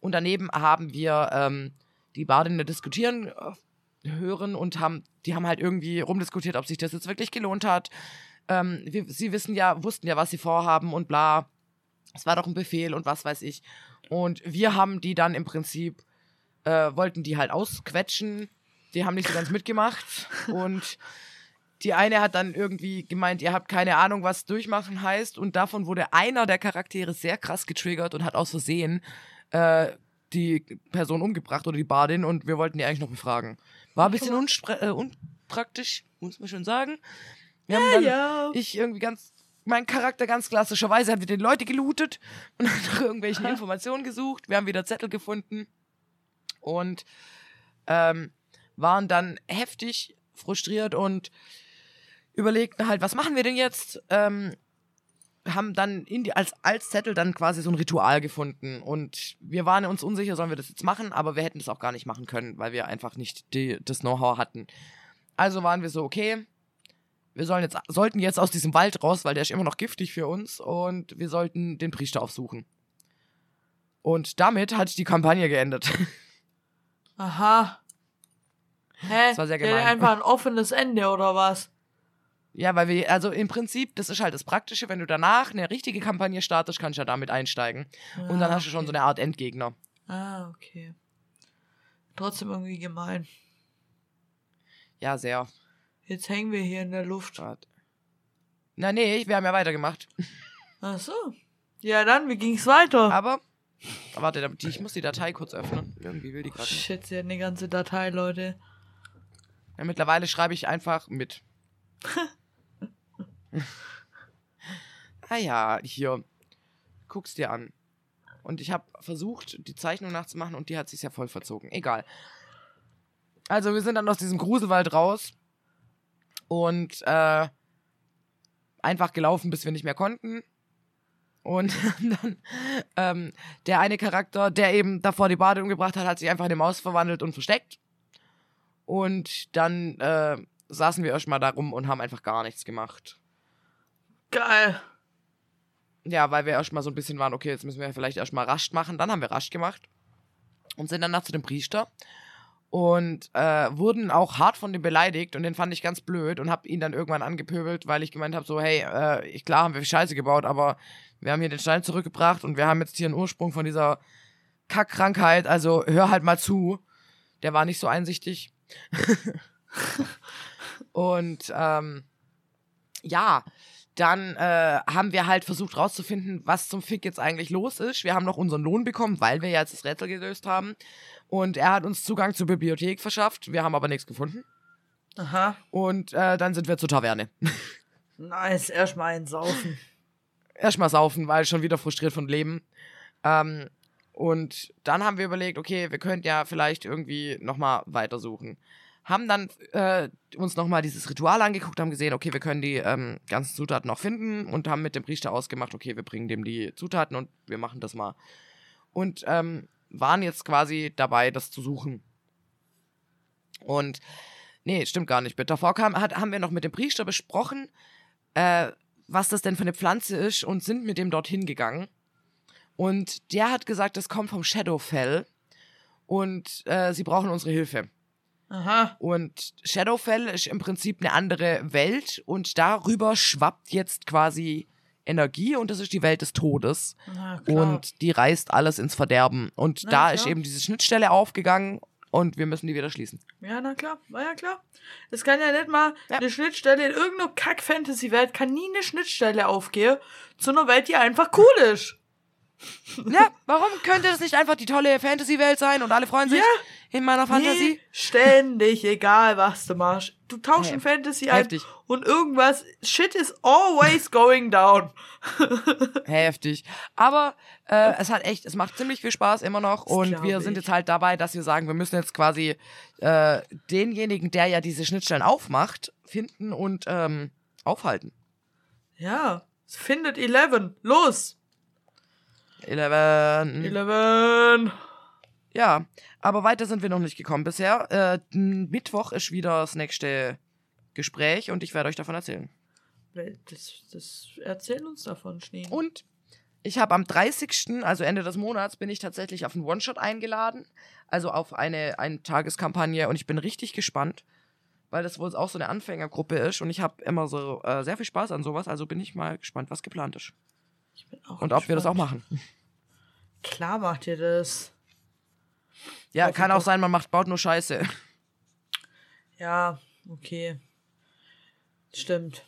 Und daneben haben wir ähm, die Badinnen diskutieren äh, hören und haben, die haben halt irgendwie rumdiskutiert, ob sich das jetzt wirklich gelohnt hat. Ähm, wir, sie wissen ja, wussten ja, was sie vorhaben und bla. Es war doch ein Befehl und was weiß ich. Und wir haben die dann im Prinzip, äh, wollten die halt ausquetschen. Die haben nicht so ganz mitgemacht. Und die eine hat dann irgendwie gemeint, ihr habt keine Ahnung, was durchmachen heißt. Und davon wurde einer der Charaktere sehr krass getriggert und hat aus Versehen äh, die Person umgebracht oder die Badin. Und wir wollten die eigentlich noch befragen. War ein bisschen äh, unpraktisch, muss man schon sagen. Wir haben dann, ja. ich irgendwie ganz, mein Charakter ganz klassischerweise hat wieder die Leute gelootet und hat nach irgendwelchen Informationen gesucht. Wir haben wieder Zettel gefunden und ähm, waren dann heftig frustriert und überlegten halt, was machen wir denn jetzt? Ähm, haben dann die, als, als Zettel dann quasi so ein Ritual gefunden und wir waren uns unsicher, sollen wir das jetzt machen, aber wir hätten das auch gar nicht machen können, weil wir einfach nicht die, das Know-how hatten. Also waren wir so, okay, wir sollen jetzt, sollten jetzt aus diesem Wald raus, weil der ist immer noch giftig für uns und wir sollten den Priester aufsuchen. Und damit hat die Kampagne geendet. Aha. Hä? Das war sehr Der gemein. einfach ein offenes Ende oder was? Ja, weil wir, also im Prinzip, das ist halt das Praktische, wenn du danach eine richtige Kampagne startest, kannst du ja damit einsteigen. Und dann Ah, hast du schon okay. so eine Art Endgegner. Ah, okay. Trotzdem irgendwie gemein. Ja, sehr. Jetzt hängen wir hier in der Luft. Warte. Na, nee, wir haben ja weitergemacht. Ach so. Ja, dann, wie ging's weiter? Aber, warte, ich muss die Datei kurz öffnen. Irgendwie will die gerade nicht. Shit, sie hat eine ganze Datei, Leute. Ja, mittlerweile schreibe ich einfach mit. ah ja, hier. Guck's dir an. Und ich habe versucht, die Zeichnung nachzumachen und die hat sich ja voll verzogen. Egal. Also, wir sind dann aus diesem Gruselwald raus und äh, einfach gelaufen, bis wir nicht mehr konnten. Und dann ähm, der eine Charakter, der eben davor die Bade umgebracht hat, hat sich einfach in eine Maus verwandelt und versteckt. Und dann äh, saßen wir erstmal da rum und haben einfach gar nichts gemacht. Geil. Ja, weil wir erstmal so ein bisschen waren, okay, jetzt müssen wir vielleicht erstmal rasch machen. Dann haben wir rasch gemacht und sind dann nach zu dem Priester und äh, wurden auch hart von dem beleidigt und den fand ich ganz blöd und hab ihn dann irgendwann angepöbelt, weil ich gemeint habe, so, hey, äh, ich, klar haben wir Scheiße gebaut, aber wir haben hier den Stein zurückgebracht und wir haben jetzt hier einen Ursprung von dieser Kackkrankheit, also hör halt mal zu. Der war nicht so einsichtig. und ähm, ja, dann äh, haben wir halt versucht rauszufinden, was zum Fick jetzt eigentlich los ist. Wir haben noch unseren Lohn bekommen, weil wir ja jetzt das Rätsel gelöst haben. Und er hat uns Zugang zur Bibliothek verschafft. Wir haben aber nichts gefunden. Aha. Und äh, dann sind wir zur Taverne. Nice, erstmal ein Saufen. Erstmal saufen, weil schon wieder frustriert von Leben. Ähm, und dann haben wir überlegt, okay, wir könnten ja vielleicht irgendwie nochmal weitersuchen. Haben dann äh, uns nochmal dieses Ritual angeguckt, haben gesehen, okay, wir können die ähm, ganzen Zutaten noch finden und haben mit dem Priester ausgemacht, okay, wir bringen dem die Zutaten und wir machen das mal. Und ähm, waren jetzt quasi dabei, das zu suchen. Und nee, stimmt gar nicht. Davor kam, hat, haben wir noch mit dem Priester besprochen, äh, was das denn für eine Pflanze ist und sind mit dem dorthin gegangen. Und der hat gesagt, das kommt vom Shadowfell und äh, sie brauchen unsere Hilfe. Aha. Und Shadowfell ist im Prinzip eine andere Welt und darüber schwappt jetzt quasi Energie und das ist die Welt des Todes. Klar. Und die reißt alles ins Verderben. Und Na, da klar. ist eben diese Schnittstelle aufgegangen und wir müssen die wieder schließen. Ja, na klar, war ja klar. Es kann ja nicht mal Ja. eine Schnittstelle in irgendeiner Kack-Fantasy-Welt, kann nie eine Schnittstelle aufgehen zu einer Welt, die einfach cool ist. Ja, warum könnte das nicht einfach die tolle Fantasy-Welt sein und alle freuen sich Ja. in meiner Fantasie? Nee, ständig, egal was du machst. Du tauschst Hey, in Fantasy ein heftig. und irgendwas, shit is always going down. Heftig. Aber äh, es hat echt, es macht ziemlich viel Spaß immer noch. Das Und wir sind ich. jetzt halt dabei, dass wir sagen, wir müssen jetzt quasi äh, denjenigen, der ja diese Schnittstellen aufmacht, finden und ähm, aufhalten. Ja, findet Eleven. Los! Eleven. Eleven! Ja, aber weiter sind wir noch nicht gekommen bisher. Äh, Mittwoch ist wieder das nächste Gespräch und ich werde euch davon erzählen. Das, das erzähl uns davon, Schnee. Und ich habe am 30., also Ende des Monats, bin ich tatsächlich auf einen One-Shot eingeladen. Also auf eine, eine Tageskampagne und ich bin richtig gespannt, weil das wohl auch so eine Anfängergruppe ist und ich habe immer so äh, sehr viel Spaß an sowas. Also bin ich mal gespannt, was geplant ist. Und ob wir das auch machen. Klar macht ihr das. Ja, Hoffe kann auch sein, man macht, baut nur Scheiße. Ja, okay. Stimmt.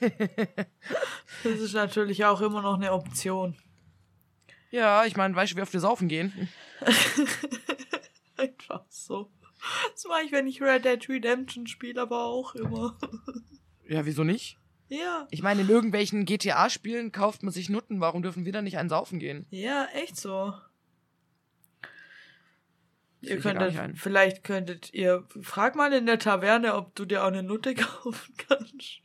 das ist natürlich auch immer noch eine Option. Ja, ich meine, weißt du, wie oft wir saufen gehen? Einfach so. Das mache ich, wenn ich Red Dead Redemption spiele, aber auch immer. Ja, wieso nicht? Ja, Ich meine, in irgendwelchen GTA-Spielen kauft man sich Nutten. Warum dürfen wir dann nicht einen saufen gehen? ja, echt so. Ihr könntet, vielleicht könntet ihr, frag mal in der Taverne, ob du dir auch eine Nutte kaufen kannst.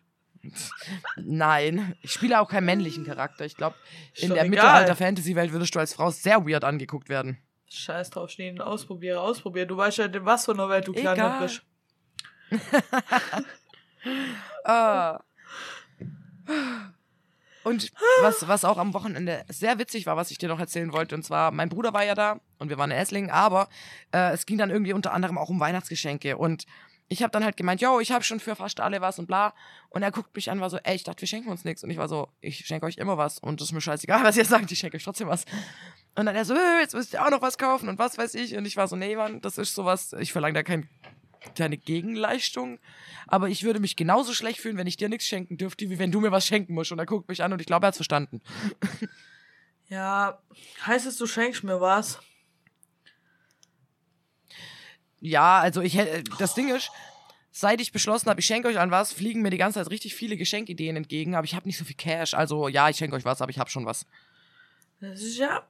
Nein, ich spiele auch keinen männlichen Charakter. Ich glaube, in der. Mittelalter-Fantasy-Welt würdest du als Frau sehr weird angeguckt werden. Scheiß drauf, Schnee, ausprobiere, ausprobiere. Du weißt ja, in was für einer Welt du gelandet bist. Ah. Und was, was auch am Wochenende sehr witzig war, was ich dir noch erzählen wollte, und zwar, mein Bruder war ja da und wir waren in Esslingen, aber äh, es ging dann irgendwie unter anderem auch um Weihnachtsgeschenke. Und ich habe dann halt gemeint, yo, ich habe schon für fast alle was und bla. Und er guckt mich an, war so, ey, ich dachte, wir schenken uns nichts. Und ich war so, ich schenke euch immer was. Und das ist mir scheißegal, was ihr sagt, ich schenke euch trotzdem was. Und dann er so, "Äh, jetzt müsst ihr auch noch was kaufen und was weiß ich. Und ich war so, nee, Mann, das ist sowas, ich verlange da kein, keine Gegenleistung. Aber ich würde mich genauso schlecht fühlen, wenn ich dir nichts schenken dürfte, wie wenn du mir was schenken musst. Und er guckt mich an und ich glaube, er hat's verstanden. Ja, heißt es, du schenkst mir was? Ja, also ich hätte, das Ding ist, seit ich beschlossen habe, ich schenke euch an was, fliegen mir die ganze Zeit richtig viele Geschenkideen entgegen, aber ich habe nicht so viel Cash. Also ja, ich schenke euch was, aber ich habe schon was. Das ist ja.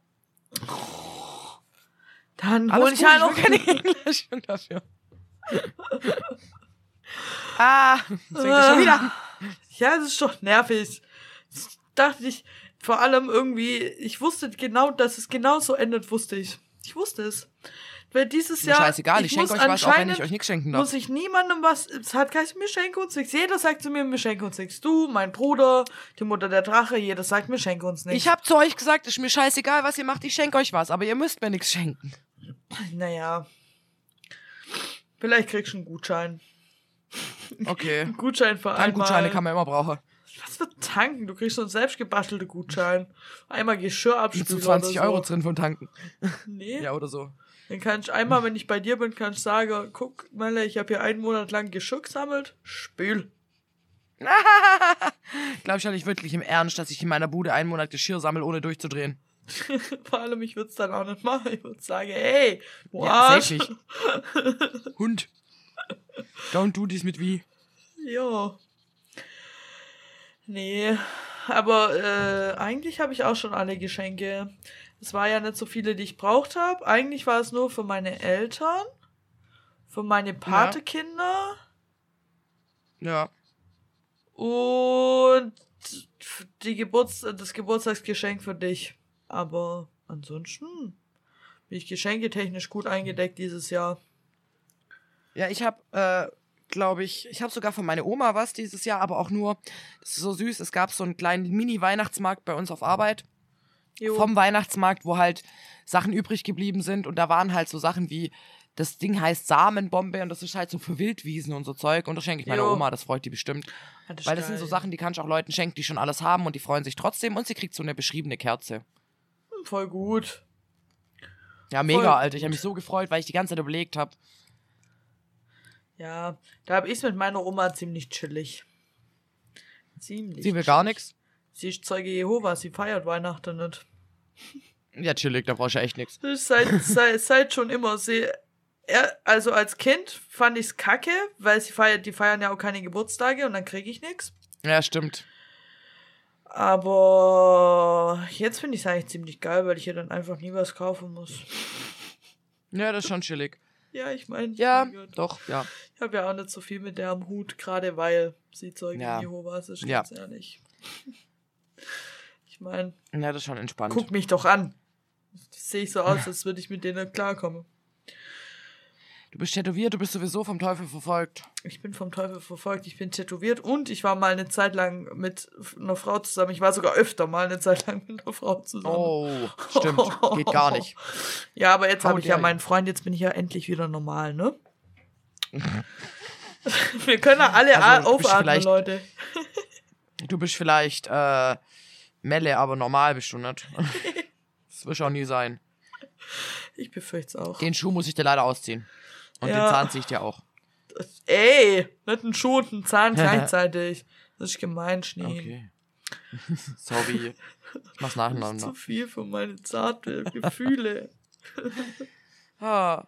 Dann Alles hol ich halt auch keine Gegenleistung dafür. ah, das schon wieder. Ja, das ist doch nervig. Das dachte ich, vor allem irgendwie, ich wusste genau, dass es genau so endet, wusste ich. Ich wusste es. Weil dieses Mir Jahr. scheißegal, ich schenke muss euch was, auch wenn ich euch nichts schenken darf. Muss ich niemandem was. Es hat geheißen, wir schenken uns nichts. Jeder sagt zu mir, wir schenken uns nichts. Du, mein Bruder, die Mutter der Drache, jeder sagt, wir schenken uns nichts. Ich habe zu euch gesagt, ist mir scheißegal, was ihr macht, ich schenke euch was, aber ihr müsst mir nichts schenken. Naja. Vielleicht kriegst du einen Gutschein. Okay. Einen Gutschein für einmal. Tankgutscheine kann man immer brauchen. Was für tanken? Du kriegst so einen selbst gebastelten Gutschein. Einmal Geschirr Mit abspülen so 20 oder so. Euro drin von tanken. Nee. Ja, oder so. Dann kann ich einmal, wenn ich bei dir bin, kann ich sagen, guck, Melle, ich habe hier einen Monat lang Geschirr gesammelt. Spül. Glaube ich ja nicht wirklich im Ernst, dass ich in meiner Bude einen Monat Geschirr sammle, ohne durchzudrehen. Vor allem, ich würde es dann auch nicht machen. Ich würde sagen, hey, du Ja, nicht. Hund. Don't do this mit wie. Ja. Nee, aber äh, eigentlich habe ich auch schon alle Geschenke. Es war ja nicht so viele, die ich braucht habe. Eigentlich war es nur für meine Eltern, für meine Patekinder Ja. und die Geburts das Geburtstagsgeschenk für dich. Aber ansonsten bin ich geschenketechnisch gut eingedeckt dieses Jahr. Ja, ich habe, äh, glaube ich, ich habe sogar von meiner Oma was dieses Jahr, aber auch nur, das ist so süß, es gab so einen kleinen Mini-Weihnachtsmarkt bei uns auf Arbeit. Jo. Vom Weihnachtsmarkt, wo halt Sachen übrig geblieben sind und da waren halt so Sachen wie, das Ding heißt Samenbombe und das ist halt so für Wildwiesen und so Zeug und das schenke ich meiner Jo. Oma, das freut die bestimmt. Ja, ist Weil das sind so geil. Sachen, die kann ich auch Leuten schenken, die schon alles haben und die freuen sich trotzdem und sie kriegt so eine beschriebene Kerze. Voll gut. Ja, mega, Voll Alter. Ich habe mich so gefreut, weil ich die ganze Zeit überlegt habe. Ja, da hab ich's mit meiner Oma ziemlich chillig. Ziemlich. Sie will gar nichts. Sie ist Zeuge Jehovas, sie feiert Weihnachten nicht. Ja, chillig, da brauchst du ja echt nichts. Seit, seit, seit schon immer. Sie, also als Kind fand ich's kacke, weil sie feiert, die feiern ja auch keine Geburtstage und dann krieg ich nix. Ja, stimmt. Aber jetzt finde ich es eigentlich ziemlich geil, weil ich ihr dann einfach nie was kaufen muss. Ja, das ist schon chillig. Ja, ich meine, Ja, mein doch, ja. ich habe ja auch nicht so viel mit der am Hut, gerade weil sie Zeuge Ja. Jehovas ist, Ja. ganz ehrlich. Ich meine, Ja, das ist schon entspannt. guck mich doch an. Sehe ich so aus, als würde ich mit denen klarkommen. Du bist tätowiert, du bist sowieso vom Teufel verfolgt. Ich bin vom Teufel verfolgt, ich bin tätowiert und ich war mal eine Zeit lang mit einer Frau zusammen. Ich war sogar öfter mal eine Zeit lang mit einer Frau zusammen. Oh, stimmt. Geht gar nicht. Ja, aber jetzt habe ich ja meinen Freund, jetzt bin ich ja endlich wieder normal, ne? Wir können ja alle Also, aufatmen, Leute. Du bist vielleicht äh, Melle, aber normal bist du nicht. Das wird auch nie sein. Ich befürchte es auch. Den Schuh muss ich dir leider ausziehen. Und Ja. den Zahn ziehe ich dir auch. Ey, nicht ein Schuh und ein Zahn gleichzeitig. Das ist gemein, Schnee. Okay. Sorry. Ich mach's Zu nacheinander. viel für meine zarten Gefühle. Ah.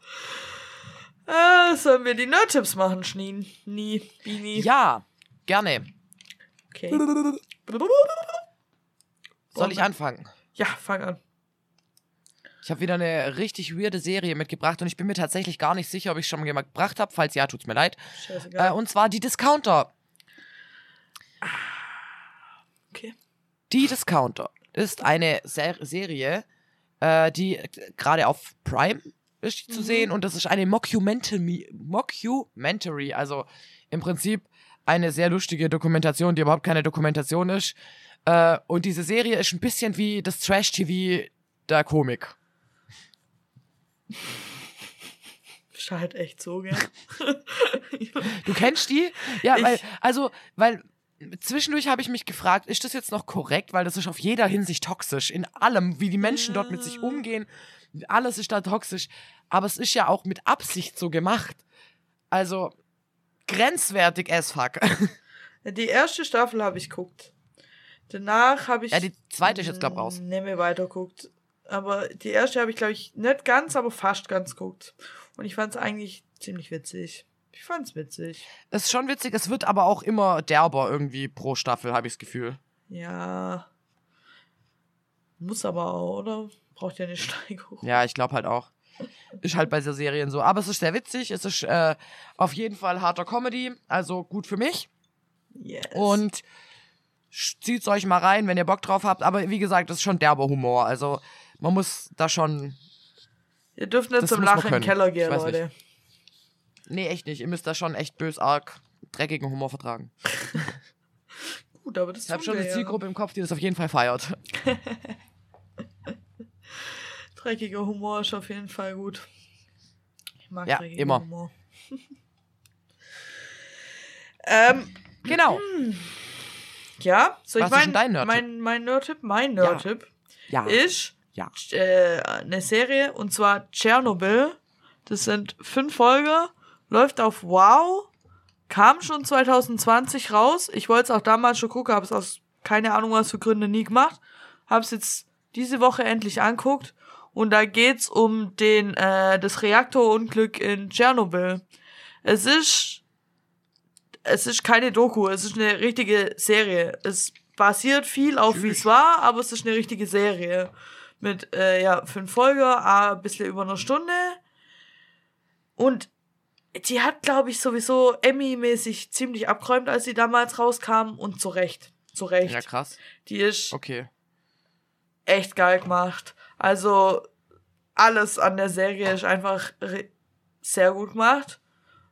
äh, sollen wir die Nerd-Tipps machen, Schneen? Nie, Bini. Ja, gerne. Okay. Soll ich anfangen? Ja, fang an. Ich habe wieder eine richtig weirde Serie mitgebracht und ich bin mir tatsächlich gar nicht sicher, ob ich schon mal gebracht habe. Falls ja, tut's mir leid. Äh, und zwar die Discounter. okay. Die Discounter ist eine Ser Serie, äh, die gerade auf Prime ist Mhm. zu sehen und das ist eine Mockumentary, Mockumentary, also im Prinzip eine sehr lustige Dokumentation, die überhaupt keine Dokumentation ist. Äh, und diese Serie ist ein bisschen wie das Trash-TV der Komik. Ist halt echt so, gell? Du kennst die? Ja, Ich- weil, also, weil zwischendurch habe ich mich gefragt, ist das jetzt noch korrekt? Weil das ist auf jeder Hinsicht toxisch. In allem, wie die Menschen dort mit sich umgehen, alles ist da toxisch. Aber es ist ja auch mit Absicht so gemacht. Also, grenzwertig as fuck. Die erste Staffel habe ich geguckt. Danach habe ich. Ja, die zweite ist jetzt, glaub raus. Nee, mir weiter geguckt. Aber die erste habe ich, glaube ich, nicht ganz, aber fast ganz geguckt. Und ich fand es eigentlich ziemlich witzig. Ich fand es witzig. Es ist schon witzig, es wird aber auch immer derber irgendwie pro Staffel, habe ich das Gefühl. Ja. Muss aber auch, oder? Braucht ja eine Steigerung. Ja, ich glaube halt auch. Ist halt bei so Serien so. Aber es ist sehr witzig. Es ist äh, auf jeden Fall harter Comedy. Also gut für mich. Yes. Und zieht's euch mal rein, wenn ihr Bock drauf habt. Aber wie gesagt, das ist schon derber Humor. Also man muss da schon. Ihr dürft nicht zum Lachen in den. Keller gehen, Leute. Nee, echt nicht. Ihr müsst da schon echt bösarg dreckigen Humor vertragen. Gut, aber das Ich habe schon eine ja. Zielgruppe im Kopf, die das auf jeden Fall feiert. Dreckiger Humor ist auf jeden Fall gut. Ich mag Ja, dreckigen immer. Humor. ähm, Genau. ja, soll Was ich ist denn mein, dein Nerdtipp? mein, mein Nerdtipp? Mein Nerdtipp Ja. ist Ja. äh, eine Serie und zwar Tschernobyl. Das sind fünf Folgen, läuft auf Wow, kam schon 2020 raus. Ich wollte es auch damals schon gucken, habe es aus keine Ahnung was für Gründe nie gemacht. Habe es jetzt diese Woche endlich anguckt und da geht's um den äh, das Reaktorunglück in Tschernobyl. Es ist es ist keine Doku, es ist eine richtige Serie. Es basiert viel auf wie es war, aber es ist eine richtige Serie mit äh, ja fünf Folgen, a, ein bisschen über eine Stunde. Und die hat, glaube ich, sowieso Emmy-mäßig ziemlich abgeräumt, als sie damals rauskam und zu Recht. Zu Recht. Ja, krass. Die ist Okay. echt geil gemacht. Also alles an der Serie ist einfach sehr gut gemacht.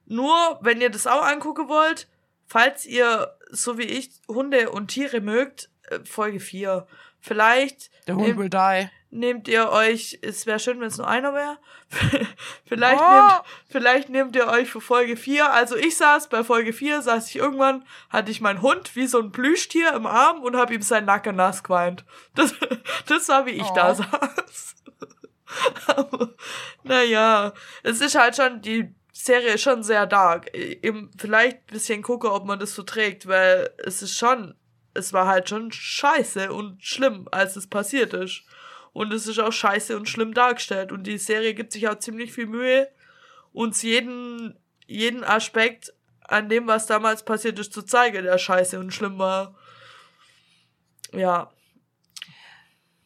Nur, wenn ihr das auch angucken wollt, falls ihr, so wie ich, Hunde und Tiere mögt, äh, Folge 4. Vielleicht Der Hund nehmt, will die. nehmt ihr euch, es wäre schön, wenn es nur einer wäre. vielleicht, Oh! nehmt, vielleicht nehmt ihr euch für Folge 4. Also ich saß bei Folge 4, saß ich irgendwann, hatte ich meinen Hund wie so ein Plüschtier im Arm und habe ihm seinen Nacken nass geweint. Das, das war, wie ich da Oh. saß. Aber, naja, es ist halt schon, die Serie ist schon sehr dark. Eben vielleicht ein bisschen gucke, ob man das so trägt, weil es ist schon, es war halt schon scheiße und schlimm, als es passiert ist. Und es ist auch scheiße und schlimm dargestellt. Und die Serie gibt sich auch ziemlich viel Mühe, uns jeden, jeden Aspekt an dem, was damals passiert ist, zu zeigen, der scheiße und schlimm war. Ja.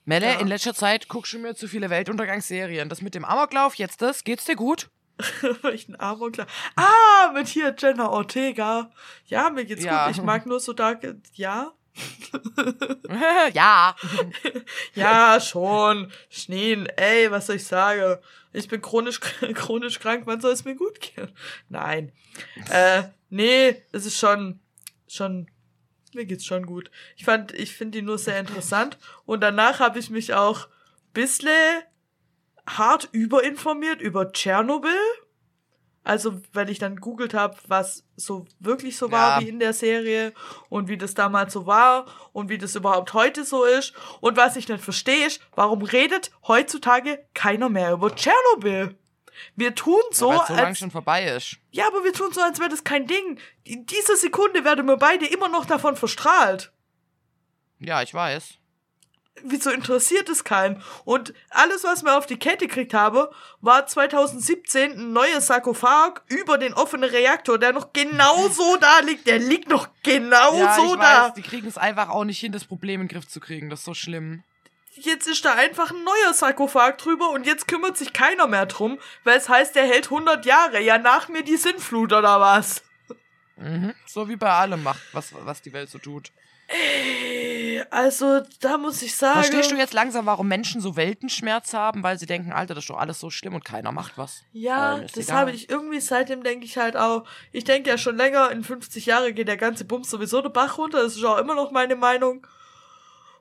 Melle, Ja. in letzter Zeit guckst du mir zu viele Weltuntergangsserien. Das mit dem Amoklauf, jetzt das, geht's dir gut? Armer klar. Ah, mit hier Jenna Ortega. Ja, mir geht's Ja. gut. Ich mag nur so dark. Ja? ja. Ja, schon. Schneen. Ey, was soll ich sagen? Ich bin chronisch, chronisch krank. Wann soll es mir gut gehen? Nein. Äh, nee, es ist schon, schon, mir geht's schon gut. Ich fand, ich finde die nur sehr interessant. Und danach habe ich mich auch bissle hart überinformiert über Tschernobyl. Also, weil ich dann googelt habe, was so wirklich so war Ja. wie in der Serie und wie das damals so war und wie das überhaupt heute so ist. Und was ich nicht verstehe, ist, warum redet heutzutage keiner mehr über Tschernobyl? Wir tun so, es so lange als, schon vorbei ist. ja, aber wir tun so, als wäre das kein Ding. In dieser Sekunde werden wir beide immer noch davon verstrahlt. Ja, ich weiß. Wieso interessiert es keinen? Und alles, was wir auf die Kette gekriegt habe, war 2017 ein neuer Sarkophag über den offenen Reaktor, der noch genau so da liegt. Der liegt noch genau ja, so ich da. weiß, die kriegen es einfach auch nicht hin, das Problem in den Griff zu kriegen. Das ist so schlimm. Jetzt ist da einfach ein neuer Sarkophag drüber und jetzt kümmert sich keiner mehr drum, weil es heißt, der hält 100 Jahre. Ja, nach mir die Sintflut oder was? Mhm. So wie bei allem macht, was, was die Welt so tut. Ey, Also, da muss ich sagen. Verstehst du jetzt langsam, warum Menschen so Weltenschmerz haben, weil sie denken, Alter, das ist doch alles so schlimm und keiner macht was? Ja, das habe ich irgendwie seitdem denke ich halt auch. Ich denke ja schon länger, in 50 Jahren geht der ganze Bums sowieso den Bach runter. Das ist auch immer noch meine Meinung.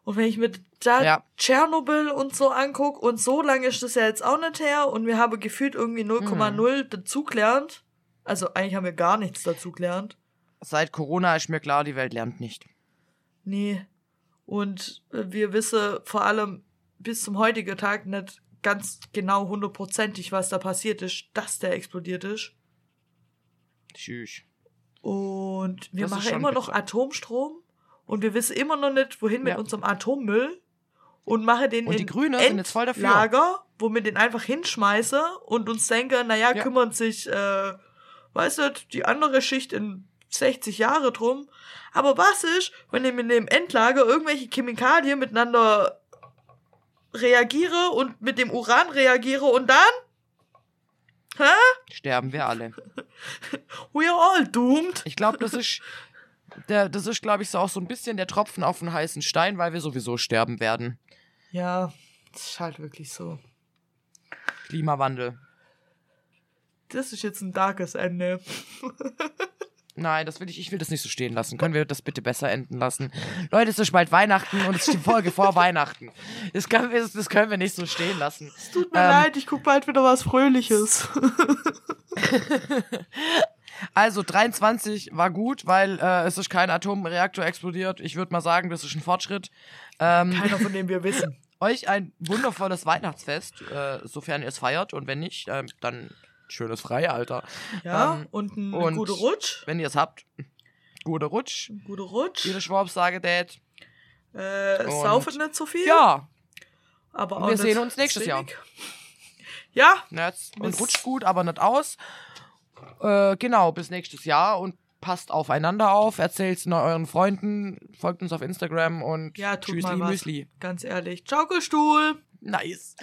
Und wenn ich mir da Ja. Tschernobyl und so anguck und so lange ist das ja jetzt auch nicht her und wir haben gefühlt irgendwie 0,0 dazugelernt. Also eigentlich haben wir gar nichts dazugelernt. Seit Corona ist mir klar, die Welt lernt nicht. Nee. Und äh, wir wissen vor allem bis zum heutigen Tag nicht ganz genau hundertprozentig, was da passiert ist, dass der explodiert ist. Tschüss. Und wir Das machen immer noch bitter. Atomstrom und wir wissen immer noch nicht, wohin mit Ja. unserem Atommüll und machen den Und in dafür. Lager, wo wir den einfach hinschmeißen und uns denken, naja, Ja. kümmern sich, äh, weißt du, die andere Schicht in 60 Jahre drum. Aber was ist, wenn ich mit dem Endlager irgendwelche Chemikalien miteinander reagiere und mit dem Uran reagiere und dann? Hä? Sterben wir alle. We are all doomed. Ich glaube, das ist. Der, das ist, glaube ich, so auch so ein bisschen der Tropfen auf den heißen Stein, weil wir sowieso sterben werden. Ja, das ist halt wirklich so. Klimawandel. Das ist jetzt ein darkes Ende. Nein, das will ich, ich will das nicht so stehen lassen. Können wir das bitte besser enden lassen? Leute, es ist bald Weihnachten und es ist die Folge vor Weihnachten. Das können, wir, das können wir nicht so stehen lassen. Tut mir Ähm, leid, ich guck bald wieder was Fröhliches. Also 23 war gut, weil äh, es ist kein Atomreaktor explodiert. Ich würde mal sagen, das ist ein Fortschritt. Ähm, Keiner von dem wir wissen. euch ein wundervolles Weihnachtsfest, äh, sofern ihr es feiert. Und wenn nicht, äh, dann schönes Frei, Alter. Ja, Ähm, und ein und- guter Rutsch. Wenn ihr es habt, guter Rutsch. Ein guter Rutsch. Jede Schwab sage Dad. Äh, saufen nicht so viel. Ja, aber und auch wir sehen uns nächstes Jahr. wenig. Ja, Netz. Und rutscht gut, aber nicht aus. Äh, genau, bis nächstes Jahr und passt aufeinander auf, erzählt's nur euren Freunden, folgt uns auf Instagram und ja, tut Tschüssli. Müsli. Ganz ehrlich. Schaukelstuhl. Nice.